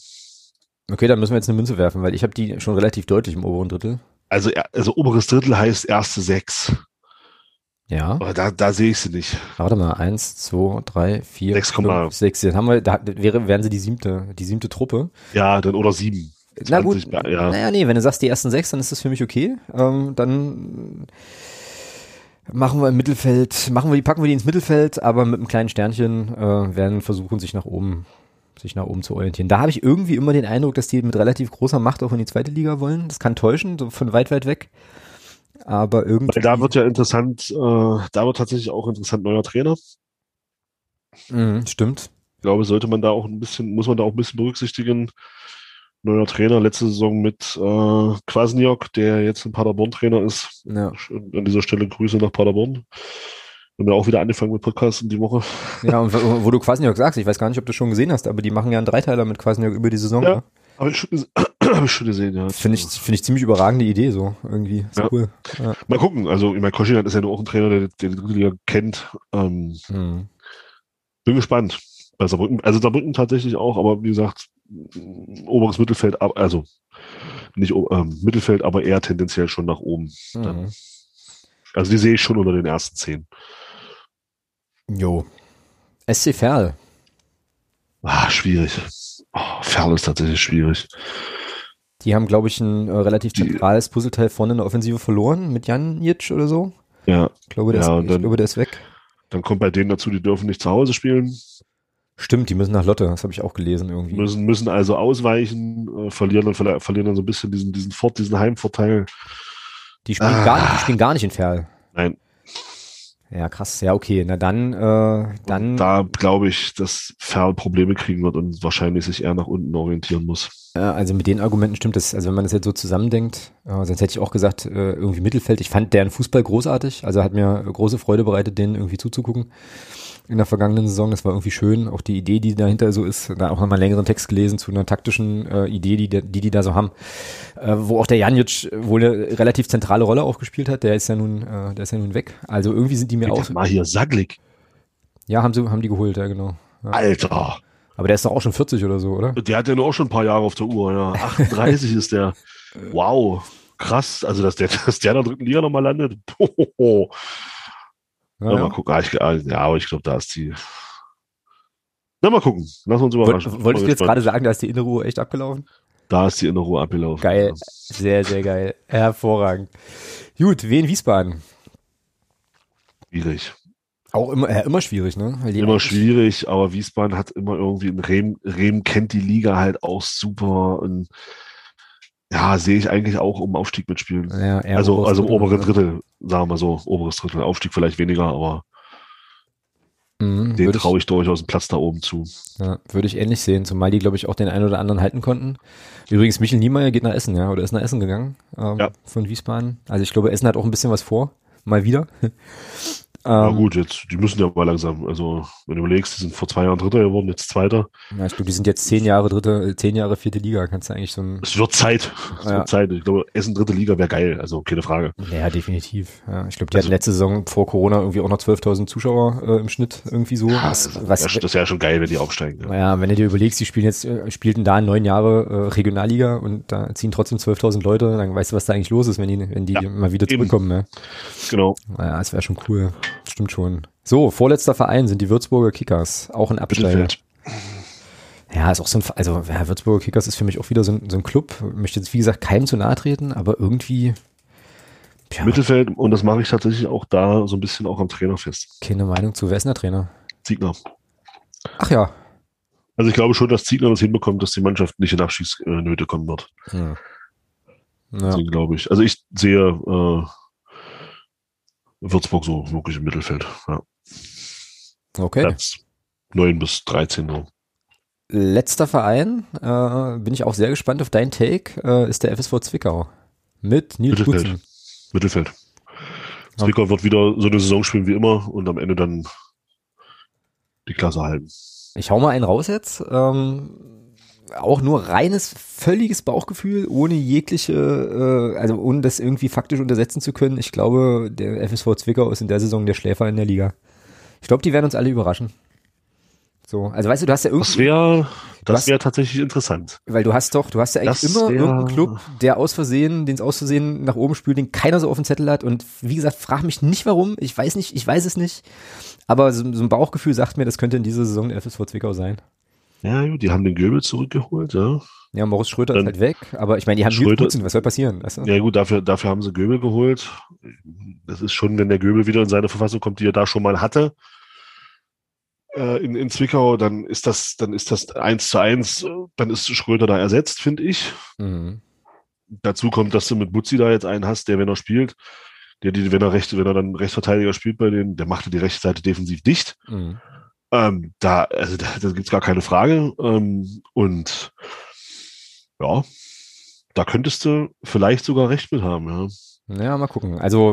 [SPEAKER 1] Okay, dann müssen wir jetzt eine Münze werfen, weil ich habe die schon relativ deutlich im oberen Drittel.
[SPEAKER 2] Also, also oberes Drittel heißt erste sechs.
[SPEAKER 1] Ja.
[SPEAKER 2] Aber da, da sehe ich sie nicht.
[SPEAKER 1] Warte mal, eins, zwei, drei, vier, 6, fünf, sechs. Dann haben wir, da wäre, wären sie die siebte, die siebte Truppe.
[SPEAKER 2] Ja, dann oder sieben.
[SPEAKER 1] Na gut, ja. naja, nee, wenn du sagst die ersten sechs, dann ist das für mich okay. Ähm, dann machen wir im Mittelfeld, machen wir die, packen wir die ins Mittelfeld, aber mit einem kleinen Sternchen äh, werden versuchen, sich nach oben, sich nach oben zu orientieren. Da habe ich irgendwie immer den Eindruck, dass die mit relativ großer Macht auch in die zweite Liga wollen. Das kann täuschen, so von weit, weit weg. Aber irgendwie. Weil
[SPEAKER 2] da wird ja interessant, äh, da wird tatsächlich auch interessant neuer Trainer.
[SPEAKER 1] Mhm, stimmt.
[SPEAKER 2] Ich glaube, sollte man da auch ein bisschen, muss man da auch ein bisschen berücksichtigen. Neuer Trainer, letzte Saison mit äh, Kwasniok, der jetzt ein Paderborn-Trainer ist. Ja. An dieser Stelle Grüße nach Paderborn. Wir haben ja auch wieder angefangen mit Podcasts in die Woche.
[SPEAKER 1] Ja, und wo, wo du Quasniok sagst, ich weiß gar nicht, ob du schon gesehen hast, aber die machen ja einen Dreiteiler mit Quasniok über die Saison.
[SPEAKER 2] Ja.
[SPEAKER 1] ne?
[SPEAKER 2] Habe ich, schon ges- hab ich schon gesehen, ja.
[SPEAKER 1] Finde ich, finde ich ziemlich überragende Idee, so irgendwie. Ist
[SPEAKER 2] Ja.
[SPEAKER 1] cool. Ja.
[SPEAKER 2] Mal gucken. Also, ich meine, Koschinat ist ja nur auch ein Trainer, der, der die dritte Liga kennt. Ähm,
[SPEAKER 1] Hm.
[SPEAKER 2] bin gespannt. Bei Saarbrücken, also Saarbrücken tatsächlich auch, aber wie gesagt, oberes Mittelfeld, also nicht ähm, Mittelfeld, aber eher tendenziell schon nach oben.
[SPEAKER 1] Mhm.
[SPEAKER 2] Also die sehe ich schon unter den ersten zehn.
[SPEAKER 1] Jo. SC Verl.
[SPEAKER 2] Ah, schwierig. Oh, Ferl ist tatsächlich schwierig.
[SPEAKER 1] Die haben, glaube ich, ein äh, relativ zentrales Puzzleteil vorne in der Offensive verloren mit Jan Jitsch oder so.
[SPEAKER 2] Ja,
[SPEAKER 1] Ich glaube, der,
[SPEAKER 2] Ja,
[SPEAKER 1] ist, ich
[SPEAKER 2] dann-
[SPEAKER 1] glaube, der ist weg.
[SPEAKER 2] dann kommt bei denen dazu, die dürfen nicht zu Hause spielen,
[SPEAKER 1] Stimmt, die müssen nach Lotte. Das habe ich auch gelesen irgendwie.
[SPEAKER 2] müssen, müssen also ausweichen, äh, verlieren dann, verli- verlieren dann so ein bisschen diesen, diesen Fort, diesen Heimvorteil.
[SPEAKER 1] Die spielen,
[SPEAKER 2] Ah.
[SPEAKER 1] gar, nicht, die spielen gar nicht in Ferl.
[SPEAKER 2] Nein,
[SPEAKER 1] Ja, krass. Ja, okay. Na dann, äh, dann.
[SPEAKER 2] da glaube ich, dass Ferl Probleme kriegen wird und wahrscheinlich sich eher nach unten orientieren muss.
[SPEAKER 1] Äh, also mit den Argumenten stimmt das. Also wenn man das jetzt so zusammendenkt, äh, sonst hätte ich auch gesagt, äh, irgendwie Mittelfeld. Ich fand deren Fußball großartig. Also hat mir große Freude bereitet, denen irgendwie zuzugucken in der vergangenen Saison. Das war irgendwie schön. Auch die Idee, die dahinter so ist. Da auch nochmal einen längeren Text gelesen zu einer taktischen äh, Idee, die, die die da so haben. Äh, wo auch der Janic wohl eine relativ zentrale Rolle auch gespielt hat. Der ist ja nun, äh, der ist ja nun weg. Also irgendwie sind die mir auch.
[SPEAKER 2] Mal hier Saglik.
[SPEAKER 1] Ja, haben sie, haben die geholt, ja genau. Ja.
[SPEAKER 2] Alter.
[SPEAKER 1] Aber der ist doch auch schon 40 oder so, oder?
[SPEAKER 2] Der hat ja nur auch schon ein paar Jahre auf der Uhr. Ja. 38 ist der. Wow. Krass. Also, dass der, dass der in der dritten Liga nochmal landet. Hohoho.
[SPEAKER 1] Ja,
[SPEAKER 2] Ja, mal gucken. Ah, ich, ah, ja, aber ich glaube, da ist die. Na, mal gucken. Lass uns
[SPEAKER 1] Woll-
[SPEAKER 2] überraschen.
[SPEAKER 1] Wolltest du jetzt gerade sagen, da ist die innere Uhr echt abgelaufen?
[SPEAKER 2] Da ist die innere Uhr abgelaufen.
[SPEAKER 1] Geil. Sehr, sehr geil. Hervorragend. Gut, Wien Wiesbaden.
[SPEAKER 2] Schwierig.
[SPEAKER 1] Auch immer, äh, immer schwierig, ne?
[SPEAKER 2] Immer schwierig, aber Wiesbaden hat immer irgendwie, ein Rehm, Rehm kennt die Liga halt auch super und ja, sehe ich eigentlich auch um Aufstieg mitspielen.
[SPEAKER 1] Ja,
[SPEAKER 2] also,
[SPEAKER 1] oberes
[SPEAKER 2] also im oberen
[SPEAKER 1] ne?
[SPEAKER 2] Drittel, sagen wir mal so, oberes Drittel. Aufstieg vielleicht weniger, aber
[SPEAKER 1] Mhm,
[SPEAKER 2] den
[SPEAKER 1] würde ich,
[SPEAKER 2] traue ich durchaus einen Platz da oben zu.
[SPEAKER 1] ja, würde ich ähnlich sehen, zumal die, glaube ich, auch den einen oder anderen halten konnten. Übrigens, Michel Niemeyer geht nach Essen, ja, oder ist nach Essen gegangen ähm,
[SPEAKER 2] Ja.
[SPEAKER 1] von Wiesbaden. Also ich glaube, Essen hat auch ein bisschen was vor. Mal wieder.
[SPEAKER 2] Na
[SPEAKER 1] ähm,
[SPEAKER 2] gut, jetzt, die müssen ja mal langsam. Also, wenn du überlegst, die sind vor zwei Jahren Dritter geworden, jetzt Zweiter.
[SPEAKER 1] ja, ich glaube, die sind jetzt zehn Jahre dritte, äh, zehn Jahre vierte Liga. Kannst du eigentlich so ein,
[SPEAKER 2] Es wird Zeit. Es
[SPEAKER 1] Ja.
[SPEAKER 2] wird Zeit. Ich glaube, Essen dritte Liga wäre geil. Also, keine Frage.
[SPEAKER 1] ja, definitiv. Ja, ich glaube, die
[SPEAKER 2] Also-
[SPEAKER 1] hatten letzte Saison vor Corona irgendwie auch noch 12.000 Zuschauer äh, im Schnitt irgendwie so. was, was,
[SPEAKER 2] das, wäre schon geil, wenn die aufsteigen. Ja.
[SPEAKER 1] Naja, wenn du dir überlegst, die spielen jetzt, äh, spielten da neun Jahre äh, Regionalliga und da ziehen trotzdem 12.000 Leute, dann weißt du, was da eigentlich los ist, wenn die, wenn die
[SPEAKER 2] Ja,
[SPEAKER 1] mal wieder zurückkommen. Ne?
[SPEAKER 2] Genau.
[SPEAKER 1] Naja, das wäre schon cool. Stimmt schon. So, vorletzter Verein sind die Würzburger Kickers, auch ein Absteiger. Ja, ist auch so ein, also ja, Würzburger Kickers ist für mich auch wieder so ein, so ein Club. Möchte jetzt, wie gesagt, keinem zu nahe treten, aber irgendwie, ja,
[SPEAKER 2] Mittelfeld. Und das mache ich tatsächlich auch da so ein bisschen auch am Trainer fest.
[SPEAKER 1] keine Meinung zu. Wer ist denn der Trainer?
[SPEAKER 2] Ziegner.
[SPEAKER 1] Ach ja.
[SPEAKER 2] Also ich glaube schon, dass Ziegler das hinbekommt, dass die Mannschaft nicht in Abschießnöte kommen wird.
[SPEAKER 1] Hm. Ja.
[SPEAKER 2] Deswegen glaube ich. Also ich sehe äh, Würzburg so wirklich im Mittelfeld. Ja.
[SPEAKER 1] Okay.
[SPEAKER 2] Platz 9 bis 13 so.
[SPEAKER 1] Letzter Verein, äh, bin ich auch sehr gespannt auf deinen Take, äh, ist der FSV Zwickau. Mit Nils
[SPEAKER 2] Mittelfeld.
[SPEAKER 1] Butzen.
[SPEAKER 2] Mittelfeld. Zwickau wird wieder so eine Saison spielen wie immer und am Ende dann die Klasse halten.
[SPEAKER 1] Ich hau mal einen raus jetzt. Ähm, auch nur reines, völliges Bauchgefühl, ohne jegliche, äh, also ohne das irgendwie faktisch untersetzen zu können. Ich glaube, der FSV Zwickau ist in der Saison der Schläfer in der Liga. Ich glaube, die werden uns alle überraschen. So, also weißt du, du hast ja
[SPEAKER 2] Das
[SPEAKER 1] irgendwie,
[SPEAKER 2] wäre
[SPEAKER 1] Du hast-
[SPEAKER 2] das wäre tatsächlich interessant.
[SPEAKER 1] weil du hast doch, du hast ja eigentlich
[SPEAKER 2] Das
[SPEAKER 1] immer
[SPEAKER 2] wär-
[SPEAKER 1] irgendeinen Club, der aus Versehen, den es aus Versehen nach oben spült, den keiner so auf dem Zettel hat. Und wie gesagt, frag mich nicht warum. Ich weiß nicht, ich weiß es nicht. Aber so, so ein Bauchgefühl sagt mir, das könnte in dieser Saison der FSV Zwickau sein.
[SPEAKER 2] Ja, gut, die haben den Göbel zurückgeholt, ja.
[SPEAKER 1] Ja, Moritz Schröter ist
[SPEAKER 2] Dann-
[SPEAKER 1] halt weg, aber ich meine, die haben Nils
[SPEAKER 2] Schröter-
[SPEAKER 1] Butzen, was soll passieren? Du?
[SPEAKER 2] Ja gut, dafür, dafür haben sie Göbel geholt. Das ist schon, wenn der Göbel wieder in seine Verfassung kommt, die er da schon mal hatte, äh, in, in Zwickau, dann ist das, dann ist das eins zu eins, äh, dann ist Schröter da ersetzt, finde ich.
[SPEAKER 1] Mhm.
[SPEAKER 2] Dazu kommt, dass du mit Butzi da jetzt einen hast, der, wenn er spielt, der, die, wenn er recht, wenn er dann Rechtsverteidiger spielt bei denen, der machte die rechte Seite defensiv dicht.
[SPEAKER 1] Mhm.
[SPEAKER 2] Ähm, da, also da, da gibt's gar keine Frage. Ähm, und ja, da könntest du vielleicht sogar recht mit haben, ja.
[SPEAKER 1] Ja, mal gucken. Also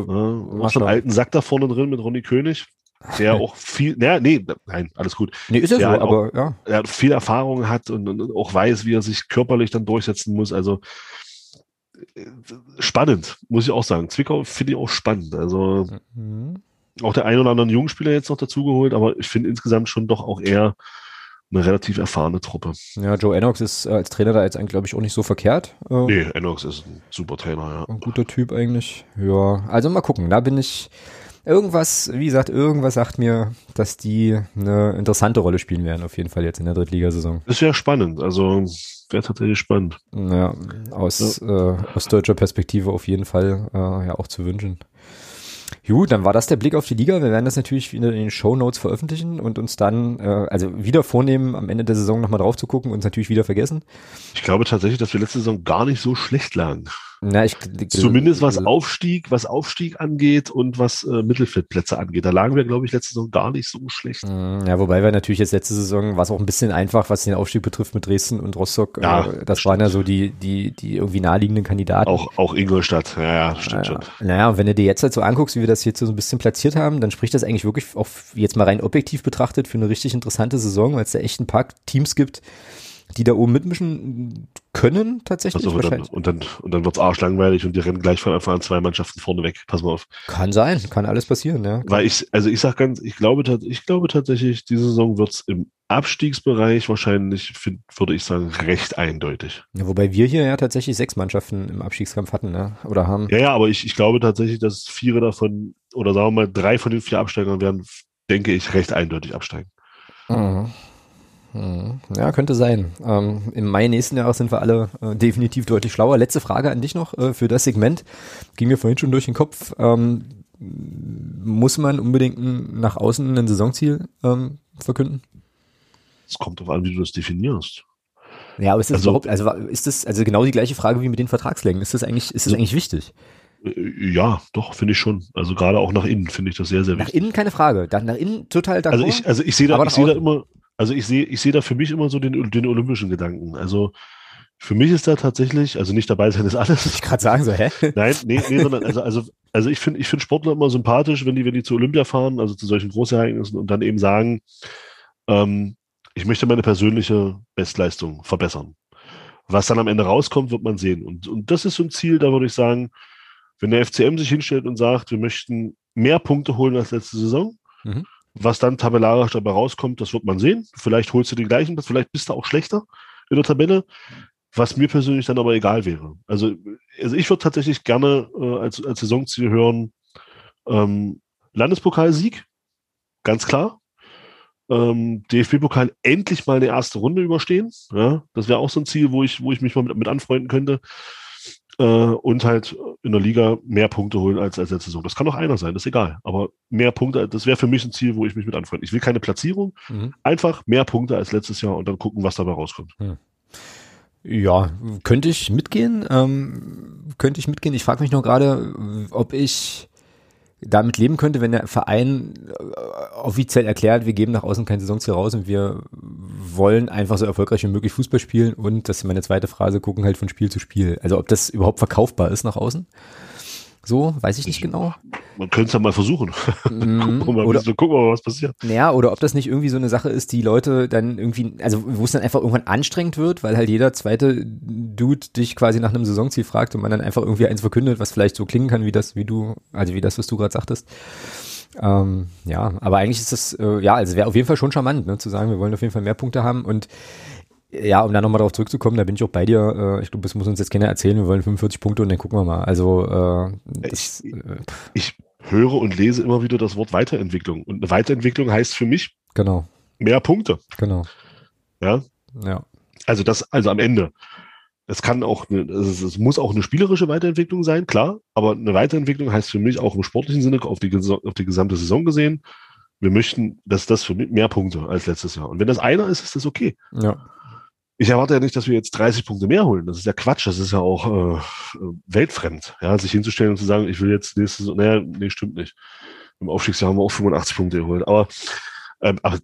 [SPEAKER 2] ja
[SPEAKER 1] schauen.
[SPEAKER 2] einen alten Sack da vorne drin mit Ronny König. der auch viel, naja, nee, nein, alles gut.
[SPEAKER 1] Nee, ist ja
[SPEAKER 2] Der
[SPEAKER 1] so,
[SPEAKER 2] auch-
[SPEAKER 1] aber ja.
[SPEAKER 2] Er hat viel Erfahrung hat und, und auch weiß, wie er sich körperlich dann durchsetzen muss. Also äh, spannend, muss ich auch sagen. Zwickau finde ich auch spannend. Also
[SPEAKER 1] Mhm.
[SPEAKER 2] Auch der ein oder anderen Jungspieler jetzt noch dazugeholt, aber ich finde insgesamt schon doch auch eher eine relativ erfahrene Truppe.
[SPEAKER 1] Ja, Joe Ennox ist äh, als Trainer da jetzt eigentlich, glaube ich, auch nicht so verkehrt. Äh,
[SPEAKER 2] Nee, Enox ist ein super Trainer, ja.
[SPEAKER 1] Ein guter Typ eigentlich. Ja, also mal gucken. Da bin ich. Irgendwas, wie gesagt, irgendwas sagt mir, dass die eine interessante Rolle spielen werden, auf jeden Fall jetzt in der Drittligasaison.
[SPEAKER 2] Ist ja spannend. Also wäre tatsächlich spannend.
[SPEAKER 1] Ja, aus, äh, aus deutscher Perspektive auf jeden Fall äh, ja auch zu wünschen. Gut, dann war das der Blick auf die Liga. Wir werden das natürlich in den Show Notes veröffentlichen und uns dann, äh, also wieder vornehmen, am Ende der Saison nochmal drauf zu gucken und uns natürlich wieder vergessen.
[SPEAKER 2] Ich glaube tatsächlich, dass wir letzte Saison gar nicht so schlecht lagen.
[SPEAKER 1] Na, ich,
[SPEAKER 2] Zumindest was Aufstieg, was Aufstieg angeht und was äh, Mittelfeldplätze angeht. Da lagen wir, glaube ich, letzte Saison gar nicht so schlecht.
[SPEAKER 1] Mm, Ja, wobei wir natürlich jetzt letzte Saison war es auch ein bisschen einfach, was den Aufstieg betrifft mit Dresden und Rostock.
[SPEAKER 2] Ja,
[SPEAKER 1] Äh, das waren ja so die, die, die irgendwie naheliegenden Kandidaten.
[SPEAKER 2] Auch, auch Ingolstadt, ja, ja, stimmt
[SPEAKER 1] Ja,
[SPEAKER 2] schon.
[SPEAKER 1] naja, und wenn du dir jetzt halt so anguckst, wie wir das jetzt so ein bisschen platziert haben, dann spricht das eigentlich wirklich auch jetzt mal rein objektiv betrachtet für eine richtig interessante Saison, weil es da echt ein paar Teams gibt, die da oben mitmischen können tatsächlich.
[SPEAKER 2] Also, und, dann, und dann, und dann wird's arschlangweilig und die rennen gleich von Anfang an zwei Mannschaften vorne weg. Pass mal auf.
[SPEAKER 1] Kann sein, kann alles passieren, ja.
[SPEAKER 2] Weil ich, also ich sag ganz, ich glaube, ich glaube tatsächlich, diese Saison wird's im Abstiegsbereich wahrscheinlich, find, würde ich sagen, recht eindeutig.
[SPEAKER 1] ja. Wobei wir hier ja tatsächlich sechs Mannschaften im Abstiegskampf hatten, ne? Oder haben.
[SPEAKER 2] Ja, ja, aber ich, ich glaube tatsächlich, dass vier davon, oder sagen wir mal, drei von den vier Absteigern werden, denke ich, recht eindeutig absteigen.
[SPEAKER 1] Mhm. Mhm. Ja, könnte sein. Ähm, Im Mai nächsten Jahres sind wir alle äh, definitiv deutlich schlauer. Letzte Frage an dich noch äh, für das Segment. Ging mir vorhin schon durch den Kopf. Ähm, muss man unbedingt ein, nach außen ein Saisonziel ähm, verkünden?
[SPEAKER 2] Es kommt darauf an, wie du das definierst.
[SPEAKER 1] Ja, aber ist das
[SPEAKER 2] Also-
[SPEAKER 1] überhaupt, also ist das, also genau die gleiche Frage wie mit den Vertragslängen. Ist das eigentlich, ist das eigentlich wichtig?
[SPEAKER 2] Äh, Ja, doch, finde ich schon. Also gerade auch nach innen finde ich das sehr, sehr
[SPEAKER 1] Nach
[SPEAKER 2] wichtig.
[SPEAKER 1] innen keine Frage. Nach innen total d'accord.
[SPEAKER 2] Also ich, also ich sehe da, ich sehe
[SPEAKER 1] nach
[SPEAKER 2] da immer, also ich sehe, ich sehe da für mich immer so den, den olympischen Gedanken. Also für mich ist da tatsächlich, also nicht dabei sein ist alles.
[SPEAKER 1] ich gerade sagen so, hä?
[SPEAKER 2] Nein, nee, nee, sondern also, also, also ich finde, ich finde Sportler immer sympathisch, wenn die, wenn die zu Olympia fahren, also zu solchen Großereignissen und dann eben sagen, ähm, ich möchte meine persönliche Bestleistung verbessern. Was dann am Ende rauskommt, wird man sehen. Und, und das ist so ein Ziel, da würde ich sagen, wenn der FCM sich hinstellt und sagt, wir möchten mehr Punkte holen als letzte Saison,
[SPEAKER 1] Mhm.
[SPEAKER 2] Was dann tabellarisch dabei rauskommt, das wird man sehen. Vielleicht holst du den gleichen, vielleicht bist du auch schlechter in der Tabelle, was mir persönlich dann aber egal wäre. Also, also ich würde tatsächlich gerne äh, als, als Saisonziel hören, ähm, Landespokalsieg, ganz klar. Ähm, DFB-Pokal endlich mal eine erste Runde überstehen. Ja, das wäre auch so ein Ziel, wo ich, wo ich mich mal mit, mit anfreunden könnte. Äh, und halt in der Liga mehr Punkte holen als, als letzte Saison. Das kann auch einer sein, das ist egal. Aber mehr Punkte, das wäre für mich ein Ziel, wo ich mich mit anfreunde. Ich will keine Platzierung,
[SPEAKER 1] Mhm.
[SPEAKER 2] einfach mehr Punkte als letztes Jahr und dann gucken, was dabei rauskommt.
[SPEAKER 1] Ja, könnte ich mitgehen. Ähm, könnte ich mitgehen. Ich frage mich nur gerade, ob ich damit leben könnte, wenn der Verein äh, offiziell erklärt, wir geben nach außen kein Saisonziel raus und wir wollen einfach so erfolgreich wie möglich Fußball spielen und, das ist meine zweite Phrase, gucken halt von Spiel zu Spiel. Also ob das überhaupt verkaufbar ist nach außen. So, weiß ich nicht genau.
[SPEAKER 2] Man könnte es ja mal versuchen.
[SPEAKER 1] Mhm.
[SPEAKER 2] gucken, wir mal, gucken wir mal, was passiert.
[SPEAKER 1] naja, oder ob das nicht irgendwie so eine Sache ist, die Leute dann irgendwie, also wo es dann einfach irgendwann anstrengend wird, weil halt jeder zweite Dude dich quasi nach einem Saisonziel fragt und man dann einfach irgendwie eins verkündet, was vielleicht so klingen kann, wie das, wie du, also wie das, was du gerade sagtest. Ähm, ja, aber eigentlich ist das, äh, ja, also wäre auf jeden Fall schon charmant, ne, zu sagen, wir wollen auf jeden Fall mehr Punkte haben und ja, um da nochmal drauf zurückzukommen, da bin ich auch bei dir. Äh, ich glaube, das muss uns jetzt keiner erzählen. Wir wollen 45 Punkte und dann gucken wir mal. Also, äh, das,
[SPEAKER 2] Ich-
[SPEAKER 1] äh,
[SPEAKER 2] Ich höre und lese immer wieder das Wort Weiterentwicklung. Und eine Weiterentwicklung heißt für mich
[SPEAKER 1] genau,
[SPEAKER 2] mehr Punkte.
[SPEAKER 1] genau.
[SPEAKER 2] Ja,
[SPEAKER 1] Ja.
[SPEAKER 2] also das, also am Ende. Es kann auch, eine, es, muss auch eine spielerische Weiterentwicklung sein, klar. Aber eine Weiterentwicklung heißt für mich auch im sportlichen Sinne auf die, auf die gesamte Saison gesehen. Wir möchten, dass das für mich mehr Punkte als letztes Jahr. Und wenn das einer ist, ist das okay.
[SPEAKER 1] Ja.
[SPEAKER 2] Ich erwarte ja nicht, dass wir jetzt 30 Punkte mehr holen. Das ist ja Quatsch. Das ist ja auch äh, weltfremd. Ja, sich hinzustellen und zu sagen, ich will jetzt nächste Saison, naja, nee, stimmt nicht. Im Aufstiegsjahr haben wir auch 85 Punkte geholt. Aber, ähm, aber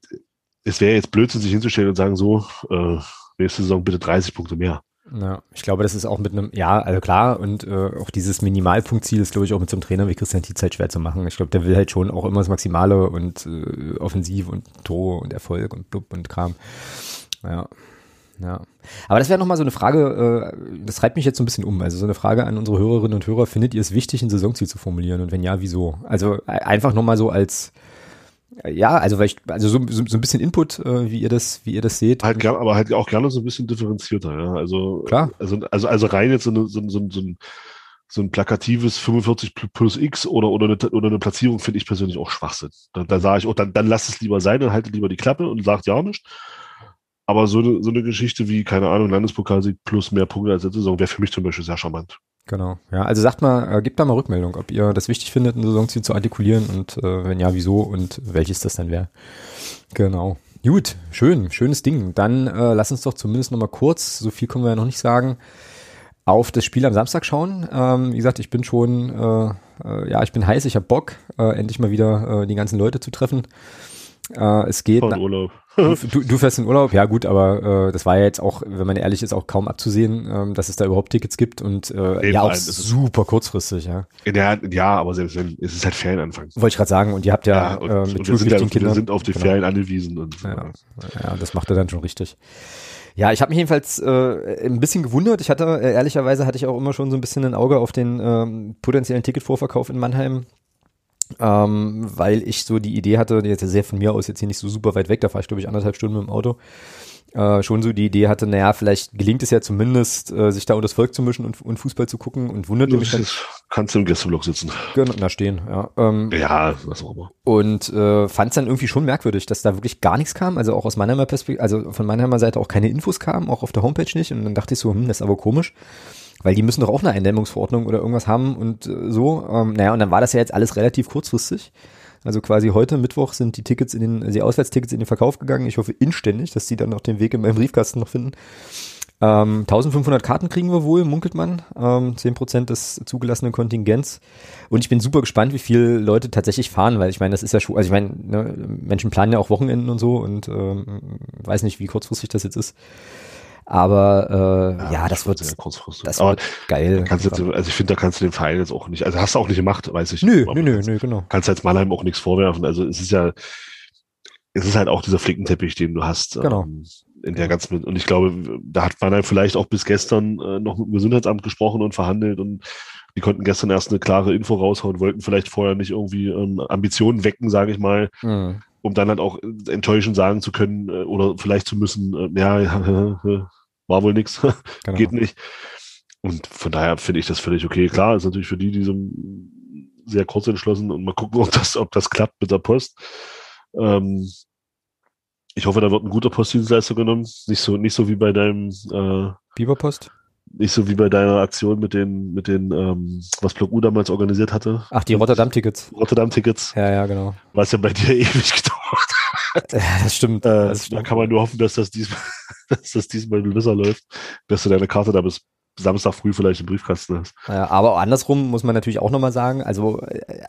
[SPEAKER 2] es wäre jetzt Blödsinn, sich hinzustellen und sagen, so, äh, nächste Saison bitte 30 Punkte mehr.
[SPEAKER 1] Ja, ich glaube, das ist auch mit einem, ja, also klar, und äh, auch dieses Minimalpunktziel ist, glaube ich, auch mit so einem Trainer wie Christian Tietz halt schwer zu machen. Ich glaube, der will halt schon auch immer das Maximale und äh, offensiv und Tor und Erfolg und blub und Kram. Ja. Ja. Aber das wäre nochmal so eine Frage, äh, das treibt mich jetzt so ein bisschen um. Also so eine Frage an unsere Hörerinnen und Hörer, findet ihr es wichtig, ein Saisonziel zu formulieren? Und wenn ja, wieso? Also äh, einfach nochmal so als ja, also weil ich, also so, so, so ein bisschen Input, äh, wie ihr das, wie ihr das seht.
[SPEAKER 2] Halt gern, aber halt auch gerne so ein bisschen differenzierter, ja. Also,
[SPEAKER 1] Klar.
[SPEAKER 2] also, also, also rein jetzt so, eine, so, so, so ein so ein plakatives 45 plus X oder, oder, eine, oder eine Platzierung finde ich persönlich auch Schwachsinn. Da, da sage ich, oh, dann, dann lass es lieber sein, dann haltet lieber die Klappe und sagt ja nicht. Aber so eine, so eine Geschichte wie, keine Ahnung, Landespokalsieg plus mehr Punkte als letzte Saison wäre für mich zum Beispiel sehr charmant.
[SPEAKER 1] Genau. Ja, also sagt mal, äh, gebt da mal Rückmeldung, ob ihr das wichtig findet, ein Saisonziel zu artikulieren und äh, wenn ja, wieso und welches das dann wäre. Genau. Gut, schön, schönes Ding. Dann äh, lass uns doch zumindest noch mal kurz, so viel können wir ja noch nicht sagen, auf das Spiel am Samstag schauen. Ähm, wie gesagt, ich bin schon, äh, äh, ja, ich bin heiß, ich habe Bock, äh, endlich mal wieder äh, die ganzen Leute zu treffen. Äh, es geht.
[SPEAKER 2] Von Urlaub.
[SPEAKER 1] Du, du fährst in Urlaub, ja gut, aber äh, das war ja jetzt auch, wenn man ehrlich ist, auch kaum abzusehen, ähm, dass es da überhaupt Tickets gibt und äh, ja auch super kurzfristig, ja.
[SPEAKER 2] Ja, ja, aber selbst wenn, es ist halt Ferienanfang.
[SPEAKER 1] Wollte ich gerade sagen, und ihr habt ja, ja
[SPEAKER 2] und,
[SPEAKER 1] äh,
[SPEAKER 2] mit
[SPEAKER 1] und
[SPEAKER 2] wir sind, ja, wir sind auf die genau. Ferien angewiesen. Und,
[SPEAKER 1] ja, ja, das macht er dann schon richtig. Ja, ich habe mich jedenfalls äh, ein bisschen gewundert. Ich hatte, äh, ehrlicherweise hatte ich auch immer schon so ein bisschen ein Auge auf den ähm, potenziellen Ticketvorverkauf in Mannheim ähm, weil ich so die Idee hatte, jetzt sehr von mir aus jetzt hier nicht so super weit weg, da fahre ich glaube ich anderthalb Stunden mit dem Auto, äh, schon so die Idee hatte, naja, vielleicht gelingt es ja zumindest, äh, sich da unter das Volk zu mischen und, und Fußball zu gucken und wunderte mich dann.
[SPEAKER 2] Kannst du im Gästeblock sitzen.
[SPEAKER 1] Genau, na stehen, ja. Ähm,
[SPEAKER 2] ja, was auch immer.
[SPEAKER 1] Und äh, fand es dann irgendwie schon merkwürdig, dass da wirklich gar nichts kam, also auch aus Mannheimer Perspektive, also von Mannheimer Seite auch keine Infos kamen, auch auf der Homepage nicht und dann dachte ich so, hm, das ist aber komisch. Weil die müssen doch auch eine Eindämmungsverordnung oder irgendwas haben und äh, so. Ähm, naja, und dann war das ja jetzt alles relativ kurzfristig. Also quasi heute Mittwoch sind die Tickets in den, die Auswärtstickets in den Verkauf gegangen. Ich hoffe inständig, dass die dann noch den Weg in meinem Briefkasten noch finden. Ähm, 1500 Karten kriegen wir wohl, munkelt man. Ähm, 10% des zugelassenen Kontingents. Und ich bin super gespannt, wie viele Leute tatsächlich fahren, weil ich meine, das ist ja schon, also ich meine, ne, Menschen planen ja auch Wochenenden und so und ähm, weiß nicht, wie kurzfristig das jetzt ist. Aber äh, ja, ja das wird sehr
[SPEAKER 2] kurzfristig.
[SPEAKER 1] Das wird geil.
[SPEAKER 2] Jetzt, also ich finde, da kannst du den Verein jetzt auch nicht, also hast du auch nicht gemacht, weiß ich.
[SPEAKER 1] Nö, nö, nö, nö, genau.
[SPEAKER 2] Kannst jetzt Mannheim auch nichts vorwerfen. Also es ist ja, es ist halt auch dieser Flickenteppich, den du hast.
[SPEAKER 1] Genau.
[SPEAKER 2] Ähm, in der ganzen, und ich glaube, da hat Mannheim vielleicht auch bis gestern äh, noch mit dem Gesundheitsamt gesprochen und verhandelt und die konnten gestern erst eine klare Info raushauen, wollten vielleicht vorher nicht irgendwie ähm, Ambitionen wecken, sage ich mal, mhm. um dann halt auch enttäuschend sagen zu können äh, oder vielleicht zu müssen, äh, ja, ja, war wohl nichts, genau. geht nicht. Und von daher finde ich das völlig okay. Klar, ist natürlich für die, die so sehr kurz entschlossen und mal gucken, ob das, ob das klappt mit der Post. Ähm, ich hoffe, da wird ein guter Postdienstleister genommen. Nicht so, nicht so wie bei deinem äh,
[SPEAKER 1] Biberpost?
[SPEAKER 2] Nicht so wie bei deiner Aktion mit den, mit den, ähm, was Block U damals organisiert hatte.
[SPEAKER 1] Ach, die Rotterdam-Tickets.
[SPEAKER 2] Rotterdam-Tickets.
[SPEAKER 1] Ja, ja, genau.
[SPEAKER 2] Was ja bei dir ewig gedauert
[SPEAKER 1] hat. Ja, das stimmt.
[SPEAKER 2] Äh,
[SPEAKER 1] das stimmt.
[SPEAKER 2] Da kann man nur hoffen, dass das diesmal, dass das diesmal besser läuft, dass du deine Karte da bis Samstag früh vielleicht im Briefkasten hast.
[SPEAKER 1] Ja, aber andersrum muss man natürlich auch nochmal sagen, also,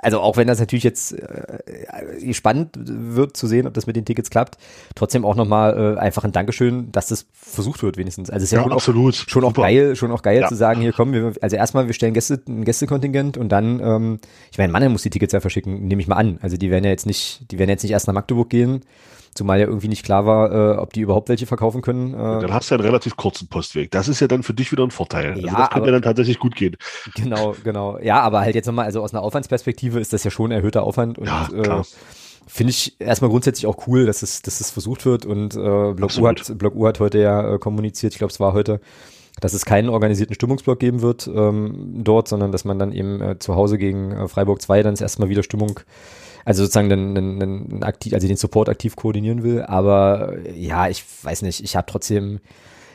[SPEAKER 1] also auch wenn das natürlich jetzt äh, spannend wird zu sehen, ob das mit den Tickets klappt, trotzdem auch nochmal äh, einfach ein Dankeschön, dass das versucht wird wenigstens. Also es ist ja, ja schon
[SPEAKER 2] absolut.
[SPEAKER 1] Auch, schon auch geil, schon auch geil ja. zu sagen, hier kommen wir, also erstmal wir stellen Gäste, ein Gästekontingent und dann, ähm, ich meine, Mannheim muss die Tickets ja verschicken, nehme ich mal an. Also die werden ja jetzt nicht, die werden jetzt nicht erst nach Magdeburg gehen, Zumal ja irgendwie nicht klar war, äh, ob die überhaupt welche verkaufen können. Äh,
[SPEAKER 2] dann hast du ja einen relativ kurzen Postweg. Das ist ja dann für dich wieder ein Vorteil. Also
[SPEAKER 1] ja,
[SPEAKER 2] das kann ja dann tatsächlich gut gehen.
[SPEAKER 1] Genau, genau. Ja, aber halt jetzt nochmal, also aus einer Aufwandsperspektive ist das ja schon erhöhter Aufwand und
[SPEAKER 2] ja, äh,
[SPEAKER 1] finde ich erstmal grundsätzlich auch cool, dass es, dass es versucht wird und äh, Block, U hat, Block U hat heute ja äh, kommuniziert, ich glaube es war heute, dass es keinen organisierten Stimmungsblock geben wird ähm, dort, sondern dass man dann eben äh, zu Hause gegen äh, Freiburg 2 dann erstmal wieder Stimmung also sozusagen den, den, den, aktiv, also den Support aktiv koordinieren will. Aber ja, ich weiß nicht, ich habe trotzdem,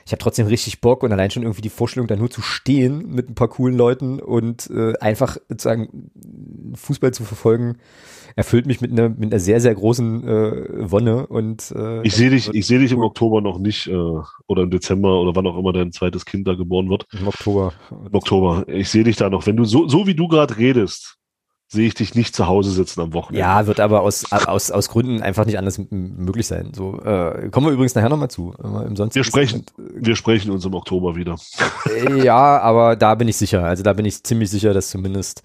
[SPEAKER 1] ich habe trotzdem richtig Bock und allein schon irgendwie die Vorstellung, da nur zu stehen mit ein paar coolen Leuten und äh, einfach sozusagen Fußball zu verfolgen, erfüllt mich mit einer mit einer sehr sehr großen äh, Wonne und äh,
[SPEAKER 2] ich sehe dich ich sehe dich im Oktober noch nicht äh, oder im Dezember oder wann auch immer dein zweites Kind da geboren wird.
[SPEAKER 1] Im Oktober.
[SPEAKER 2] Im Oktober. Ich sehe dich da noch. Wenn du so so wie du gerade redest sehe ich dich nicht zu Hause sitzen am Wochenende.
[SPEAKER 1] Ja, wird aber aus, aus, aus Gründen einfach nicht anders möglich sein. So, äh, kommen wir übrigens nachher nochmal zu.
[SPEAKER 2] Im wir sprechen, wir sprechen uns im Oktober wieder.
[SPEAKER 1] Äh, ja, aber da bin ich sicher. Also da bin ich ziemlich sicher, dass zumindest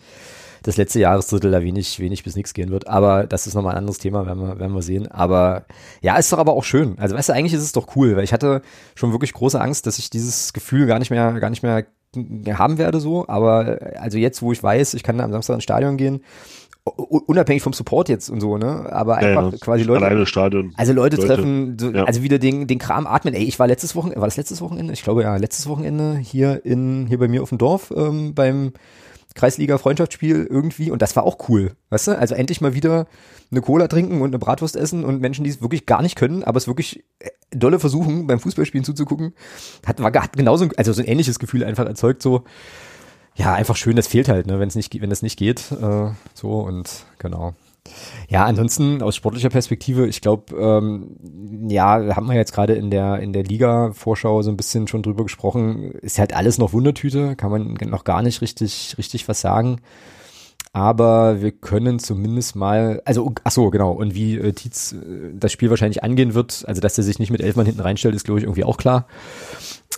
[SPEAKER 1] das letzte Jahresdrittel da wenig, wenig bis nichts gehen wird. Aber das ist nochmal ein anderes Thema, werden wir, werden wir sehen. Aber ja, ist doch aber auch schön. Also weißt du, eigentlich ist es doch cool, weil ich hatte schon wirklich große Angst, dass ich dieses Gefühl gar nicht mehr, gar nicht mehr haben werde so, aber also jetzt, wo ich weiß, ich kann am Samstag ins Stadion gehen, unabhängig vom Support jetzt und so, ne? Aber einfach ja, quasi Leute.
[SPEAKER 2] Alleine Stadion.
[SPEAKER 1] Also Leute, Leute treffen, so, ja. also wieder den, den Kram atmen. Ey, ich war letztes Wochenende, war das letztes Wochenende? Ich glaube ja, letztes Wochenende hier in, hier bei mir auf dem Dorf, ähm, beim Kreisliga-Freundschaftsspiel irgendwie und das war auch cool, weißt du? Also endlich mal wieder eine Cola trinken und eine Bratwurst essen und Menschen, die es wirklich gar nicht können, aber es wirklich äh, dolle versuchen, beim Fußballspielen zuzugucken, hat, war, hat genauso, also so ein ähnliches Gefühl einfach erzeugt, so, ja, einfach schön, das fehlt halt, ne, wenn es nicht, wenn das nicht geht, äh, so und genau. Ja, ansonsten aus sportlicher Perspektive, ich glaube, ähm, ja, haben wir jetzt gerade in der in der Liga-Vorschau so ein bisschen schon drüber gesprochen. Ist halt alles noch Wundertüte, kann man noch gar nicht richtig richtig was sagen. Aber wir können zumindest mal, also ach so genau. Und wie äh, Tietz äh, das Spiel wahrscheinlich angehen wird, also dass er sich nicht mit elf Mann hinten reinstellt, ist glaube ich irgendwie auch klar.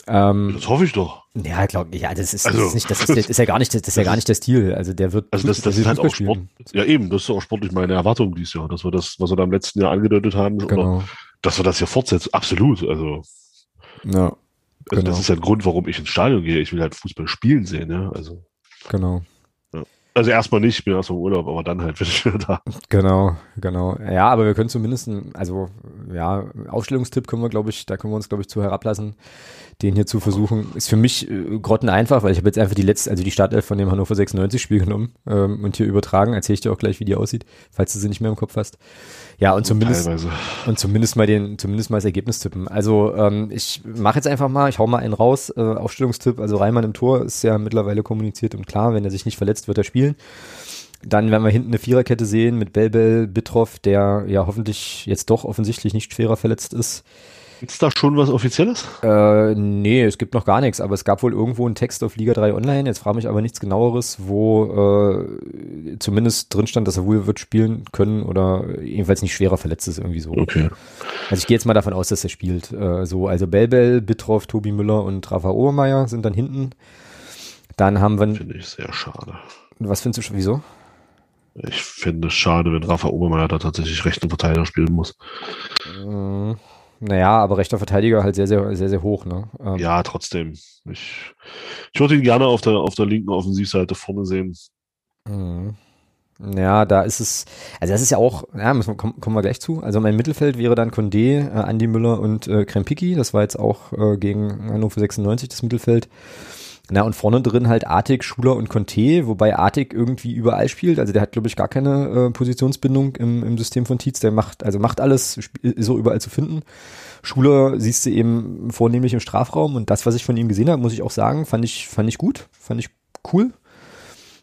[SPEAKER 2] Ähm, das hoffe ich doch.
[SPEAKER 1] Ja, glaube ich. Ja, das ist, also, das ist nicht, das ist, das ist ja gar nicht, das ist ja gar nicht der Stil. Also der wird.
[SPEAKER 2] Also das, das ist halt auch Sport. Ja eben, das ist auch sportlich meine Erwartung dieses Jahr, dass wir das, was wir da im letzten Jahr angedeutet haben, genau. oder, dass wir das ja fortsetzen. Absolut. Also.
[SPEAKER 1] Ja.
[SPEAKER 2] Also genau. das ist ja ein Grund, warum ich ins Stadion gehe. Ich will halt Fußball spielen sehen, ja. Also.
[SPEAKER 1] Genau.
[SPEAKER 2] Also erstmal nicht, ich bin erstmal im Urlaub, aber dann halt bin ich wieder da.
[SPEAKER 1] Genau, genau. Ja, aber wir können zumindest, also ja, Ausstellungstipp können wir, glaube ich, da können wir uns, glaube ich, zu herablassen, den hier zu versuchen. Ist für mich äh, grotten einfach, weil ich habe jetzt einfach die letzte, also die Startelf von dem Hannover 96 Spiel genommen ähm, und hier übertragen. Erzähle ich dir auch gleich, wie die aussieht, falls du sie nicht mehr im Kopf hast. Ja, und zumindest Teilweise. und zumindest mal den, zumindest mal das Ergebnis tippen. Also ähm, ich mache jetzt einfach mal, ich hau mal einen raus, äh, Aufstellungstipp, also Reimann im Tor ist ja mittlerweile kommuniziert und klar, wenn er sich nicht verletzt, wird er spielen spielen. Dann werden wir hinten eine Viererkette sehen mit Belbel, Bitroff, der ja hoffentlich jetzt doch offensichtlich nicht schwerer verletzt ist.
[SPEAKER 2] Gibt's da schon was Offizielles?
[SPEAKER 1] Äh, nee, es gibt noch gar nichts, aber es gab wohl irgendwo einen Text auf Liga 3 Online, jetzt frage mich aber nichts genaueres, wo äh, zumindest drin stand, dass er wohl wird spielen können oder jedenfalls nicht schwerer verletzt ist, irgendwie so.
[SPEAKER 2] Okay.
[SPEAKER 1] Also ich gehe jetzt mal davon aus, dass er spielt. Äh, so, also Belbel, Bitroff, Tobi Müller und Rafa Obermeier sind dann hinten. Dann haben wir.
[SPEAKER 2] Finde ich sehr schade.
[SPEAKER 1] Was findest du schon, wieso?
[SPEAKER 2] Ich finde es schade, wenn Rafa Obermeier da tatsächlich rechten Verteidiger spielen muss.
[SPEAKER 1] Äh, naja, aber rechter Verteidiger halt sehr, sehr, sehr, sehr hoch, ne?
[SPEAKER 2] Ähm, ja, trotzdem. Ich, ich würde ihn gerne auf der, auf der linken Offensivseite vorne sehen.
[SPEAKER 1] Mhm. Ja, da ist es, also das ist ja auch, ja, müssen wir, kommen, kommen wir gleich zu. Also mein Mittelfeld wäre dann Condé, äh, Andy Müller und äh, Krempicki. Das war jetzt auch äh, gegen Hannover 96 das Mittelfeld. Na, und vorne drin halt Artig, Schuler und Conte, wobei Artig irgendwie überall spielt. Also der hat, glaube ich, gar keine äh, Positionsbindung im, im System von Tietz. Der macht, also macht alles, ist so überall zu finden. Schuler siehst du eben vornehmlich im Strafraum und das, was ich von ihm gesehen habe, muss ich auch sagen, fand ich, fand ich gut, fand ich cool.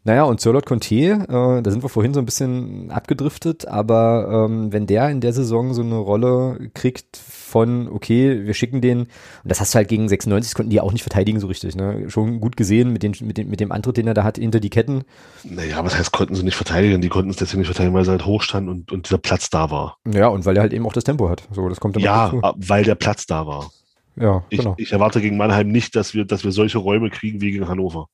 [SPEAKER 1] Naja, und Sirlot Conte, äh, da sind wir vorhin so ein bisschen abgedriftet, aber ähm, wenn der in der Saison so eine Rolle kriegt von, okay, wir schicken den, und das hast du halt gegen 96, konnten die auch nicht verteidigen so richtig, ne? Schon gut gesehen mit, den, mit, dem, mit dem Antritt, den er da hat, hinter die Ketten.
[SPEAKER 2] Naja, was heißt, konnten sie nicht verteidigen? Die konnten es deswegen nicht verteidigen, weil sie halt hoch standen und, und dieser Platz da war.
[SPEAKER 1] Ja, und weil er halt eben auch das Tempo hat. So, das kommt dann
[SPEAKER 2] Ja, weil der Platz da war.
[SPEAKER 1] Ja,
[SPEAKER 2] genau. Ich, ich erwarte gegen Mannheim nicht, dass wir, dass wir solche Räume kriegen wie gegen Hannover.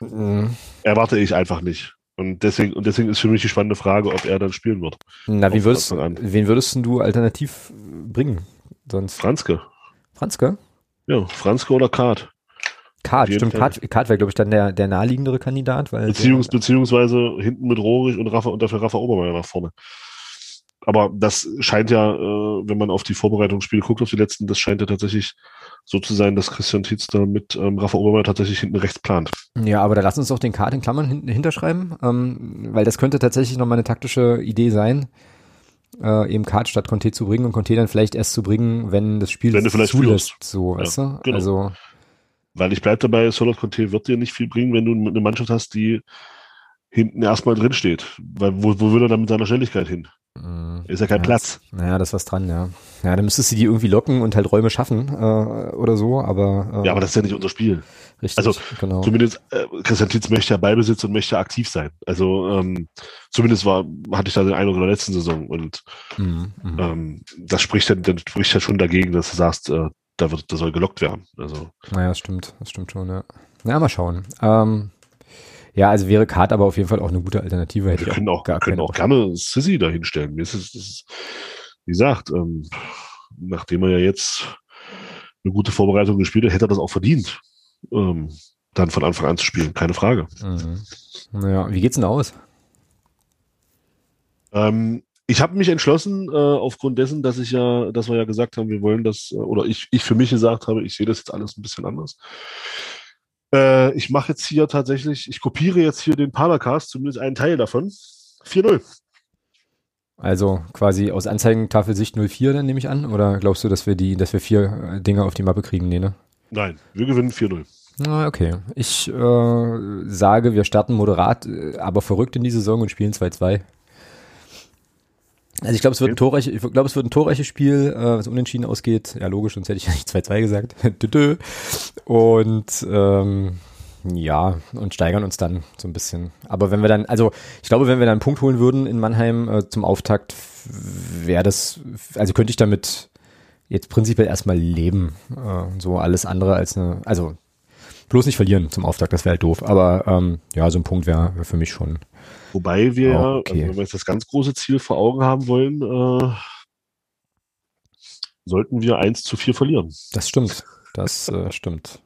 [SPEAKER 2] Mhm. Erwarte ich einfach nicht. Und deswegen, und deswegen ist für mich die spannende Frage, ob er dann spielen wird.
[SPEAKER 1] Na, wie würdest, wen würdest du alternativ bringen? Sonst?
[SPEAKER 2] Franzke.
[SPEAKER 1] Franzke?
[SPEAKER 2] Ja, Franzke oder Kart.
[SPEAKER 1] Kart, stimmt. Kart, Kart wäre, glaube ich, dann der, der naheliegendere Kandidat. Weil
[SPEAKER 2] Beziehungs, der, beziehungsweise hinten mit Rohrig und Rafa und dafür Rafa Obermeier nach vorne. Aber das scheint ja, äh, wenn man auf die Vorbereitungsspiele guckt, auf die letzten, das scheint ja tatsächlich so zu sein, dass Christian Tietz da mit ähm, Rafa Obermeier tatsächlich hinten rechts plant.
[SPEAKER 1] Ja, aber da lass uns doch den Kart in Klammern hinten hinterschreiben, ähm, weil das könnte tatsächlich noch mal eine taktische Idee sein, äh, eben Kart statt Conte zu bringen und Conte dann vielleicht erst zu bringen, wenn das Spiel
[SPEAKER 2] wenn du vielleicht zulässt,
[SPEAKER 1] so, ja, weißt du?
[SPEAKER 2] Genau. Also weil ich bleibe dabei, Solot Conte wird dir nicht viel bringen, wenn du eine Mannschaft hast, die hinten erstmal drin steht. Weil wo, wo will er dann mit seiner Schnelligkeit hin? Mhm. Ist ja kein
[SPEAKER 1] ja,
[SPEAKER 2] Platz.
[SPEAKER 1] Das, naja, das was dran, ja. Ja, dann müsstest du die irgendwie locken und halt Räume schaffen äh, oder so, aber.
[SPEAKER 2] Äh, ja, aber das ist ja nicht unser Spiel.
[SPEAKER 1] Richtig,
[SPEAKER 2] also genau. zumindest äh, Christian Titz möchte ja Ballbesitz und möchte aktiv sein. Also ähm, zumindest war hatte ich da den Eindruck in der letzten Saison und mhm, mhm. ähm, das spricht ja, das spricht ja schon dagegen, dass du sagst, äh, da wird, da soll gelockt werden. Also.
[SPEAKER 1] Naja, das stimmt, das stimmt schon, ja. Na, mal schauen. Ähm, ja, also wäre Kart aber auf jeden Fall auch eine gute Alternative.
[SPEAKER 2] Hätte Wir können auch, gar können auch gerne Sissy da hinstellen. Mir ist es, ist, wie gesagt, ähm, nachdem er ja jetzt eine gute Vorbereitung gespielt hat, hätte er das auch verdient, ähm, dann von Anfang an zu spielen. Keine Frage.
[SPEAKER 1] Mhm. Naja, wie geht's denn aus?
[SPEAKER 2] Ähm, ich habe mich entschlossen, äh, aufgrund dessen, dass ich ja, dass wir ja gesagt haben, wir wollen das, äh, oder ich, ich für mich gesagt habe, ich sehe das jetzt alles ein bisschen anders. Äh, ich mache jetzt hier tatsächlich, ich kopiere jetzt hier den Paracast, zumindest einen Teil davon. 4-0.
[SPEAKER 1] Also quasi aus Anzeigentafelsicht 04 dann nehme ich an? Oder glaubst du, dass wir die, dass wir vier äh, Dinge auf die Mappe kriegen? Nee, ne?
[SPEAKER 2] Nein, wir gewinnen 4-0.
[SPEAKER 1] Na, okay. Ich äh, sage, wir starten moderat, äh, aber verrückt in die Saison und spielen 2-2. Also ich glaube, es wird ein torreiches, ich glaube, es wird ein torreiches Spiel, äh, was unentschieden ausgeht. Ja, logisch, sonst hätte ich ja nicht 2-2 gesagt. und ähm, ja, und steigern uns dann so ein bisschen. Aber wenn wir dann, also ich glaube, wenn wir dann einen Punkt holen würden in Mannheim äh, zum Auftakt, wäre das, also könnte ich damit jetzt prinzipiell erstmal leben. Äh, so alles andere als eine, also bloß nicht verlieren zum Auftakt, das wäre halt doof. Aber ähm, ja, so ein Punkt wäre wär für mich schon
[SPEAKER 2] Wobei wir ja, okay. also wenn wir jetzt das ganz große Ziel vor Augen haben wollen, äh, sollten wir 1 zu 4 verlieren.
[SPEAKER 1] Das stimmt. Das äh, stimmt.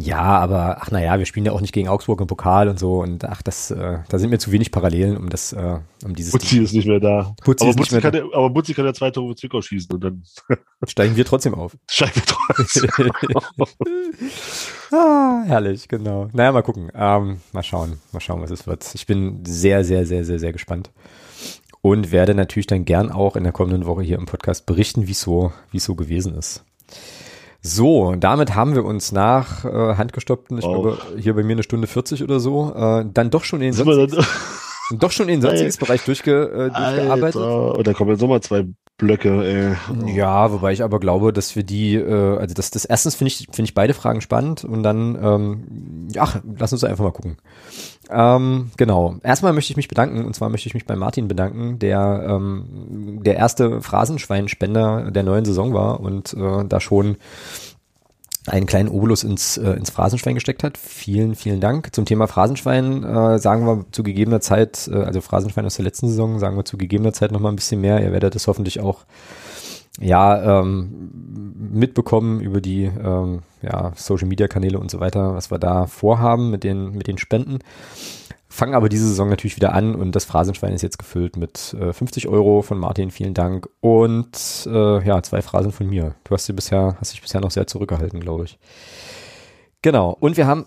[SPEAKER 1] Ja, aber ach naja, wir spielen ja auch nicht gegen Augsburg im Pokal und so und ach, das, äh, da sind mir zu wenig Parallelen, um das, äh, um dieses.
[SPEAKER 2] Butzi ist nicht mehr da.
[SPEAKER 1] Butzi
[SPEAKER 2] aber,
[SPEAKER 1] ist Butzi
[SPEAKER 2] nicht mehr kann da. Ja, aber Butzi kann ja zwei Tore Zwickau schießen und dann
[SPEAKER 1] steigen wir trotzdem auf.
[SPEAKER 2] Steigen wir trotzdem auf.
[SPEAKER 1] ah, herrlich, genau. Naja, mal gucken. Ähm, mal schauen, mal schauen, was es wird. Ich bin sehr, sehr, sehr, sehr, sehr gespannt und werde natürlich dann gern auch in der kommenden Woche hier im Podcast berichten, wie so, wie so gewesen ist. So, damit haben wir uns nach äh, handgestoppten, ich oh. glaube, hier bei mir eine Stunde 40 oder so, äh, dann doch schon in den doch schon in den Sonstiges-Bereich durchge, äh, durchgearbeitet. Alter.
[SPEAKER 2] Und da kommen jetzt nochmal zwei Blöcke.
[SPEAKER 1] Oh. Ja, wobei ich aber glaube, dass wir die, äh, also das, das erstens finde ich, finde ich beide Fragen spannend und dann, ähm, ach, lass uns einfach mal gucken. Ähm, genau. Erstmal möchte ich mich bedanken und zwar möchte ich mich bei Martin bedanken, der ähm, der erste Phrasenschweinspender der neuen Saison war und äh, da schon einen kleinen Obolus ins, äh, ins Phrasenschwein gesteckt hat. Vielen, vielen Dank. Zum Thema Phrasenschwein äh, sagen wir zu gegebener Zeit, äh, also Phrasenschwein aus der letzten Saison, sagen wir zu gegebener Zeit nochmal ein bisschen mehr. Ihr werdet das hoffentlich auch ja, ähm, mitbekommen über die ähm, ja, Social Media Kanäle und so weiter, was wir da vorhaben mit den, mit den Spenden. Fangen aber diese Saison natürlich wieder an und das Phrasenschwein ist jetzt gefüllt mit äh, 50 Euro von Martin, vielen Dank. Und äh, ja, zwei Phrasen von mir. Du hast sie bisher, hast dich bisher noch sehr zurückgehalten, glaube ich. Genau. Und wir haben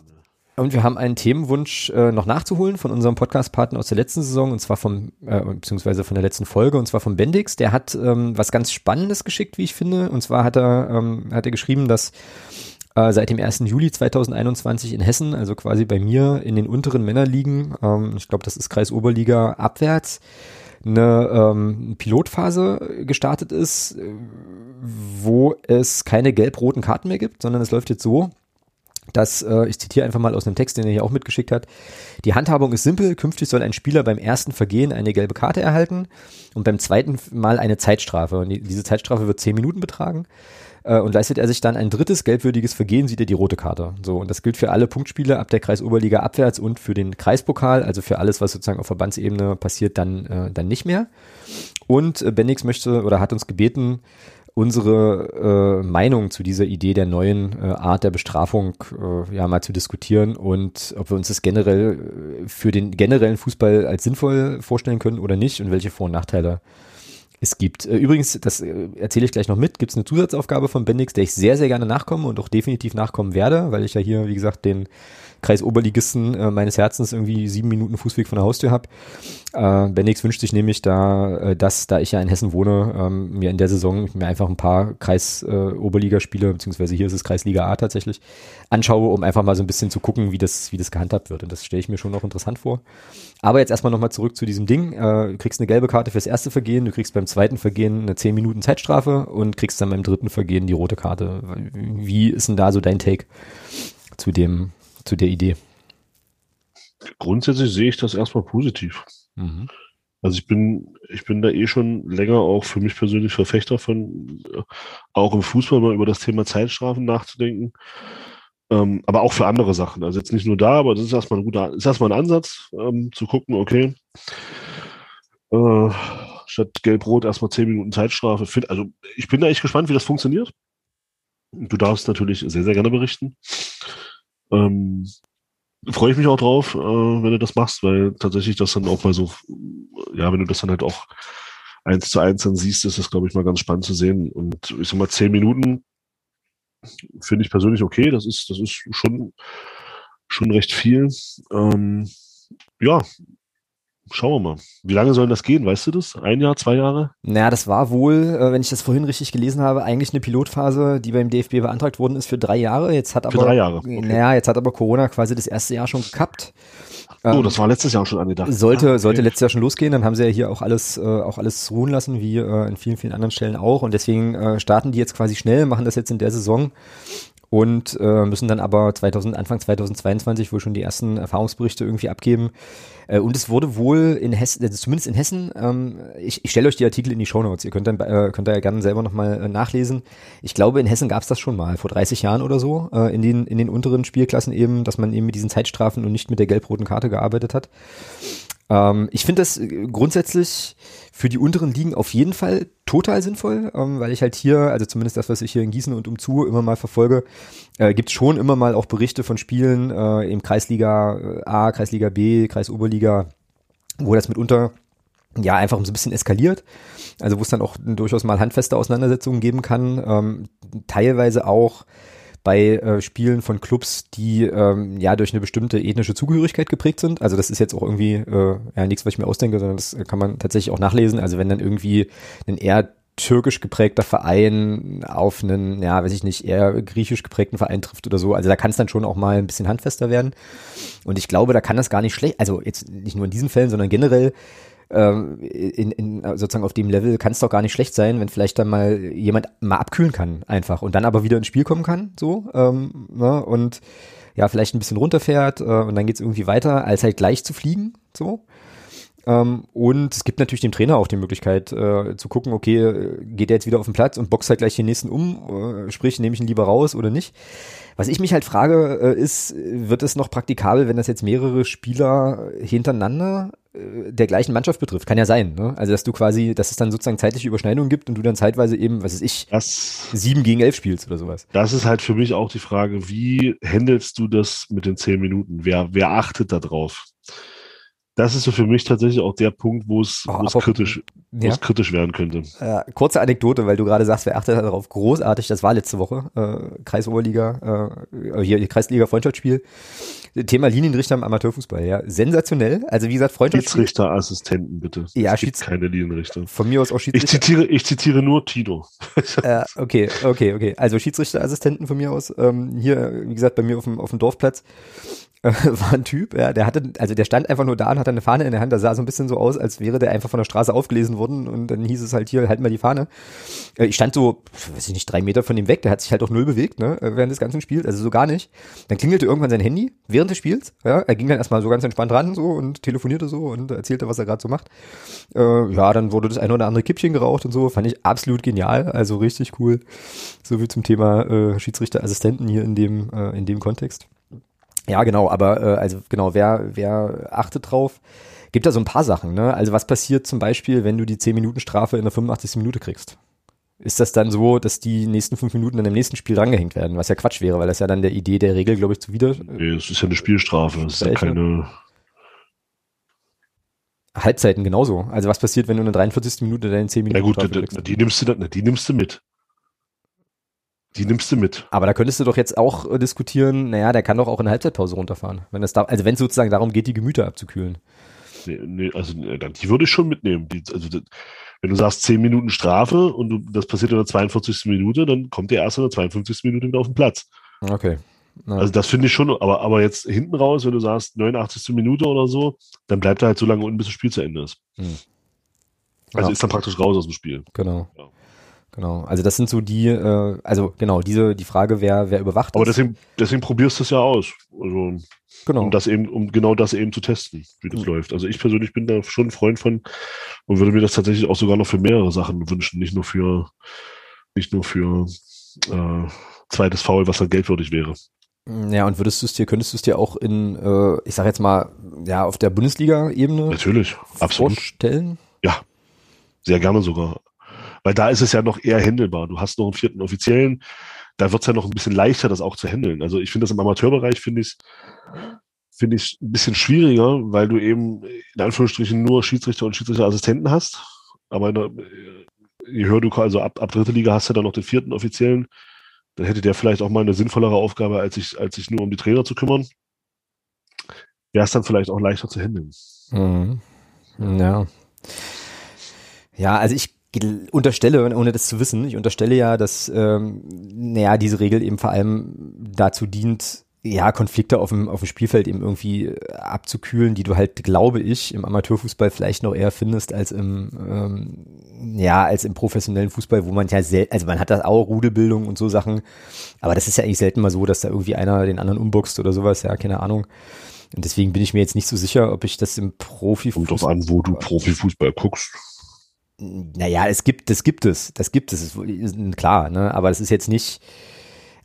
[SPEAKER 1] und wir haben einen Themenwunsch äh, noch nachzuholen von unserem Podcast-Partner aus der letzten Saison, und zwar vom, äh, beziehungsweise von der letzten Folge, und zwar vom Bendix. Der hat ähm, was ganz Spannendes geschickt, wie ich finde. Und zwar hat er, ähm, hat er geschrieben, dass äh, seit dem 1. Juli 2021 in Hessen, also quasi bei mir in den unteren Männerligen, ähm, ich glaube, das ist Kreis Oberliga abwärts, eine ähm, Pilotphase gestartet ist, wo es keine gelb-roten Karten mehr gibt, sondern es läuft jetzt so, dass, äh, ich zitiere einfach mal aus einem Text, den er hier auch mitgeschickt hat, die Handhabung ist simpel, künftig soll ein Spieler beim ersten Vergehen eine gelbe Karte erhalten und beim zweiten Mal eine Zeitstrafe. Und diese Zeitstrafe wird zehn Minuten betragen. Äh, und leistet er sich dann ein drittes gelbwürdiges Vergehen, sieht er die rote Karte. So, und das gilt für alle Punktspiele ab der Kreisoberliga abwärts und für den Kreispokal, also für alles, was sozusagen auf Verbandsebene passiert, dann, äh, dann nicht mehr. Und äh, Bendix möchte oder hat uns gebeten, unsere äh, Meinung zu dieser Idee der neuen äh, Art der Bestrafung äh, ja mal zu diskutieren und ob wir uns das generell äh, für den generellen Fußball als sinnvoll vorstellen können oder nicht und welche Vor- und Nachteile es gibt. Äh, übrigens, das äh, erzähle ich gleich noch mit, gibt es eine Zusatzaufgabe von Bendix, der ich sehr, sehr gerne nachkomme und auch definitiv nachkommen werde, weil ich ja hier, wie gesagt, den Kreis Oberligisten äh, meines Herzens irgendwie sieben Minuten Fußweg von der Haustür habe. Äh, Bendix wünscht sich nämlich da, äh, dass, da ich ja in Hessen wohne, ähm, mir in der Saison mir einfach ein paar Kreis-Oberligaspiele, äh, beziehungsweise hier ist es Kreisliga A tatsächlich, anschaue, um einfach mal so ein bisschen zu gucken, wie das, wie das gehandhabt wird. Und das stelle ich mir schon noch interessant vor. Aber jetzt erstmal nochmal zurück zu diesem Ding. Äh, du kriegst eine gelbe Karte fürs erste Vergehen, du kriegst beim zweiten Vergehen eine 10 Minuten Zeitstrafe und kriegst dann beim dritten Vergehen die rote Karte. Wie ist denn da so dein Take zu dem, zu der Idee?
[SPEAKER 2] Grundsätzlich sehe ich das erstmal positiv. Mhm. Also ich bin, ich bin da eh schon länger auch für mich persönlich Verfechter von, äh, auch im Fußball mal über das Thema Zeitstrafen nachzudenken. Ähm, aber auch für andere Sachen. Also jetzt nicht nur da, aber das ist erstmal ein guter, ist erstmal ein Ansatz, ähm, zu gucken, okay, äh, statt Gelb-Rot erstmal zehn Minuten Zeitstrafe. Also ich bin da echt gespannt, wie das funktioniert. Du darfst natürlich sehr, sehr gerne berichten. Ähm, freue ich mich auch drauf, äh, wenn du das machst, weil tatsächlich das dann auch mal so, ja, wenn du das dann halt auch eins zu eins dann siehst, ist das, glaube ich, mal ganz spannend zu sehen. Und ich sag mal, zehn Minuten finde ich persönlich okay. Das ist, das ist schon, schon recht viel. Ähm, ja, Schauen wir mal. Wie lange soll das gehen? Weißt du das? Ein Jahr, zwei Jahre?
[SPEAKER 1] Naja, das war wohl, äh, wenn ich das vorhin richtig gelesen habe, eigentlich eine Pilotphase, die beim DFB beantragt worden ist für drei Jahre. Jetzt hat aber,
[SPEAKER 2] für drei Jahre. Okay.
[SPEAKER 1] Naja, jetzt hat aber Corona quasi das erste Jahr schon gekappt.
[SPEAKER 2] Oh, ähm, das war letztes Jahr schon angedacht.
[SPEAKER 1] Sollte, ah, okay. sollte letztes Jahr schon losgehen, dann haben sie ja hier auch alles, äh, auch alles ruhen lassen, wie äh, in vielen, vielen anderen Stellen auch. Und deswegen äh, starten die jetzt quasi schnell, machen das jetzt in der Saison und äh, müssen dann aber 2000, Anfang 2022 wohl schon die ersten Erfahrungsberichte irgendwie abgeben. Äh, und es wurde wohl in Hessen, also zumindest in Hessen, ähm, ich, ich stelle euch die Artikel in die Shownotes, ihr könnt dann äh, könnt da ja gerne selber nochmal äh, nachlesen. Ich glaube, in Hessen gab es das schon mal, vor 30 Jahren oder so, äh, in, den, in den unteren Spielklassen eben, dass man eben mit diesen Zeitstrafen und nicht mit der gelb-roten Karte gearbeitet hat. Ähm, ich finde das grundsätzlich für die unteren Ligen auf jeden Fall total sinnvoll, ähm, weil ich halt hier, also zumindest das, was ich hier in Gießen und umzu immer mal verfolge, äh, gibt es schon immer mal auch Berichte von Spielen äh, im Kreisliga äh, A, Kreisliga B, Kreisoberliga, wo das mitunter ja einfach so ein bisschen eskaliert. Also wo es dann auch durchaus mal handfeste Auseinandersetzungen geben kann, ähm, teilweise auch bei äh, Spielen von Clubs, die ähm, ja durch eine bestimmte ethnische Zugehörigkeit geprägt sind. Also das ist jetzt auch irgendwie äh, ja nichts, was ich mir ausdenke, sondern das kann man tatsächlich auch nachlesen. Also wenn dann irgendwie ein eher türkisch geprägter Verein auf einen, ja, weiß ich nicht, eher griechisch geprägten Verein trifft oder so. Also da kann es dann schon auch mal ein bisschen handfester werden. Und ich glaube, da kann das gar nicht schlecht, also jetzt nicht nur in diesen Fällen, sondern generell ähm, in, in, sozusagen auf dem Level kann es doch gar nicht schlecht sein, wenn vielleicht dann mal jemand mal abkühlen kann einfach und dann aber wieder ins Spiel kommen kann, so ähm, ne? und ja vielleicht ein bisschen runterfährt äh, und dann geht's irgendwie weiter, als halt gleich zu fliegen, so. Ähm, und es gibt natürlich dem Trainer auch die Möglichkeit äh, zu gucken, okay, geht er jetzt wieder auf den Platz und boxt halt gleich den nächsten um, äh, sprich, nehme ich ihn lieber raus oder nicht. Was ich mich halt frage, äh, ist, wird es noch praktikabel, wenn das jetzt mehrere Spieler hintereinander der gleichen Mannschaft betrifft? Kann ja sein, ne? Also, dass du quasi, dass es dann sozusagen zeitliche Überschneidungen gibt und du dann zeitweise eben, was ist ich,
[SPEAKER 2] das,
[SPEAKER 1] sieben gegen elf spielst oder sowas.
[SPEAKER 2] Das ist halt für mich auch die Frage, wie handelst du das mit den zehn Minuten? Wer, wer achtet da drauf? das ist so für mich tatsächlich auch der Punkt, wo es, oh, wo kritisch, wo ja. es kritisch werden könnte.
[SPEAKER 1] Äh, kurze Anekdote, weil du gerade sagst, wer achtet darauf? Großartig, das war letzte Woche, äh, Kreisoberliga, äh, hier Kreisliga Freundschaftsspiel. Thema Linienrichter im Amateurfußball, ja. Sensationell. Also wie gesagt,
[SPEAKER 2] Freundschaftsspiel. Schiedsrichterassistenten, bitte.
[SPEAKER 1] Ja, Schieds
[SPEAKER 2] keine Linienrichter.
[SPEAKER 1] Von mir aus auch
[SPEAKER 2] Schiedsrichter. Ich zitiere, ich zitiere nur Tino.
[SPEAKER 1] äh, okay, okay, okay. Also Schiedsrichterassistenten von mir aus. Ähm, hier, wie gesagt, bei mir auf dem, auf dem Dorfplatz äh, war ein Typ, ja, der hatte, also der stand einfach nur da und hatte eine Fahne in der Hand, das sah so ein bisschen so aus, als wäre der einfach von der Straße aufgelesen worden und dann hieß es halt hier, halt mal die Fahne. Äh, ich stand so, weiß ich nicht, drei Meter von ihm weg, der hat sich halt auch null bewegt, ne, während des ganzen Spiels, also so gar nicht. Dann klingelte irgendwann sein Handy während des Spiels, ja, er ging dann erstmal so ganz entspannt ran so und telefonierte so und erzählte, was er gerade so macht. Äh, ja, dann wurde das ein oder andere Kippchen geraucht und so, fand ich absolut genial, also richtig cool. So viel zum Thema äh, Schiedsrichterassistenten hier in dem, äh, in dem Kontext. Ja, genau, aber äh, also genau, wer, wer achtet drauf? Gibt da so ein paar Sachen, ne? Also was passiert zum Beispiel, wenn du die 10-Minuten-Strafe in der 85. Minute kriegst? Ist das dann so, dass die nächsten fünf Minuten in dem nächsten Spiel rangehängt werden, was ja Quatsch wäre, weil das ja dann der Idee der Regel, glaube ich, zuwider.
[SPEAKER 2] Nee, es ist ja eine Spielstrafe, es ist ja keine.
[SPEAKER 1] Halbzeiten genauso. Also was passiert, wenn du in der 43. Minute deine 10 Minuten.
[SPEAKER 2] Na gut, die, die, nimmst du, die nimmst du mit. Die nimmst du mit.
[SPEAKER 1] Aber da könntest du doch jetzt auch äh, diskutieren, naja, der kann doch auch in der Halbzeitpause runterfahren. Wenn es da, also wenn es sozusagen darum geht, die Gemüter abzukühlen.
[SPEAKER 2] Nee, nee, also die würde ich schon mitnehmen. Die, also, wenn du sagst 10 Minuten Strafe und du, das passiert in der 42. Minute, dann kommt der erst in der 52. Minute wieder auf den Platz.
[SPEAKER 1] Okay.
[SPEAKER 2] Ja. Also das finde ich schon, aber, aber jetzt hinten raus, wenn du sagst 89. Minute oder so, dann bleibt er halt so lange unten, bis das Spiel zu Ende ist. Hm. Also ja. ist dann praktisch raus aus dem Spiel.
[SPEAKER 1] Genau. Ja. Genau. Also das sind so die, äh, also genau, diese, die Frage, wer, wer überwacht.
[SPEAKER 2] Aber deswegen, deswegen probierst du es ja aus. Also, genau. um das eben, um genau das eben zu testen, wie das mhm. läuft. Also ich persönlich bin da schon ein Freund von und würde mir das tatsächlich auch sogar noch für mehrere Sachen wünschen, nicht nur für, nicht nur für äh, zweites Foul, was dann geldwürdig wäre.
[SPEAKER 1] Ja, und würdest du es dir, könntest du es dir auch in, äh, ich sag jetzt mal, ja, auf der Bundesliga-Ebene
[SPEAKER 2] Natürlich, absolut.
[SPEAKER 1] vorstellen?
[SPEAKER 2] Ja, sehr gerne sogar. Weil da ist es ja noch eher händelbar. Du hast noch einen vierten Offiziellen, da wird es ja noch ein bisschen leichter, das auch zu handeln. Also ich finde das im Amateurbereich, finde ich finde ich ein bisschen schwieriger, weil du eben in Anführungsstrichen nur Schiedsrichter und Schiedsrichterassistenten hast. Aber der, je höher du also ab, ab dritte Liga hast du dann noch den vierten Offiziellen dann hätte der vielleicht auch mal eine sinnvollere Aufgabe, als sich, als sich nur um die Trainer zu kümmern. Wäre es dann vielleicht auch leichter zu handeln.
[SPEAKER 1] Mhm. Ja. Ja, also ich unterstelle, ohne das zu wissen, ich unterstelle ja, dass ähm, naja, diese Regel eben vor allem dazu dient, ja, Konflikte auf dem, auf dem Spielfeld eben irgendwie äh, abzukühlen, die du halt, glaube ich, im Amateurfußball vielleicht noch eher findest als im, ähm, ja, als im professionellen Fußball, wo man ja selten, also man hat da auch Rudelbildung und so Sachen, aber das ist ja eigentlich selten mal so, dass da irgendwie einer den anderen umboxt oder sowas, ja, keine Ahnung. Und deswegen bin ich mir jetzt nicht so sicher, ob ich das im Profifußball.
[SPEAKER 2] Kommt drauf an, wo du Profifußball guckst.
[SPEAKER 1] Naja, es gibt, das gibt es, das gibt es, ist klar, ne, aber es ist jetzt nicht,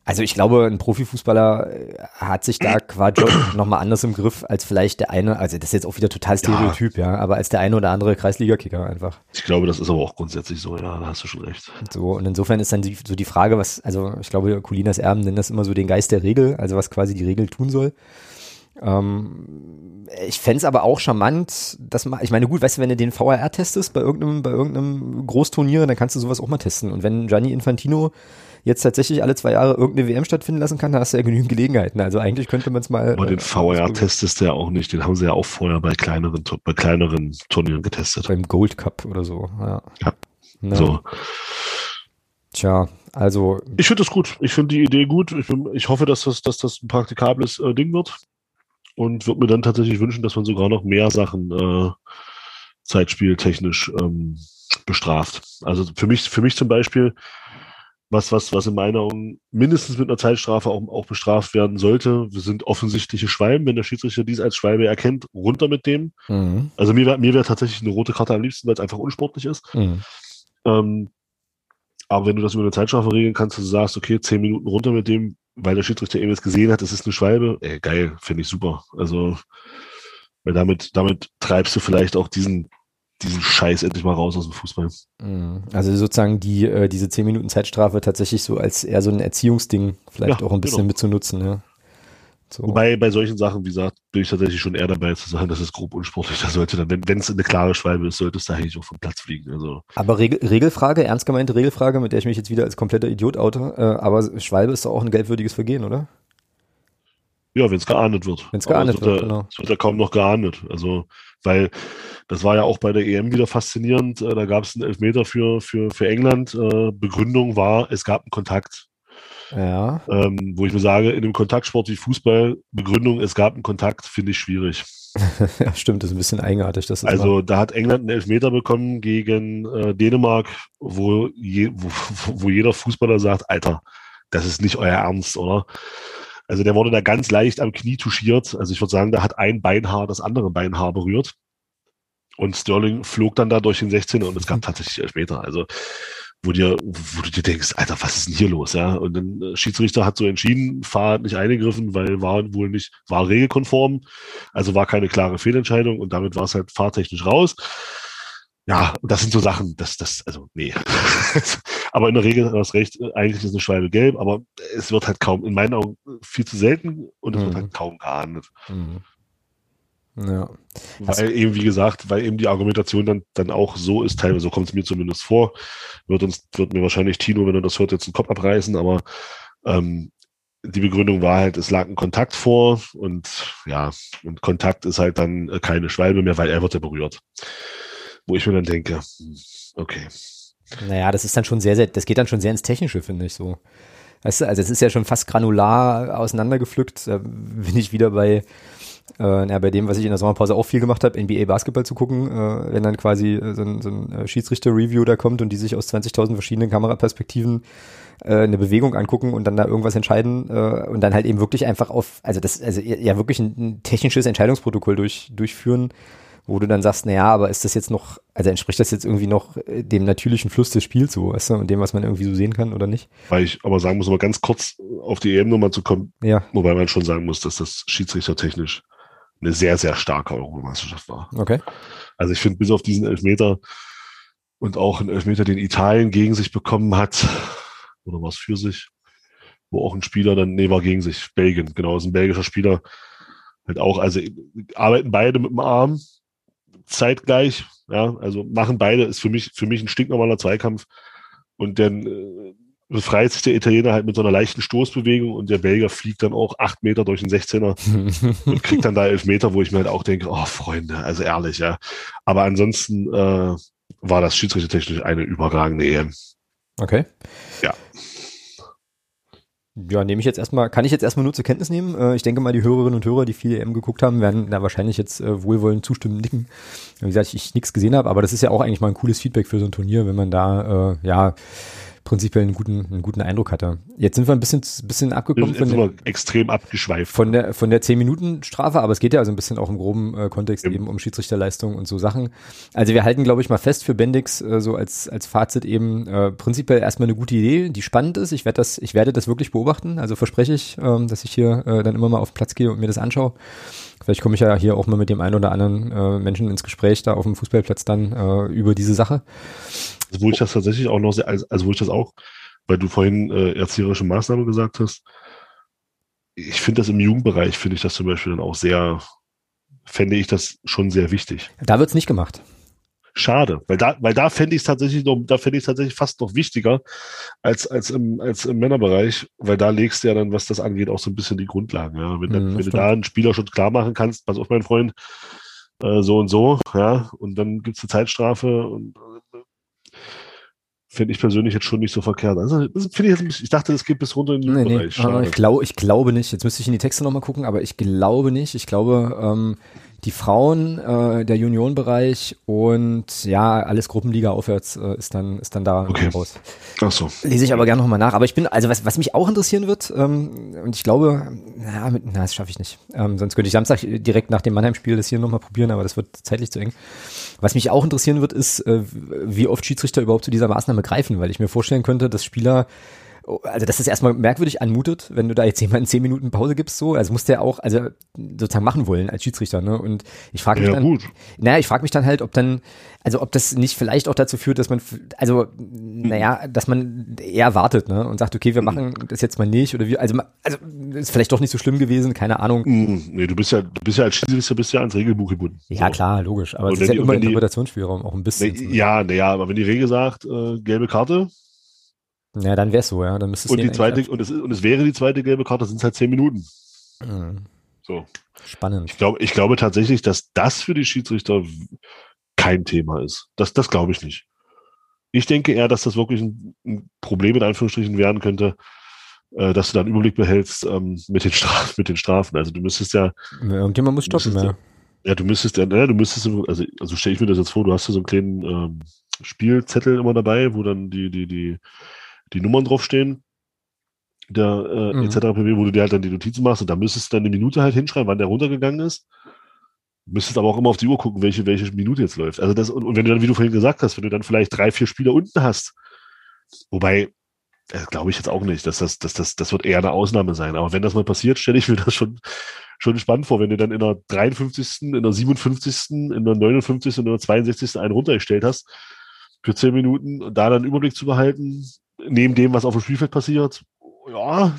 [SPEAKER 1] also ich glaube, ein Profifußballer äh, hat sich da quasi nochmal anders im Griff als vielleicht der eine, also das ist jetzt auch wieder total Stereotyp, ja, ja aber als der eine oder andere Kreisliga-Kicker einfach.
[SPEAKER 2] Ich glaube, das ist aber auch grundsätzlich so, ja, da hast du schon recht.
[SPEAKER 1] So, und insofern ist dann die, so die Frage, was, also ich glaube, Colinas Erben nennen das immer so den Geist der Regel, also was quasi die Regel tun soll. Ähm, ich fände aber auch charmant, dass man, ich meine, gut, weißt du, wenn du den VRR testest bei irgendeinem, bei irgendeinem Großturnier, dann kannst du sowas auch mal testen. Und wenn Gianni Infantino jetzt tatsächlich alle zwei Jahre irgendeine WM stattfinden lassen kann, da hast du ja genügend Gelegenheiten. Also eigentlich könnte man es mal.
[SPEAKER 2] Aber den äh, VR testest du ja auch nicht. Den haben sie ja auch vorher bei kleineren, bei kleineren Turnieren getestet.
[SPEAKER 1] Beim Gold Cup oder so. Ja.
[SPEAKER 2] ja. So.
[SPEAKER 1] Tja, also.
[SPEAKER 2] Ich finde das gut. Ich finde die Idee gut. Ich, bin, ich hoffe, dass das, dass das ein praktikables äh, Ding wird. Und würde mir dann tatsächlich wünschen, dass man sogar noch mehr Sachen äh, zeitspieltechnisch ähm, bestraft. Also für mich, für mich zum Beispiel, was, was, was in meiner Augen mindestens mit einer Zeitstrafe auch, auch bestraft werden sollte. Wir sind offensichtliche Schwalben. Wenn der Schiedsrichter dies als Schwalbe erkennt, runter mit dem. Mhm. Also mir wäre mir wär tatsächlich eine rote Karte am liebsten, weil es einfach unsportlich ist. Mhm. Ähm, aber wenn du das über eine Zeitstrafe regeln kannst, dass du sagst, okay, zehn Minuten runter mit dem, weil der Schiedsrichter eben jetzt gesehen hat, das ist eine Schwalbe, ey, geil, finde ich super. Also, weil damit, damit treibst du vielleicht auch diesen diesen Scheiß endlich mal raus aus dem Fußball.
[SPEAKER 1] Mhm. Also sozusagen die, äh, diese 10 Minuten Zeitstrafe tatsächlich so als eher so ein Erziehungsding vielleicht ja, auch ein bisschen genau. mitzunutzen, ja.
[SPEAKER 2] So. Wobei bei solchen Sachen, wie gesagt, bin ich tatsächlich schon eher dabei zu sagen, das ist grob unsportlich. Da sollte dann, wenn es eine klare Schwalbe ist, sollte es da eigentlich auch vom Platz fliegen. Also.
[SPEAKER 1] Aber Regel, Regelfrage, ernst gemeinte Regelfrage, mit der ich mich jetzt wieder als kompletter Idiot oute, äh, aber Schwalbe ist doch auch ein gelbwürdiges Vergehen, oder?
[SPEAKER 2] Ja, wenn es geahndet wird.
[SPEAKER 1] Wenn es geahndet wird,
[SPEAKER 2] wird,
[SPEAKER 1] genau.
[SPEAKER 2] Es wird ja kaum noch geahndet. Also, weil das war ja auch bei der EM wieder faszinierend. Äh, da gab es einen Elfmeter für, für, für England. Äh, Begründung war, es gab einen Kontakt.
[SPEAKER 1] Ja.
[SPEAKER 2] Ähm, wo ich mir sage, in einem Kontaktsport wie Fußball, Begründung, es gab einen Kontakt, finde ich schwierig.
[SPEAKER 1] ja, stimmt, das ist ein bisschen eigenartig. Das
[SPEAKER 2] also da hat England einen Elfmeter bekommen gegen äh, Dänemark, wo, je, wo, wo jeder Fußballer sagt, Alter, das ist nicht euer Ernst, oder? Also der wurde da ganz leicht am Knie touchiert. Also ich würde sagen, da hat ein Beinhaar das andere Beinhaar berührt. Und Sterling flog dann da durch den 16er und es gab tatsächlich Elfmeter. Also wo dir, wo du dir denkst, Alter, was ist denn hier los, ja? Und dann äh, Schiedsrichter hat so entschieden, Fahr hat nicht eingegriffen, weil war wohl nicht, war regelkonform, also war keine klare Fehlentscheidung und damit war es halt fahrtechnisch raus. Ja, das sind so Sachen, das, das, also, nee. aber in der Regel, du hast recht, eigentlich ist eine Schwalbe gelb, aber es wird halt kaum, in meinen Augen viel zu selten und es mhm. wird halt kaum geahndet. Mhm.
[SPEAKER 1] Ja.
[SPEAKER 2] Weil eben, wie gesagt, weil eben die Argumentation dann, dann auch so ist, teilweise, so kommt es mir zumindest vor, wird uns, wird mir wahrscheinlich Tino, wenn er das hört, jetzt den Kopf abreißen, aber ähm, die Begründung war halt, es lag ein Kontakt vor und ja, und Kontakt ist halt dann keine Schwalbe mehr, weil er wird ja berührt. Wo ich mir dann denke, hm, okay.
[SPEAKER 1] Naja, das ist dann schon sehr, sehr, das geht dann schon sehr ins Technische, finde ich so. Weißt du, also es ist ja schon fast granular auseinandergepflückt. Da bin ich wieder bei, äh, ja, bei dem, was ich in der Sommerpause auch viel gemacht habe, NBA Basketball zu gucken, äh, wenn dann quasi äh, so ein, so ein äh, Schiedsrichter-Review da kommt und die sich aus 20.000 verschiedenen Kameraperspektiven äh, eine Bewegung angucken und dann da irgendwas entscheiden äh, und dann halt eben wirklich einfach auf, also das, also ja wirklich ein, ein technisches Entscheidungsprotokoll durch, durchführen, wo du dann sagst, naja, aber ist das jetzt noch, also entspricht das jetzt irgendwie noch äh, dem natürlichen Fluss des Spiels so, weißt du, und dem, was man irgendwie so sehen kann oder nicht?
[SPEAKER 2] Weil ich aber sagen muss, mal ganz kurz auf die EM nochmal zu kommen,
[SPEAKER 1] ja.
[SPEAKER 2] wobei man schon sagen muss, dass das schiedsrichtertechnisch eine sehr, sehr starke Europameisterschaft war.
[SPEAKER 1] Okay.
[SPEAKER 2] Also ich finde, bis auf diesen Elfmeter und auch einen Elfmeter, den Italien gegen sich bekommen hat, oder war es für sich, wo auch ein Spieler dann, nee, war gegen sich, Belgien, genau, ist ein belgischer Spieler, halt auch, also arbeiten beide mit dem Arm, zeitgleich, ja, also machen beide, ist für mich, für mich ein stinknormaler Zweikampf und dann äh, befreit sich der Italiener halt mit so einer leichten Stoßbewegung und der Belgier fliegt dann auch acht Meter durch den 16er und kriegt dann da elf Meter, wo ich mir halt auch denke, oh Freunde, also ehrlich, ja. Aber ansonsten äh, war das schiedsrichtertechnisch eine überragende EM.
[SPEAKER 1] Okay.
[SPEAKER 2] Ja.
[SPEAKER 1] Ja, nehme ich jetzt erstmal, kann ich jetzt erstmal nur zur Kenntnis nehmen. Äh, ich denke mal, die Hörerinnen und Hörer, die viel EM geguckt haben, werden da wahrscheinlich jetzt äh, wohlwollend zustimmen, nicken. Wie gesagt, ich, ich nichts gesehen habe, aber das ist ja auch eigentlich mal ein cooles Feedback für so ein Turnier, wenn man da, äh, ja, prinzipiell einen guten, einen guten Eindruck hatte. Jetzt sind wir ein bisschen, bisschen abgekommen
[SPEAKER 2] von der, extrem abgeschweift.
[SPEAKER 1] Von der, von der 10-Minuten-Strafe, aber es geht ja also ein bisschen auch im groben äh, Kontext ja. eben um Schiedsrichterleistung und so Sachen. Also wir halten, glaube ich, mal fest für Bendix äh, so als, als Fazit eben äh, prinzipiell erstmal eine gute Idee, die spannend ist. Ich werde das, ich werde das wirklich beobachten. Also verspreche ich, ähm, dass ich hier äh, dann immer mal auf den Platz gehe und mir das anschaue. Vielleicht komme ich ja hier auch mal mit dem einen oder anderen äh, Menschen ins Gespräch da auf dem Fußballplatz dann äh, über diese Sache.
[SPEAKER 2] Also wo ich das tatsächlich auch noch sehr, also, wo ich das auch, weil du vorhin äh, erzieherische Maßnahme gesagt hast, ich finde das im Jugendbereich, finde ich das zum Beispiel dann auch sehr, fände ich das schon sehr wichtig.
[SPEAKER 1] Da wird's nicht gemacht.
[SPEAKER 2] Schade, weil da, weil da fände ich es tatsächlich noch, da fände ich tatsächlich fast noch wichtiger als, als im, als im Männerbereich, weil da legst du ja dann, was das angeht, auch so ein bisschen die Grundlagen, ja. Wenn, mm, wenn du da einen Spielerschutz klar machen kannst, pass auf, mein Freund, äh, so und so, ja, und dann gibt's eine Zeitstrafe und finde ich persönlich jetzt schon nicht so verkehrt. Also, das finde ich, jetzt, ich dachte, das geht bis runter in den nee, Bereich.
[SPEAKER 1] Nee. Ich, glaub, ich glaube nicht. Jetzt müsste ich in die Texte nochmal gucken, aber ich glaube nicht. Ich glaube, ähm, die Frauen, äh, der Juniorenbereich und ja, alles Gruppenliga aufwärts äh, ist dann ist dann da
[SPEAKER 2] okay. raus. Ach so.
[SPEAKER 1] Lese ich aber gerne nochmal nach. Aber ich bin, also was, was mich auch interessieren wird, ähm, und ich glaube, na, mit, na das schaffe ich nicht. Ähm, sonst könnte ich Samstag direkt nach dem Mannheim-Spiel das hier nochmal probieren, aber das wird zeitlich zu eng. Was mich auch interessieren wird, ist, äh, wie oft Schiedsrichter überhaupt zu dieser Maßnahme greifen, weil ich mir vorstellen könnte, dass Spieler also dass das erstmal merkwürdig anmutet, wenn du da jetzt jemanden zehn Minuten Pause gibst, so, also muss der auch, also sozusagen machen wollen als Schiedsrichter, ne? Und ich frage mich ja, dann, gut. naja, ich frage mich dann halt, ob dann, also ob das nicht vielleicht auch dazu führt, dass man, also, naja, dass man eher wartet, ne? Und sagt, okay, wir machen das jetzt mal nicht oder wie, also, also ist vielleicht doch nicht so schlimm gewesen, keine Ahnung.
[SPEAKER 2] Hm, nee, du bist ja, du bist ja als Schiedsrichter bist ja ans Regelbuch gebunden.
[SPEAKER 1] Ja, so. klar, logisch, aber es ist ja die, immer Interpretationsspielraum, auch ein bisschen.
[SPEAKER 2] Nee, ja, naja, aber wenn die Regel sagt, äh, gelbe Karte,
[SPEAKER 1] ja, dann wär's so, ja. Dann müsstest
[SPEAKER 2] und die zweite, und es, und es wäre die zweite gelbe Karte, sind es halt zehn Minuten. Mhm. So.
[SPEAKER 1] Spannend.
[SPEAKER 2] Ich glaube, ich glaube tatsächlich, dass das für die Schiedsrichter kein Thema ist. Das, das glaube ich nicht. Ich denke eher, dass das wirklich ein, ein Problem in Anführungsstrichen werden könnte, äh, dass du dann Überblick behältst ähm, mit, den Strafen, mit den Strafen. Also du müsstest ja.
[SPEAKER 1] Irgendjemand muss stoppen, ja.
[SPEAKER 2] Ja, du müsstest ja, ja, du müsstest, also, also stelle ich mir das jetzt vor, du hast ja so einen kleinen ähm, Spielzettel immer dabei, wo dann die, die, die die Nummern draufstehen, der äh, mhm. etc. pp, wo du dir halt dann die Notizen machst und da müsstest du dann eine Minute halt hinschreiben, wann der runtergegangen ist. Müsstest aber auch immer auf die Uhr gucken, welche, welche Minute jetzt läuft. Also das, und, und wenn du dann, wie du vorhin gesagt hast, wenn du dann vielleicht drei, vier Spieler unten hast, wobei, das glaube ich jetzt auch nicht, dass das, dass das, das wird eher eine Ausnahme sein. Aber wenn das mal passiert, stelle ich mir das schon, schon spannend vor, wenn du dann in der 53., in der 57., in der 59. und in der 62. einen runtergestellt hast für zehn Minuten und da dann Überblick zu behalten, neben dem, was auf dem Spielfeld passiert, ja,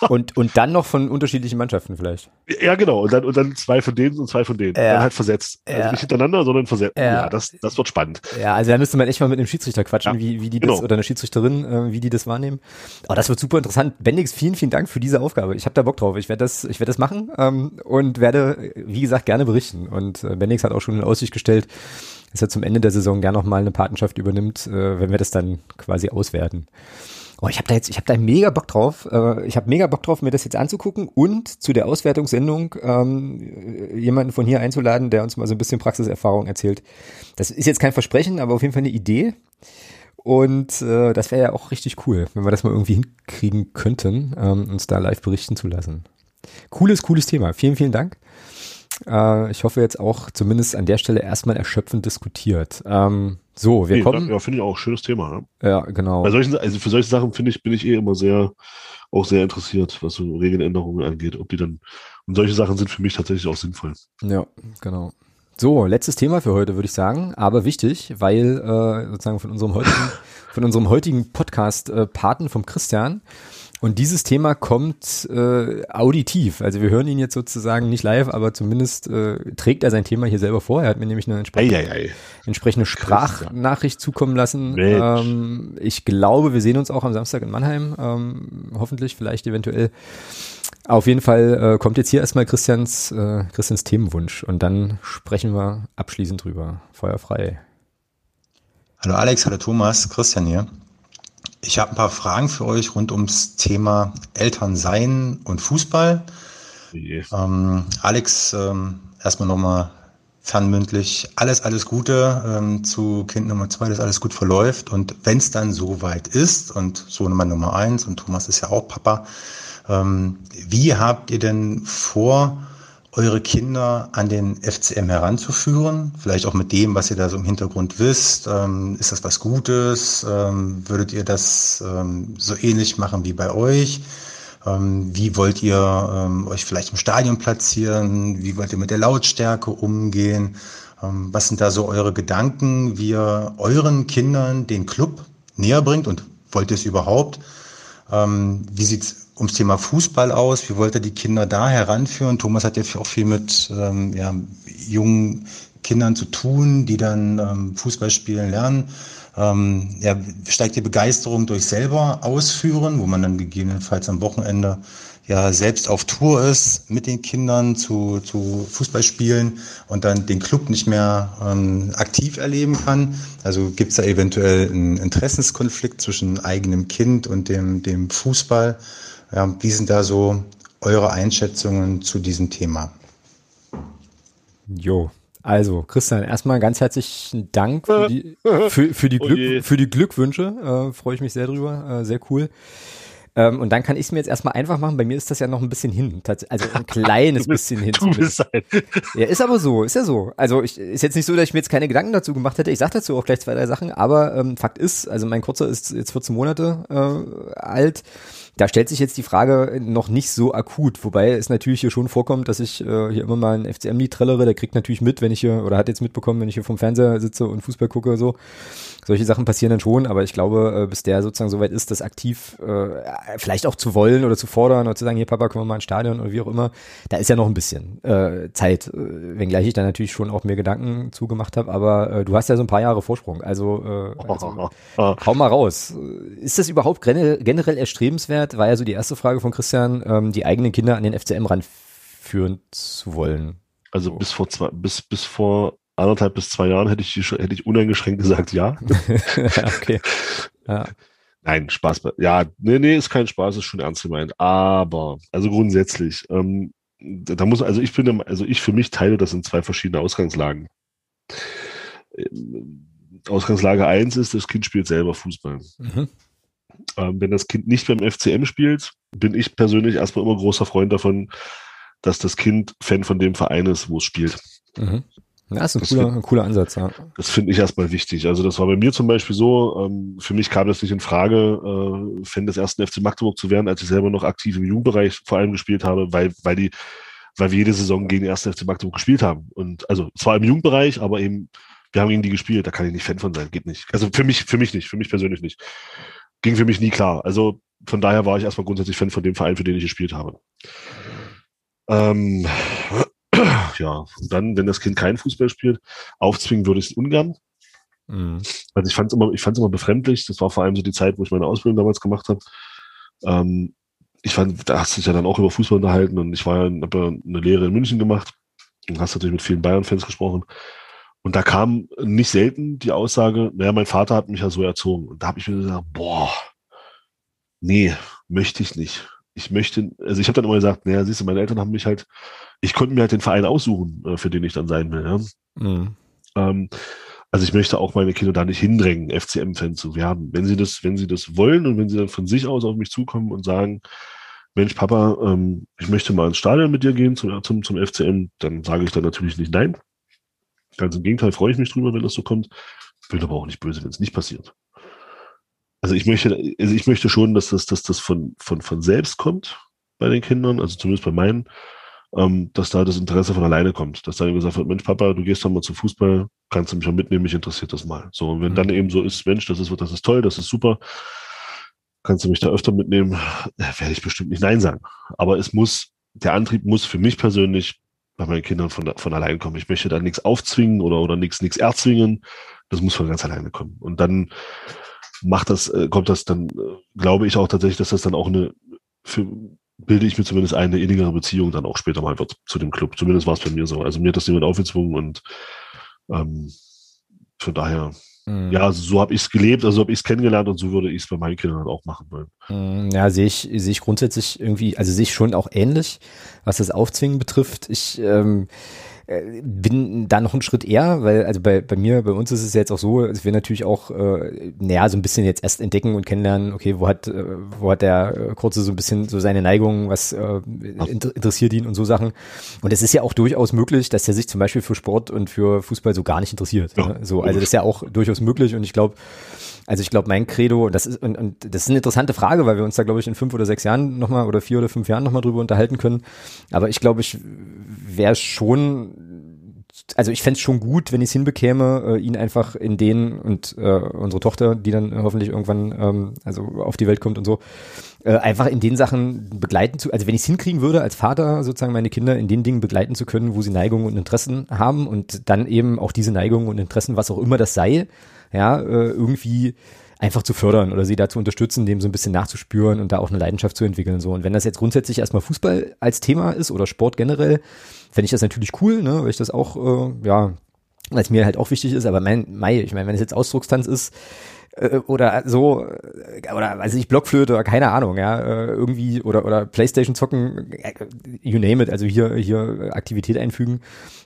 [SPEAKER 1] und, und dann noch von unterschiedlichen Mannschaften vielleicht.
[SPEAKER 2] Ja, genau. Und dann, und dann zwei von denen und zwei von denen. Ja. Dann halt versetzt. Also ja. nicht hintereinander, sondern versetzt. Ja, ja das, das wird spannend.
[SPEAKER 1] Ja, also da müsste man echt mal mit dem Schiedsrichter quatschen, wie, wie die genau. das, oder eine Schiedsrichterin, äh, wie die das wahrnehmen. Aber das wird super interessant. Bendix, vielen, vielen Dank für diese Aufgabe. Ich habe da Bock drauf. Ich werde das, ich werde das machen ähm, und werde, wie gesagt, gerne berichten. Und äh, Bendix hat auch schon in Aussicht gestellt, dass er zum Ende der Saison gerne noch mal eine Patenschaft übernimmt, äh, wenn wir das dann quasi auswerten. Oh, ich habe da jetzt, ich habe da mega Bock drauf. Äh, ich habe mega Bock drauf, mir das jetzt anzugucken und zu der Auswertungssendung ähm, jemanden von hier einzuladen, der uns mal so ein bisschen Praxiserfahrung erzählt. Das ist jetzt kein Versprechen, aber auf jeden Fall eine Idee. Und äh, das wäre ja auch richtig cool, wenn wir das mal irgendwie hinkriegen könnten, ähm, uns da live berichten zu lassen. Cooles, cooles Thema. Vielen, vielen Dank. Äh, ich hoffe jetzt auch zumindest an der Stelle erstmal erschöpfend diskutiert. Ähm, so, wir nee, kommen.
[SPEAKER 2] Ja, finde ich auch ein schönes Thema.
[SPEAKER 1] Ne? Ja, genau.
[SPEAKER 2] Bei solchen, also für solche Sachen finde ich, bin ich eh immer sehr, auch sehr interessiert, was so Regeländerungen angeht, ob die dann, und solche Sachen sind für mich tatsächlich auch sinnvoll.
[SPEAKER 1] Ja, genau. So, letztes Thema für heute, würde ich sagen, aber wichtig, weil äh, sozusagen von unserem heutigen, von unserem heutigen Podcast äh, Paten vom Christian und dieses Thema kommt äh, auditiv. Also wir hören ihn jetzt sozusagen nicht live, aber zumindest äh, trägt er sein Thema hier selber vor. Er hat mir nämlich eine entsprechende, ei, ei, ei. entsprechende Sprachnachricht zukommen lassen. Ähm, ich glaube, wir sehen uns auch am Samstag in Mannheim. Ähm, hoffentlich, vielleicht eventuell. Auf jeden Fall äh, kommt jetzt hier erstmal Christians, äh, Christians Themenwunsch und dann sprechen wir abschließend drüber. Feuerfrei.
[SPEAKER 3] Hallo Alex, hallo Thomas, Christian hier. Ich habe ein paar Fragen für euch rund ums Thema Elternsein und Fußball. Ähm, Alex, ähm, erstmal nochmal fernmündlich alles, alles Gute ähm, zu Kind Nummer zwei, dass alles gut verläuft. Und wenn es dann soweit ist, und Sohnemann Nummer eins und Thomas ist ja auch Papa, ähm, wie habt ihr denn vor, eure Kinder an den FCM heranzuführen, vielleicht auch mit dem, was ihr da so im Hintergrund wisst. Ähm, ist das was Gutes? Ähm, würdet ihr das ähm, so ähnlich machen wie bei euch? Ähm, wie wollt ihr ähm, euch vielleicht im Stadion platzieren? Wie wollt ihr mit der Lautstärke umgehen? Ähm, was sind da so eure Gedanken, wie ihr euren Kindern den Club näher bringt und wollt ihr es überhaupt? wie sieht's ums Thema Fußball aus? Wie wollt ihr die Kinder da heranführen? Thomas hat ja auch viel mit ähm, ja, jungen Kindern zu tun, die dann ähm, Fußball spielen lernen. Ähm, ja, steigt die Begeisterung durch selber ausführen, wo man dann gegebenenfalls am Wochenende ja selbst auf Tour ist mit den Kindern zu, zu Fußballspielen und dann den Club nicht mehr ähm, aktiv erleben kann. Also gibt es da eventuell einen Interessenskonflikt zwischen eigenem Kind und dem, dem Fußball. Ja, wie sind da so eure Einschätzungen zu diesem Thema?
[SPEAKER 1] Jo, also Christian, erstmal ganz herzlichen Dank für die, für, für die, oh Glück, für die Glückwünsche. Äh, Freue ich mich sehr drüber. Äh, sehr cool. Ähm, und dann kann ich es mir jetzt erstmal einfach machen. Bei mir ist das ja noch ein bisschen hin. Also ein kleines bist, bisschen hin. Ein. Ja, ist aber so, ist ja so. Also ich, ist jetzt nicht so, dass ich mir jetzt keine Gedanken dazu gemacht hätte. Ich sage dazu auch gleich zwei, drei Sachen. Aber ähm, Fakt ist, also mein Kurzer ist jetzt 14 Monate äh, alt. Da stellt sich jetzt die Frage noch nicht so akut, wobei es natürlich hier schon vorkommt, dass ich äh, hier immer mal ein FCM-Lied trällere, der kriegt natürlich mit, wenn ich hier, oder hat jetzt mitbekommen, wenn ich hier vom Fernseher sitze und Fußball gucke so. Solche Sachen passieren dann schon, aber ich glaube, äh, bis der sozusagen soweit ist, das aktiv äh, vielleicht auch zu wollen oder zu fordern oder zu sagen, hier Papa, kommen wir mal ins Stadion oder wie auch immer, da ist ja noch ein bisschen äh, Zeit, äh, wenngleich ich da natürlich schon auch mir Gedanken zugemacht habe, aber äh, du hast ja so ein paar Jahre Vorsprung, also, äh, also hau mal raus. Ist das überhaupt generell erstrebenswert? War ja so die erste Frage von Christian, ähm, die eigenen Kinder an den FCM ranführen zu wollen.
[SPEAKER 2] Also so. bis vor zwei, bis, bis vor anderthalb bis zwei Jahren hätte ich, hätte ich uneingeschränkt gesagt, ja. okay. Ja. Nein, Spaß. Ja, nee, nee, ist kein Spaß, ist schon ernst gemeint. Aber, also grundsätzlich, ähm, da muss, also ich finde, also ich für mich teile das in zwei verschiedene Ausgangslagen. Ähm, Ausgangslage eins ist, das Kind spielt selber Fußball. Mhm. Ähm, wenn das Kind nicht beim FCM spielt, bin ich persönlich erstmal immer großer Freund davon, dass das Kind Fan von dem Verein ist, wo es spielt.
[SPEAKER 1] Mhm. Ja, ist ein, cooler, find, ein cooler Ansatz, ja.
[SPEAKER 2] Das finde ich erstmal wichtig. Also das war bei mir zum Beispiel so, ähm, für mich kam das nicht in Frage, äh, Fan des ersten FC Magdeburg zu werden, als ich selber noch aktiv im Jugendbereich vor allem gespielt habe, weil, weil die, weil wir jede Saison gegen den ersten FC Magdeburg gespielt haben. Und also zwar im Jugendbereich, aber eben, wir haben gegen die gespielt, da kann ich nicht Fan von sein, geht nicht. Also für mich, für mich nicht, für mich persönlich nicht ging für mich nie klar. Also von daher war ich erstmal grundsätzlich Fan von dem Verein, für den ich gespielt habe. Ähm, ja, und dann, wenn das Kind kein Fußball spielt, aufzwingen würde ich es ungern. Mhm. Also ich fand es immer, ich fand immer befremdlich. Das war vor allem so die Zeit, wo ich meine Ausbildung damals gemacht habe. Ähm, ich fand, da hast du dich ja dann auch über Fußball unterhalten und ich war ja, habe ja eine Lehre in München gemacht und hast natürlich mit vielen Bayern-Fans gesprochen. Und da kam nicht selten die Aussage, naja, mein Vater hat mich ja so erzogen. Und da habe ich mir gesagt, boah, nee, möchte ich nicht. Ich möchte, also ich habe dann immer gesagt, naja, siehst du, meine Eltern haben mich halt, ich konnte mir halt den Verein aussuchen, äh, für den ich dann sein will. Ja? Mhm. Ähm, also ich möchte auch meine Kinder da nicht hindrängen, FCM-Fan zu werden. Wenn sie das, wenn sie das wollen und wenn sie dann von sich aus auf mich zukommen und sagen, Mensch, Papa, ähm, ich möchte mal ins Stadion mit dir gehen zum, zum, zum FCM, dann sage ich dann natürlich nicht nein. Ganz im Gegenteil freue ich mich drüber, wenn das so kommt. Bin aber auch nicht böse, wenn es nicht passiert. Also ich möchte, also ich möchte schon, dass das, dass das von, von, von selbst kommt bei den Kindern, also zumindest bei meinen, ähm, dass da das Interesse von alleine kommt. Dass dann gesagt wird, Mensch, Papa, du gehst doch mal zum Fußball, kannst du mich mal mitnehmen, mich interessiert das mal. So, und wenn mhm. dann eben so ist, Mensch, das ist, das ist toll, das ist super, kannst du mich da öfter mitnehmen, werde ich bestimmt nicht Nein sagen. Aber es muss, der Antrieb muss für mich persönlich bei meinen Kindern von, von allein kommen. Ich möchte da nichts aufzwingen oder, oder nichts, nichts erzwingen. Das muss von ganz alleine kommen. Und dann macht das, äh, kommt das dann, äh, glaube ich auch tatsächlich, dass das dann auch eine, für, bilde ich mir zumindest eine innigere Beziehung dann auch später mal wird zu dem Club. Zumindest war es bei mir so. Also mir hat das niemand aufgezwungen und ähm, von daher Mhm. Ja, so habe ich es gelebt, also habe ich es kennengelernt und so würde ich es bei meinen Kindern auch machen wollen.
[SPEAKER 1] Mhm, ja, sehe ich, sehe ich grundsätzlich irgendwie, also sehe ich schon auch ähnlich, was das Aufzwingen betrifft. Ich ähm, äh, bin da noch einen Schritt eher, weil also bei, bei mir, bei uns ist es jetzt auch so, dass wir natürlich auch, äh, naja, so ein bisschen jetzt erst entdecken und kennenlernen, okay, wo hat, äh, wo hat der äh, Kurze so ein bisschen so seine Neigungen, was äh, inter interessiert ihn und so Sachen. Und es ist ja auch durchaus möglich, dass er sich zum Beispiel für Sport und für Fußball so gar nicht interessiert. Ja. Ne? So, also das ist ja auch durchaus möglich und ich glaube, also ich glaube, mein Credo, und das ist, und, und das ist eine interessante Frage, weil wir uns da, glaube ich, in fünf oder sechs Jahren nochmal oder vier oder fünf Jahren nochmal drüber unterhalten können. Aber ich glaube, ich wäre schon also ich fände es schon gut, wenn ich es hinbekäme, äh, ihn einfach in den und äh, unsere Tochter, die dann hoffentlich irgendwann ähm, also auf die Welt kommt und so, äh, einfach in den Sachen begleiten zu, also wenn ich es hinkriegen würde, als Vater sozusagen meine Kinder in den Dingen begleiten zu können, wo sie Neigungen und Interessen haben und dann eben auch diese Neigungen und Interessen, was auch immer das sei, ja, äh, irgendwie einfach zu fördern oder sie da zu unterstützen, dem so ein bisschen nachzuspüren und da auch eine Leidenschaft zu entwickeln. So. Und wenn das jetzt grundsätzlich erstmal Fußball als Thema ist oder Sport generell, fände ich das natürlich cool, ne, weil ich das auch, äh, ja, als mir halt auch wichtig ist, aber mein, Mai, ich meine, wenn es jetzt Ausdruckstanz ist, äh, oder so äh, oder weiß ich Blockflöte oder keine Ahnung ja äh, irgendwie oder oder Playstation zocken you name it also hier hier Aktivität einfügen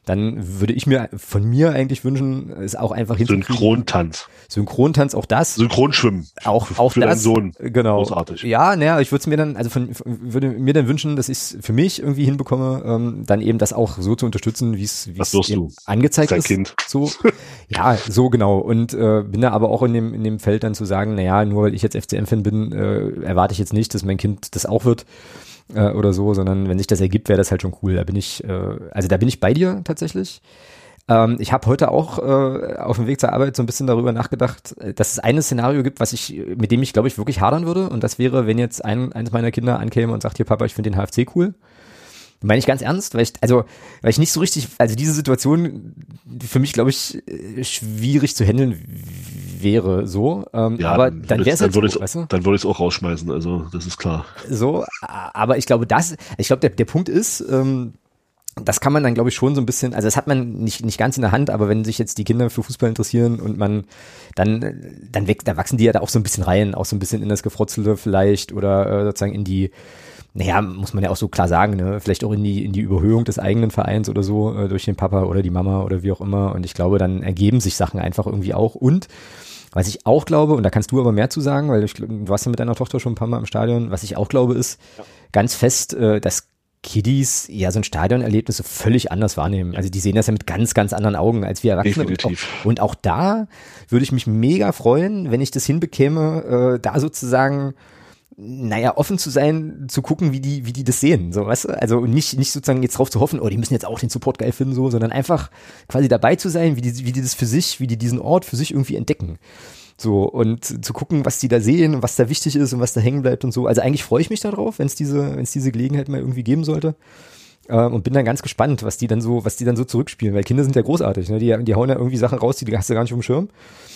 [SPEAKER 1] dann würde ich mir von mir eigentlich wünschen, es auch einfach.
[SPEAKER 2] Synchrontanz.
[SPEAKER 1] Synchrontanz, auch das.
[SPEAKER 2] Synchronschwimmen.
[SPEAKER 1] Auch, auch für das.
[SPEAKER 2] Sohn.
[SPEAKER 1] Genau. Großartig. Ja, naja, ich würde es mir dann, also von, würde mir dann wünschen, dass ich es für mich irgendwie hinbekomme, ähm, dann eben das auch so zu unterstützen, wie es wie es angezeigt ist.
[SPEAKER 2] Kind.
[SPEAKER 1] So. ja, so genau. Und äh, bin da aber auch in dem, in dem Feld dann zu sagen, naja, nur weil ich jetzt FCM-Fan bin, äh, erwarte ich jetzt nicht, dass mein Kind das auch wird äh, oder so, sondern wenn sich das ergibt, wäre das halt schon cool. Da bin ich, äh, also da bin ich bei dir tatsächlich. Ähm, ich habe heute auch äh, auf dem Weg zur Arbeit so ein bisschen darüber nachgedacht, äh, dass es ein Szenario gibt, was ich, mit dem ich, glaube ich, wirklich hadern würde. Und das wäre, wenn jetzt ein, eines meiner Kinder ankäme und sagt, hier Papa, ich finde den HFC cool. Meine ich ganz ernst, weil ich, also, weil ich nicht so richtig, also diese Situation für mich, glaube ich, äh, schwierig zu handeln wäre so. Ähm, ja, aber dann wäre es
[SPEAKER 2] halt dann so, weißt du? Dann würde ich es auch rausschmeißen, also das ist klar.
[SPEAKER 1] So, aber ich glaube, das, ich glaube, der, der Punkt ist, ähm, das kann man dann, glaube ich, schon so ein bisschen, also das hat man nicht, nicht ganz in der Hand, aber wenn sich jetzt die Kinder für Fußball interessieren und man dann, dann, weg, dann wachsen die ja da auch so ein bisschen rein, auch so ein bisschen in das Gefrotzelte vielleicht oder äh, sozusagen in die, naja, muss man ja auch so klar sagen, ne? vielleicht auch in die, in die Überhöhung des eigenen Vereins oder so, äh, durch den Papa oder die Mama oder wie auch immer. Und ich glaube, dann ergeben sich Sachen einfach irgendwie auch. Und was ich auch glaube, und da kannst du aber mehr zu sagen, weil ich, du warst ja mit deiner Tochter schon ein paar Mal im Stadion, was ich auch glaube, ist ja. ganz fest, äh, dass Kiddies ja so ein Stadionerlebnis so völlig anders wahrnehmen. Also die sehen das ja mit ganz, ganz anderen Augen als wir Erwachsene.
[SPEAKER 2] Definitiv.
[SPEAKER 1] Und auch da würde ich mich mega freuen, wenn ich das hinbekäme, äh, da sozusagen naja, offen zu sein, zu gucken, wie die, wie die das sehen, so, weißt du? Also nicht, nicht sozusagen jetzt drauf zu hoffen, oh, die müssen jetzt auch den Support geil finden, so, sondern einfach quasi dabei zu sein, wie die, wie die das für sich, wie die diesen Ort für sich irgendwie entdecken. So, und zu gucken, was die da sehen und was da wichtig ist und was da hängen bleibt und so. Also eigentlich freue ich mich darauf, wenn es diese, wenn es diese Gelegenheit mal irgendwie geben sollte. Äh, und bin dann ganz gespannt, was die dann so, was die dann so zurückspielen, weil Kinder sind ja großartig, ne? Die, die hauen ja irgendwie Sachen raus, die hast du gar nicht auf dem Schirm.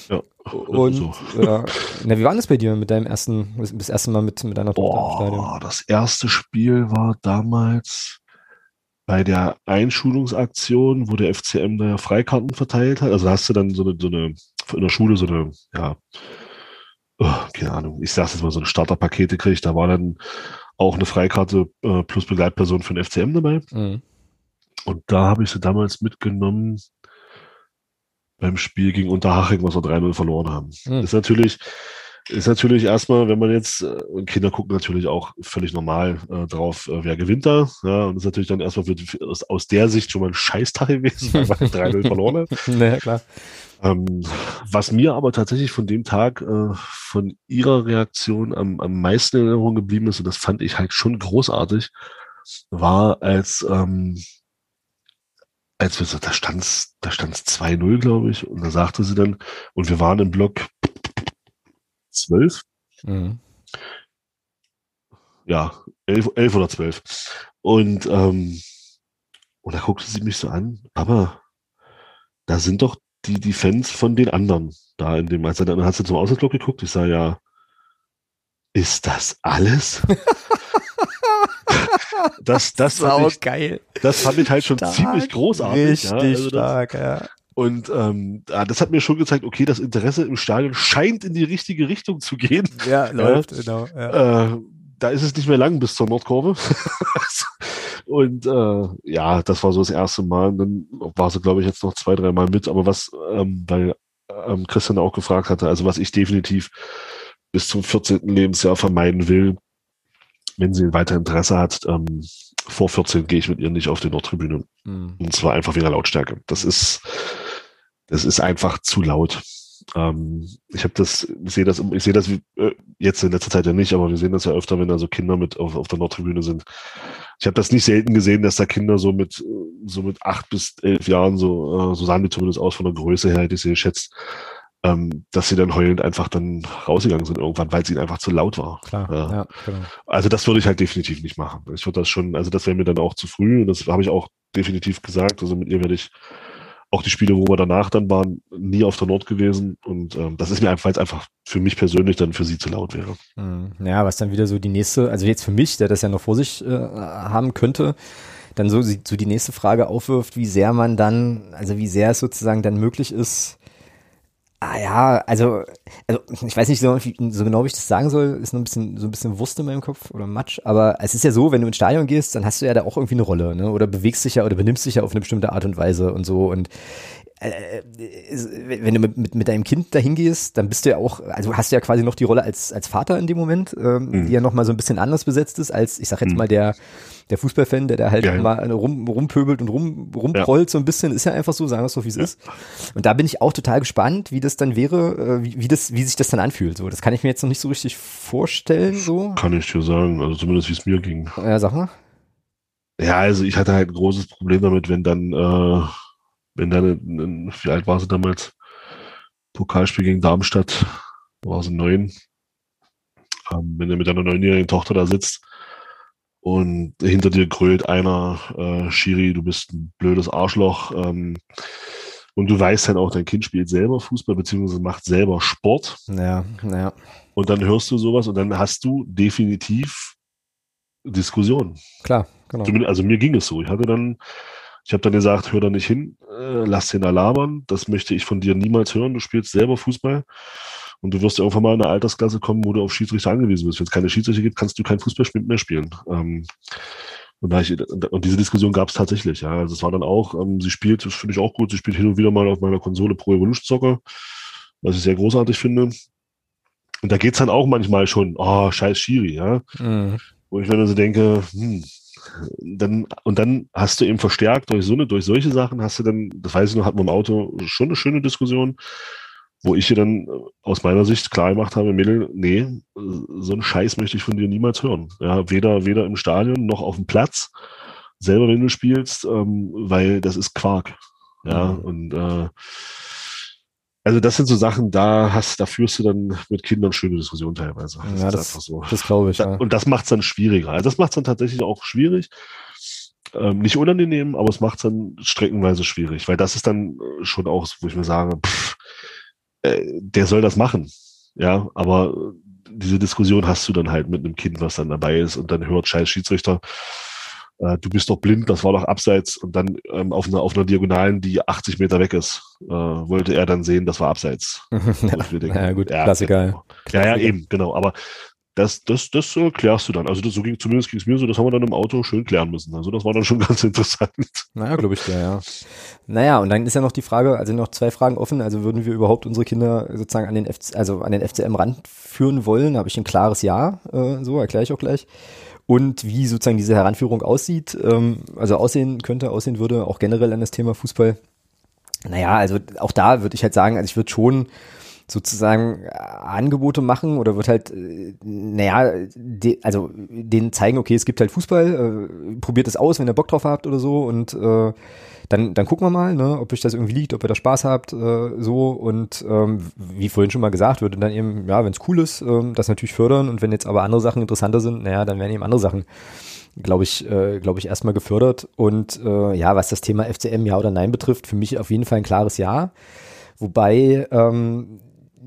[SPEAKER 1] Ja. Und so. äh, na, wie war das bei dir mit deinem ersten, das erste Mal mit, mit deiner
[SPEAKER 2] Tochter im Stadion? Das erste Spiel war damals bei der Einschulungsaktion, wo der FCM da ja Freikarten verteilt hat. Also hast du dann so eine, so eine in der Schule so eine, ja, oh, keine Ahnung, ich sag's jetzt mal, so ein Starterpakete kriegt. Da war dann auch eine Freikarte äh, plus Begleitperson für den FCM dabei. Mhm. Und da habe ich sie damals mitgenommen beim Spiel gegen Unterhaching, was wir 3-0 verloren haben. Mhm. Ist natürlich, ist natürlich erstmal, wenn man jetzt, äh, Kinder gucken natürlich auch völlig normal äh, drauf, äh, wer gewinnt da. Ja, und das ist natürlich dann erstmal für, für, aus, aus der Sicht schon mal ein Scheißtag gewesen, weil man 3-0 verloren hat. naja, klar. Ähm, was mir aber tatsächlich von dem Tag äh, von ihrer Reaktion am, am meisten in Erinnerung geblieben ist, und das fand ich halt schon großartig, war als, ähm, als wir so, da stand's, da stand's 2-0, glaube ich, und da sagte sie dann, und wir waren im Block 12. Mhm. Ja, 11, 11 oder 12. Und, ähm, und da guckte sie mich so an, aber da sind doch die, die Fans von den anderen da in dem, er dann hast du zum Auswärtsblock geguckt, ich sage ja, ist das alles? das, das, fand ich, geil. das fand ich halt schon stark, ziemlich großartig.
[SPEAKER 1] Richtig ja. Also stark, ja.
[SPEAKER 2] Und ähm, das hat mir schon gezeigt, okay, das Interesse im Stadion scheint in die richtige Richtung zu gehen.
[SPEAKER 1] Ja, läuft, genau. Ja.
[SPEAKER 2] Äh, da ist es nicht mehr lang bis zur Nordkurve. Und äh, ja, das war so das erste Mal. Und dann war sie, glaube ich, jetzt noch zwei, drei Mal mit. Aber was, ähm, weil ähm, Christian auch gefragt hatte, also was ich definitiv bis zum 14. Lebensjahr vermeiden will, wenn sie weiter Interesse hat, ähm, vor 14 gehe ich mit ihr nicht auf die Nordtribüne. Mhm. Und zwar einfach wegen der Lautstärke. Das ist, das ist einfach zu laut. Ähm, ich habe das, ich sehe das, ich sehe das äh, jetzt in letzter Zeit ja nicht, aber wir sehen das ja öfter, wenn da so Kinder mit auf, auf der Nordtribüne sind. Ich habe das nicht selten gesehen, dass da Kinder so mit so mit acht bis elf Jahren so äh, so sahen die zumindest aus von der Größe her, hätte ich sie geschätzt, ähm, dass sie dann heulend einfach dann rausgegangen sind irgendwann, weil es ihnen einfach zu laut war. Klar, ja. ja genau. Also das würde ich halt definitiv nicht machen. Ich würde das schon, also das wäre mir dann auch zu früh und das habe ich auch definitiv gesagt. Also mit ihr werde ich auch die Spiele, wo wir danach dann waren, nie auf der Nord gewesen. Und ähm, das ist mir einfach, einfach für mich persönlich dann für sie zu laut wäre.
[SPEAKER 1] Hm, ja, was dann wieder so die nächste, also jetzt für mich, der das ja noch vor sich äh, haben könnte, dann so, so die nächste Frage aufwirft, wie sehr man dann, also wie sehr es sozusagen dann möglich ist, Ah ja, also, also ich weiß nicht so, so, genau, wie ich das sagen soll, ist noch ein bisschen so ein bisschen Wurst in meinem Kopf oder Matsch, aber es ist ja so, wenn du ins Stadion gehst, dann hast du ja da auch irgendwie eine Rolle, ne? Oder bewegst dich ja oder benimmst dich ja auf eine bestimmte Art und Weise und so. Und äh, wenn du mit, mit, mit deinem Kind dahin gehst, dann bist du ja auch, also hast du ja quasi noch die Rolle als, als Vater in dem Moment, ähm, mhm. die ja noch mal so ein bisschen anders besetzt ist, als, ich sag jetzt mhm. mal, der, der Fußballfan, der da halt ja, mal rum, rumpöbelt und rum, rumprollt ja. so ein bisschen, ist ja einfach so, sagen wir es so, wie es ja. ist. Und da bin ich auch total gespannt, wie das dann wäre, äh, wie, wie, das, wie sich das dann anfühlt. So, das kann ich mir jetzt noch nicht so richtig vorstellen. So.
[SPEAKER 2] Kann ich dir sagen, also zumindest wie es mir ging.
[SPEAKER 1] Ja, sag mal.
[SPEAKER 2] Ja, also ich hatte halt ein großes Problem damit, wenn dann äh, wenn dann, wie alt war sie damals? Pokalspiel gegen Darmstadt, war sie neun. Ähm, wenn du mit deiner neunjährigen Tochter da sitzt und hinter dir grölt einer, äh, Schiri, du bist ein blödes Arschloch. Ähm, und du weißt dann auch, dein Kind spielt selber Fußball, beziehungsweise macht selber Sport.
[SPEAKER 1] Ja, ja.
[SPEAKER 2] Und dann hörst du sowas und dann hast du definitiv Diskussionen.
[SPEAKER 1] Klar, genau.
[SPEAKER 2] Also mir ging es so. Ich hatte dann ich habe dann gesagt, hör da nicht hin, äh, lass den da labern, das möchte ich von dir niemals hören. Du spielst selber Fußball und du wirst irgendwann mal in eine Altersklasse kommen, wo du auf Schiedsrichter angewiesen bist. Wenn es keine Schiedsrichter gibt, kannst du kein Fußball mehr spielen. Ähm, und, ich, und diese Diskussion gab es tatsächlich, ja. Also es war dann auch, ähm, sie spielt, das finde ich auch gut, sie spielt hin und wieder mal auf meiner Konsole Pro Evolution Soccer, was ich sehr großartig finde. Und da geht's dann auch manchmal schon, oh, scheiß Schiri, ja. Mhm. Wo ich mir so denke, hm, dann, und dann hast du eben verstärkt durch so eine, durch solche Sachen hast du dann, das weiß ich noch, hatten wir im Auto schon eine schöne Diskussion, wo ich ihr dann aus meiner Sicht klar gemacht habe, Mädel, nee, so einen Scheiß möchte ich von dir niemals hören. Ja, weder, weder im Stadion noch auf dem Platz, selber wenn du spielst, ähm, weil das ist Quark. Ja, mhm. und äh, Also das sind so Sachen, da hast, da führst du dann mit Kindern schöne Diskussionen teilweise.
[SPEAKER 1] Das ja, das, so. das glaube ich. Ja.
[SPEAKER 2] Und das macht es dann schwieriger. Also das macht es dann tatsächlich auch schwierig. Ähm, nicht unangenehm, aber es macht es dann streckenweise schwierig, weil das ist dann äh, schon auch, wo ich mir sage, pff, äh, der soll das machen. Ja, aber diese Diskussion hast du dann halt mit einem Kind, was dann dabei ist und dann hört scheiß Schiedsrichter, äh, du bist doch blind, das war doch abseits und dann ähm, auf, einer, auf einer Diagonalen, die 80 Meter weg ist, äh, wollte er dann sehen, das war abseits.
[SPEAKER 1] ja, denken, ja, gut, ja, Klassiker.
[SPEAKER 2] Genau. Ja, ja, eben, genau. Aber das, das, das äh, klärst du dann. Also das, so ging, zumindest ging es mir so, das haben wir dann im Auto schön klären müssen. Also das war dann schon ganz interessant.
[SPEAKER 1] Naja, glaube ich, ja, ja. Naja, und dann ist ja noch die Frage, also noch zwei Fragen offen. Also würden wir überhaupt unsere Kinder sozusagen an den, FC, also an den FCM ranführen wollen? Da habe ich ein klares Ja, äh, so erkläre ich auch gleich. Und wie sozusagen diese Heranführung aussieht, ähm, also aussehen könnte, aussehen würde, auch generell an das Thema Fußball. Naja, also auch da würde ich halt sagen, also ich würde schon sozusagen äh, Angebote machen oder wird halt, äh, naja, de, also denen zeigen, okay, es gibt halt Fußball, äh, probiert es aus, wenn ihr Bock drauf habt oder so und äh, dann, dann gucken wir mal, ne, ob euch das irgendwie liegt, ob ihr da Spaß habt, äh, so und ähm, wie vorhin schon mal gesagt, würde dann eben, ja, wenn es cool ist, ähm, das natürlich fördern und wenn jetzt aber andere Sachen interessanter sind, naja, dann werden eben andere Sachen glaube ich, äh, glaube ich, erstmal gefördert. Und äh, ja, was das Thema FCM ja oder nein betrifft, für mich auf jeden Fall ein klares Ja. Wobei ähm,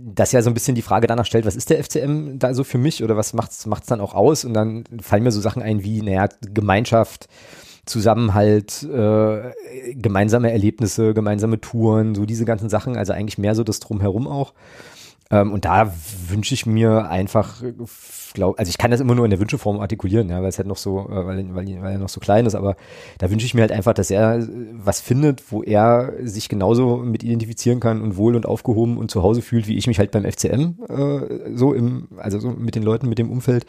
[SPEAKER 1] das ja so ein bisschen die Frage danach stellt, was ist der FCM da so für mich oder was macht's macht's dann auch aus? Und dann fallen mir so Sachen ein wie, naja, Gemeinschaft, Zusammenhalt, äh, gemeinsame Erlebnisse, gemeinsame Touren, so diese ganzen Sachen, also eigentlich mehr so das Drumherum auch. Ähm, und da wünsche ich mir einfach, glaub, also ich kann das immer nur in der Wünscheform artikulieren, ja, weil es halt noch so, äh, weil, weil, weil er noch so klein ist, aber da wünsche ich mir halt einfach, dass er äh, was findet, wo er sich genauso mit identifizieren kann und wohl und aufgehoben und zu Hause fühlt, wie ich mich halt beim FCM äh, so im, also so mit den Leuten, mit dem Umfeld.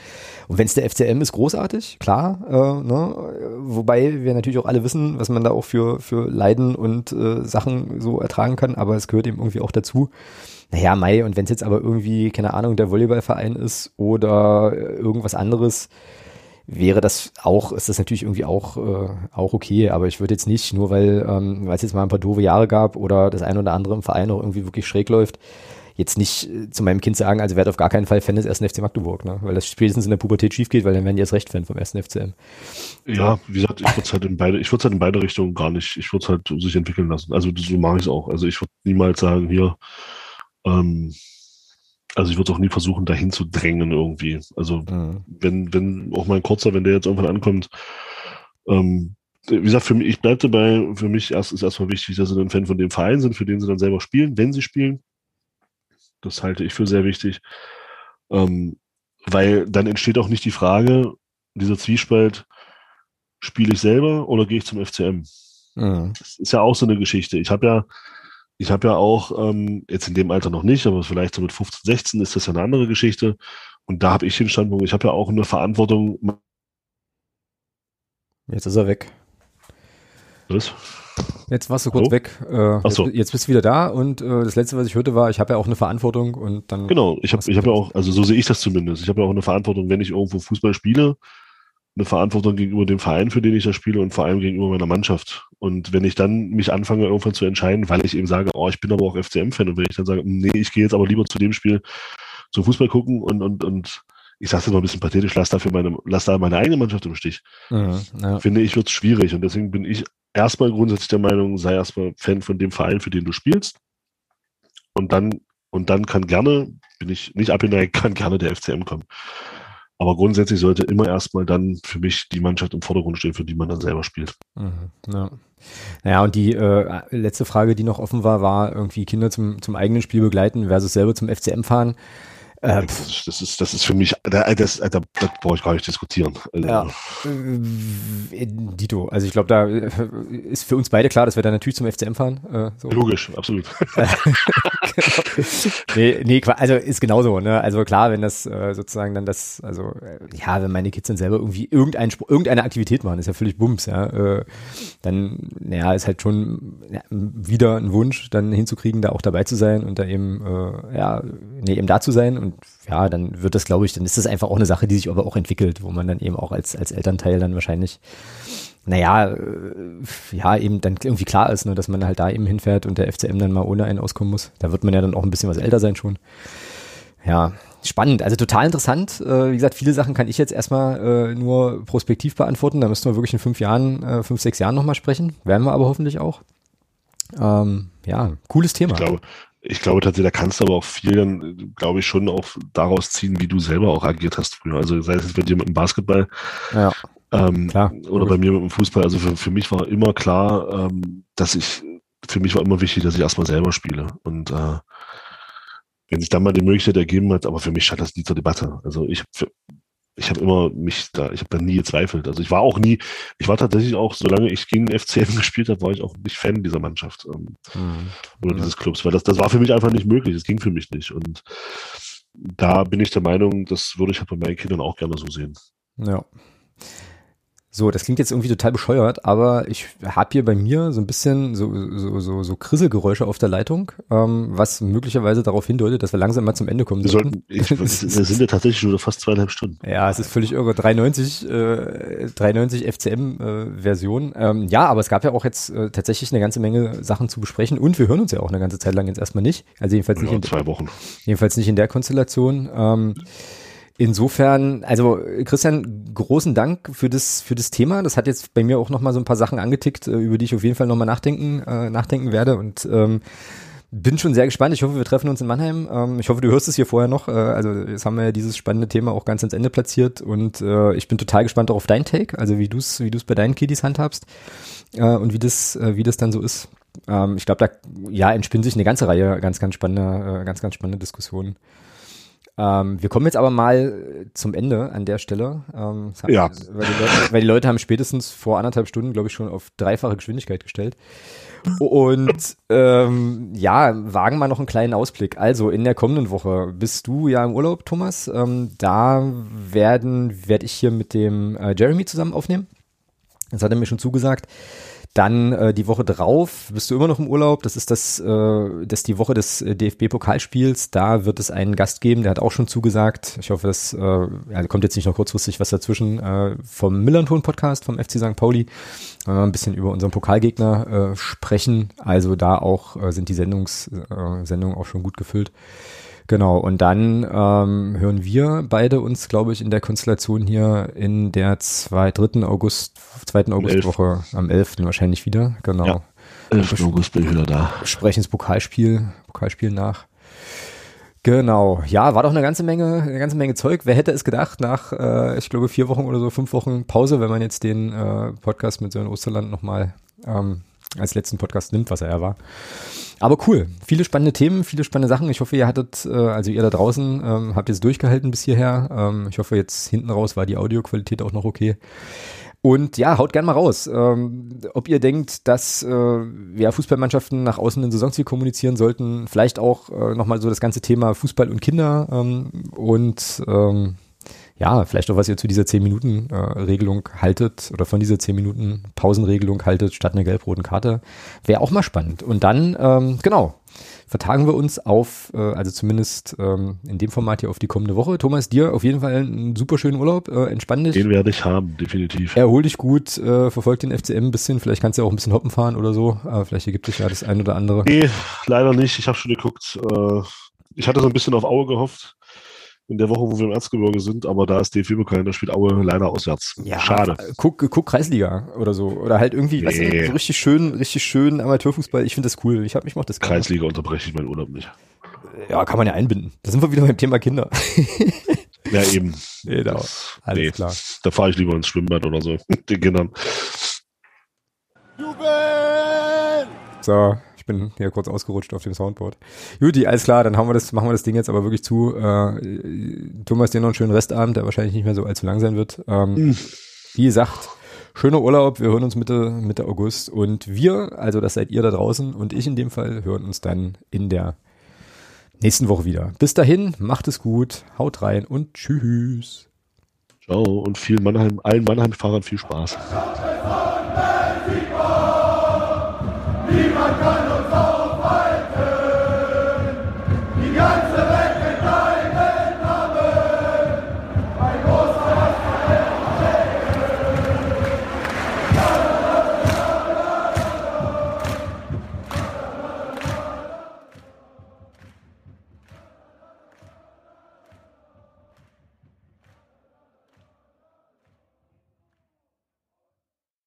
[SPEAKER 1] Und wenn es der FCM ist, großartig, klar, äh, ne? wobei wir natürlich auch alle wissen, was man da auch für, für Leiden und äh, Sachen so ertragen kann, aber es gehört eben irgendwie auch dazu naja, Mai, und wenn es jetzt aber irgendwie, keine Ahnung, der Volleyballverein ist oder irgendwas anderes, wäre das auch, ist das natürlich irgendwie auch, äh, auch okay, aber ich würde jetzt nicht, nur weil ähm, es jetzt mal ein paar doofe Jahre gab oder das eine oder andere im Verein auch irgendwie wirklich schräg läuft, jetzt nicht äh, zu meinem Kind sagen, also werde auf gar keinen Fall Fan des ersten FC Magdeburg, ne? weil das spätestens in der Pubertät schief geht, weil dann werden die erst recht Fan vom ersten FCM.
[SPEAKER 2] Ja, wie gesagt, ich würde es halt halt in beide Richtungen gar nicht, ich würde es halt sich entwickeln lassen. Also so mache ich es auch. Also ich würde niemals sagen, hier, ähm, also ich würde auch nie versuchen, dahin zu drängen irgendwie. Also mhm. wenn, wenn auch mein Kurzer, wenn der jetzt irgendwann ankommt, ähm, wie gesagt, für mich, ich bleibe dabei, für mich erst, ist erstmal wichtig, dass sie ein Fan von dem Verein sind, für den sie dann selber spielen, wenn sie spielen. Das halte ich für sehr wichtig. Ähm, weil dann entsteht auch nicht die Frage, dieser Zwiespalt, spiele ich selber oder gehe ich zum FCM? Mhm. Das ist ja auch so eine Geschichte. Ich habe ja, ich habe ja auch, ähm, jetzt in dem Alter noch nicht, aber vielleicht so mit 15, 16 ist das ja eine andere Geschichte. Und da habe ich den Standpunkt, ich habe ja auch eine Verantwortung.
[SPEAKER 1] Jetzt ist er weg.
[SPEAKER 2] Was?
[SPEAKER 1] Jetzt warst du kurz Hallo? weg. Äh,
[SPEAKER 2] Ach so.
[SPEAKER 1] jetzt, bist du wieder da und äh, das letzte, was ich hörte, war, ich habe ja auch eine Verantwortung und dann.
[SPEAKER 2] Genau, ich habe ich hab ja auch, also so sehe ich das zumindest. Ich habe ja auch eine Verantwortung, wenn ich irgendwo Fußball spiele, eine Verantwortung gegenüber dem Verein, für den ich da spiele und vor allem gegenüber meiner Mannschaft. Und wenn ich dann mich anfange, irgendwann zu entscheiden, weil ich eben sage, oh, ich bin aber auch FCM-Fan und wenn ich dann sage, nee, ich gehe jetzt aber lieber zu dem Spiel zum Fußball gucken und, und, und ich sage es mal ein bisschen pathetisch, lass dafür meine, lass da meine eigene Mannschaft im Stich. Mhm, ja. Finde ich, wird es schwierig. Und deswegen bin ich erstmal grundsätzlich der Meinung, sei erstmal Fan von dem Verein, für den du spielst. Und dann, und dann kann gerne, bin ich nicht abgeneigt, kann gerne der FCM kommen. Aber grundsätzlich sollte immer erstmal dann für mich die Mannschaft im Vordergrund stehen, für die man dann selber spielt.
[SPEAKER 1] Mhm, ja. Naja, und die äh, letzte Frage, die noch offen war, war irgendwie Kinder zum, zum eigenen Spiel begleiten versus selber zum FCM fahren.
[SPEAKER 2] Äh, das, ist, das ist für mich, das, das, das, das brauche ich gar nicht diskutieren.
[SPEAKER 1] Also, ja. Äh, Dito, also ich glaube, da äh, ist für uns beide klar, dass wir da natürlich zum FCM fahren.
[SPEAKER 2] Äh, so. Logisch, absolut.
[SPEAKER 1] nee, nee, also ist genauso, ne? Also klar, wenn das äh, sozusagen dann das, also äh, ja, wenn meine Kids dann selber irgendwie irgendein, irgendeine Aktivität machen, ist ja völlig Bums, ja. Äh, dann, naja, ist halt schon ja, wieder ein Wunsch, dann hinzukriegen, da auch dabei zu sein und da eben, äh, ja, nee, eben da zu sein und ja, dann wird das, glaube ich, dann ist das einfach auch eine Sache, die sich aber auch entwickelt, wo man dann eben auch als, als Elternteil dann wahrscheinlich naja, äh, ja, eben dann irgendwie klar ist, ne, dass man halt da eben hinfährt und der FCM dann mal ohne einen auskommen muss. Da wird man ja dann auch ein bisschen was älter sein schon. Ja, spannend, also total interessant. Äh, wie gesagt, viele Sachen kann ich jetzt erstmal äh, nur prospektiv beantworten. Da müssten wir wirklich in fünf Jahren, äh, fünf, sechs Jahren nochmal sprechen. Werden wir aber hoffentlich auch. Ähm, ja, cooles Thema.
[SPEAKER 2] Ich glaube, ich glaube tatsächlich, da kannst du aber auch viel dann, glaube ich, schon auch daraus ziehen, wie du selber auch agiert hast früher. Also sei es bei dir mit dem Basketball
[SPEAKER 1] ja,
[SPEAKER 2] ähm,
[SPEAKER 1] klar.
[SPEAKER 2] oder bei mir mit dem Fußball. Also für, für mich war immer klar, ähm, dass ich, für mich war immer wichtig, dass ich erstmal selber spiele. Und äh, wenn sich dann mal die Möglichkeit ergeben hat, aber für mich stand das nie zur Debatte. Also ich habe ich habe immer mich da, ich habe da nie gezweifelt. Also ich war auch nie, ich war tatsächlich auch, solange ich gegen FCM gespielt habe, war ich auch nicht Fan dieser Mannschaft ähm,
[SPEAKER 1] Mhm.
[SPEAKER 2] oder
[SPEAKER 1] Ja.
[SPEAKER 2] dieses Clubs, weil das, das war für mich einfach nicht möglich. Das ging für mich nicht. Und da bin ich der Meinung, das würde ich halt bei meinen Kindern auch gerne so sehen.
[SPEAKER 1] Ja. So, das klingt jetzt irgendwie total bescheuert, aber ich habe hier bei mir so ein bisschen so, so, so, so Krisselgeräusche auf der Leitung, ähm, was möglicherweise darauf hindeutet, dass wir langsam mal zum Ende kommen
[SPEAKER 2] Wir
[SPEAKER 1] sollten.
[SPEAKER 2] ich, wir sind ja tatsächlich wieder fast zweieinhalb Stunden.
[SPEAKER 1] Ja, es ist völlig irre. 390, äh, 390 FCM-Version. ähm, ja, aber es gab ja auch jetzt äh, tatsächlich eine ganze Menge Sachen zu besprechen und wir hören uns ja auch eine ganze Zeit lang jetzt erstmal nicht. Also jedenfalls nicht
[SPEAKER 2] Ja,
[SPEAKER 1] in,
[SPEAKER 2] zwei Wochen.
[SPEAKER 1] Jedenfalls nicht in der Konstellation. Ähm, insofern, also Christian, großen Dank für das, für das Thema. Das hat jetzt bei mir auch nochmal so ein paar Sachen angetickt, äh, über die ich auf jeden Fall nochmal nachdenken, äh, nachdenken werde und ähm, bin schon sehr gespannt. Ich hoffe, wir treffen uns in Mannheim. Ähm, ich hoffe, du hörst es hier vorher noch. Äh, also jetzt haben wir ja dieses spannende Thema auch ganz ans Ende platziert und äh, ich bin total gespannt auch auf dein Take, also wie du es wie du's bei deinen Kiddies handhabst äh, und wie das, äh, wie das dann so ist. Ähm, ich glaube, da ja entspinnt sich eine ganze Reihe ganz, ganz spannender, äh, ganz, ganz spannende Diskussionen. Ähm, wir kommen jetzt aber mal zum Ende an der Stelle. Ähm,
[SPEAKER 2] Ja.
[SPEAKER 1] Weil die, Leute, weil die Leute haben spätestens vor anderthalb Stunden, glaube ich, schon auf dreifache Geschwindigkeit gestellt. Und ähm, ja, wagen wir noch einen kleinen Ausblick. Also in der kommenden Woche bist du ja im Urlaub, Thomas. Ähm, da werden werde ich hier mit dem äh, Jeremy zusammen aufnehmen. Das hat er mir schon zugesagt. Dann äh, die Woche drauf bist du immer noch im Urlaub. Das ist das, äh, das ist die Woche des äh, DFB-Pokalspiels. Da wird es einen Gast geben, der hat auch schon zugesagt. Ich hoffe, das äh, ja, kommt jetzt nicht noch kurzfristig was dazwischen äh, vom Millanton-Podcast vom FC St. Pauli. Äh, ein bisschen über unseren Pokalgegner äh, sprechen. Also da auch äh, sind die Sendungs, äh, Sendungen auch schon gut gefüllt. Genau, und dann ähm, hören wir beide uns, glaube ich, in der Konstellation hier in der zwei, 3. August, 2. Augustwoche am 11. wahrscheinlich wieder. Genau.
[SPEAKER 2] Ja. 11. August bin ich wieder da.
[SPEAKER 1] Sprechen das Pokalspiel, Pokalspiel nach. Genau, ja, war doch eine ganze Menge, eine ganze Menge Zeug. Wer hätte es gedacht, nach, äh, ich glaube, vier Wochen oder so, fünf Wochen Pause, wenn man jetzt den äh, Podcast mit Sören Osterland nochmal ähm, als letzten Podcast nimmt, was er ja war. Aber cool, viele spannende Themen, viele spannende Sachen. Ich hoffe, ihr hattet, äh, also ihr da draußen, ähm, habt jetzt durchgehalten bis hierher. Ähm, ich hoffe, jetzt hinten raus war die Audioqualität auch noch okay. Und ja, haut gern mal raus, ähm, ob ihr denkt, dass äh, ja, Fußballmannschaften nach außen ein Saisonziel kommunizieren sollten. Vielleicht auch äh, nochmal so das ganze Thema Fußball und Kinder ähm, und ja, vielleicht auch, was ihr zu dieser 10-Minuten-Regelung haltet oder von dieser 10-Minuten-Pausenregelung haltet, statt einer gelb-roten Karte. Wäre auch mal spannend. Und dann, ähm, genau, vertagen wir uns auf, äh, also zumindest ähm, in dem Format hier auf die kommende Woche. Thomas, dir auf jeden Fall einen super schönen Urlaub, äh, entspann dich.
[SPEAKER 2] Den werde ich haben, definitiv.
[SPEAKER 1] Erhol dich gut, äh, verfolg den FCM ein bisschen, vielleicht kannst du ja auch ein bisschen hoppen fahren oder so, aber vielleicht ergibt sich ja das ein oder andere.
[SPEAKER 2] Nee, leider nicht. Ich habe schon geguckt. Äh, ich hatte so ein bisschen auf Aue gehofft. In der Woche, wo wir im Erzgebirge sind, aber da ist da spielt Aue leider auswärts. Schade.
[SPEAKER 1] äh, Guck, guck Kreisliga oder so. Oder halt irgendwie, weißt
[SPEAKER 2] Nee.
[SPEAKER 1] du, so richtig schön, richtig schön Amateurfußball. Ich finde das cool. Ich hab mich macht das gerne.
[SPEAKER 2] Kreisliga unterbreche ich meinen Urlaub nicht.
[SPEAKER 1] Ja, kann man ja einbinden. Da sind wir wieder beim Thema Kinder.
[SPEAKER 2] Ja, eben.
[SPEAKER 1] Genau.
[SPEAKER 2] Das,
[SPEAKER 1] Alles
[SPEAKER 2] nee,
[SPEAKER 1] klar.
[SPEAKER 2] da fahre ich lieber ins Schwimmbad oder so, mit den Kindern.
[SPEAKER 1] So, ich bin hier kurz ausgerutscht auf dem Soundboard. Juti, alles klar, dann haben wir das, machen wir das Ding jetzt aber wirklich zu. Äh, Thomas, dir noch einen schönen Restabend, der wahrscheinlich nicht mehr so allzu lang sein wird. Ähm, Wie gesagt, schöner Urlaub, wir hören uns Mitte, Mitte August und wir, also das seid ihr da draußen und ich in dem Fall, hören uns dann in der nächsten Woche wieder. Bis dahin, macht es gut, haut rein und tschüss.
[SPEAKER 2] Ciao und viel Mannheim, allen Mannheim-Fahrern viel Spaß.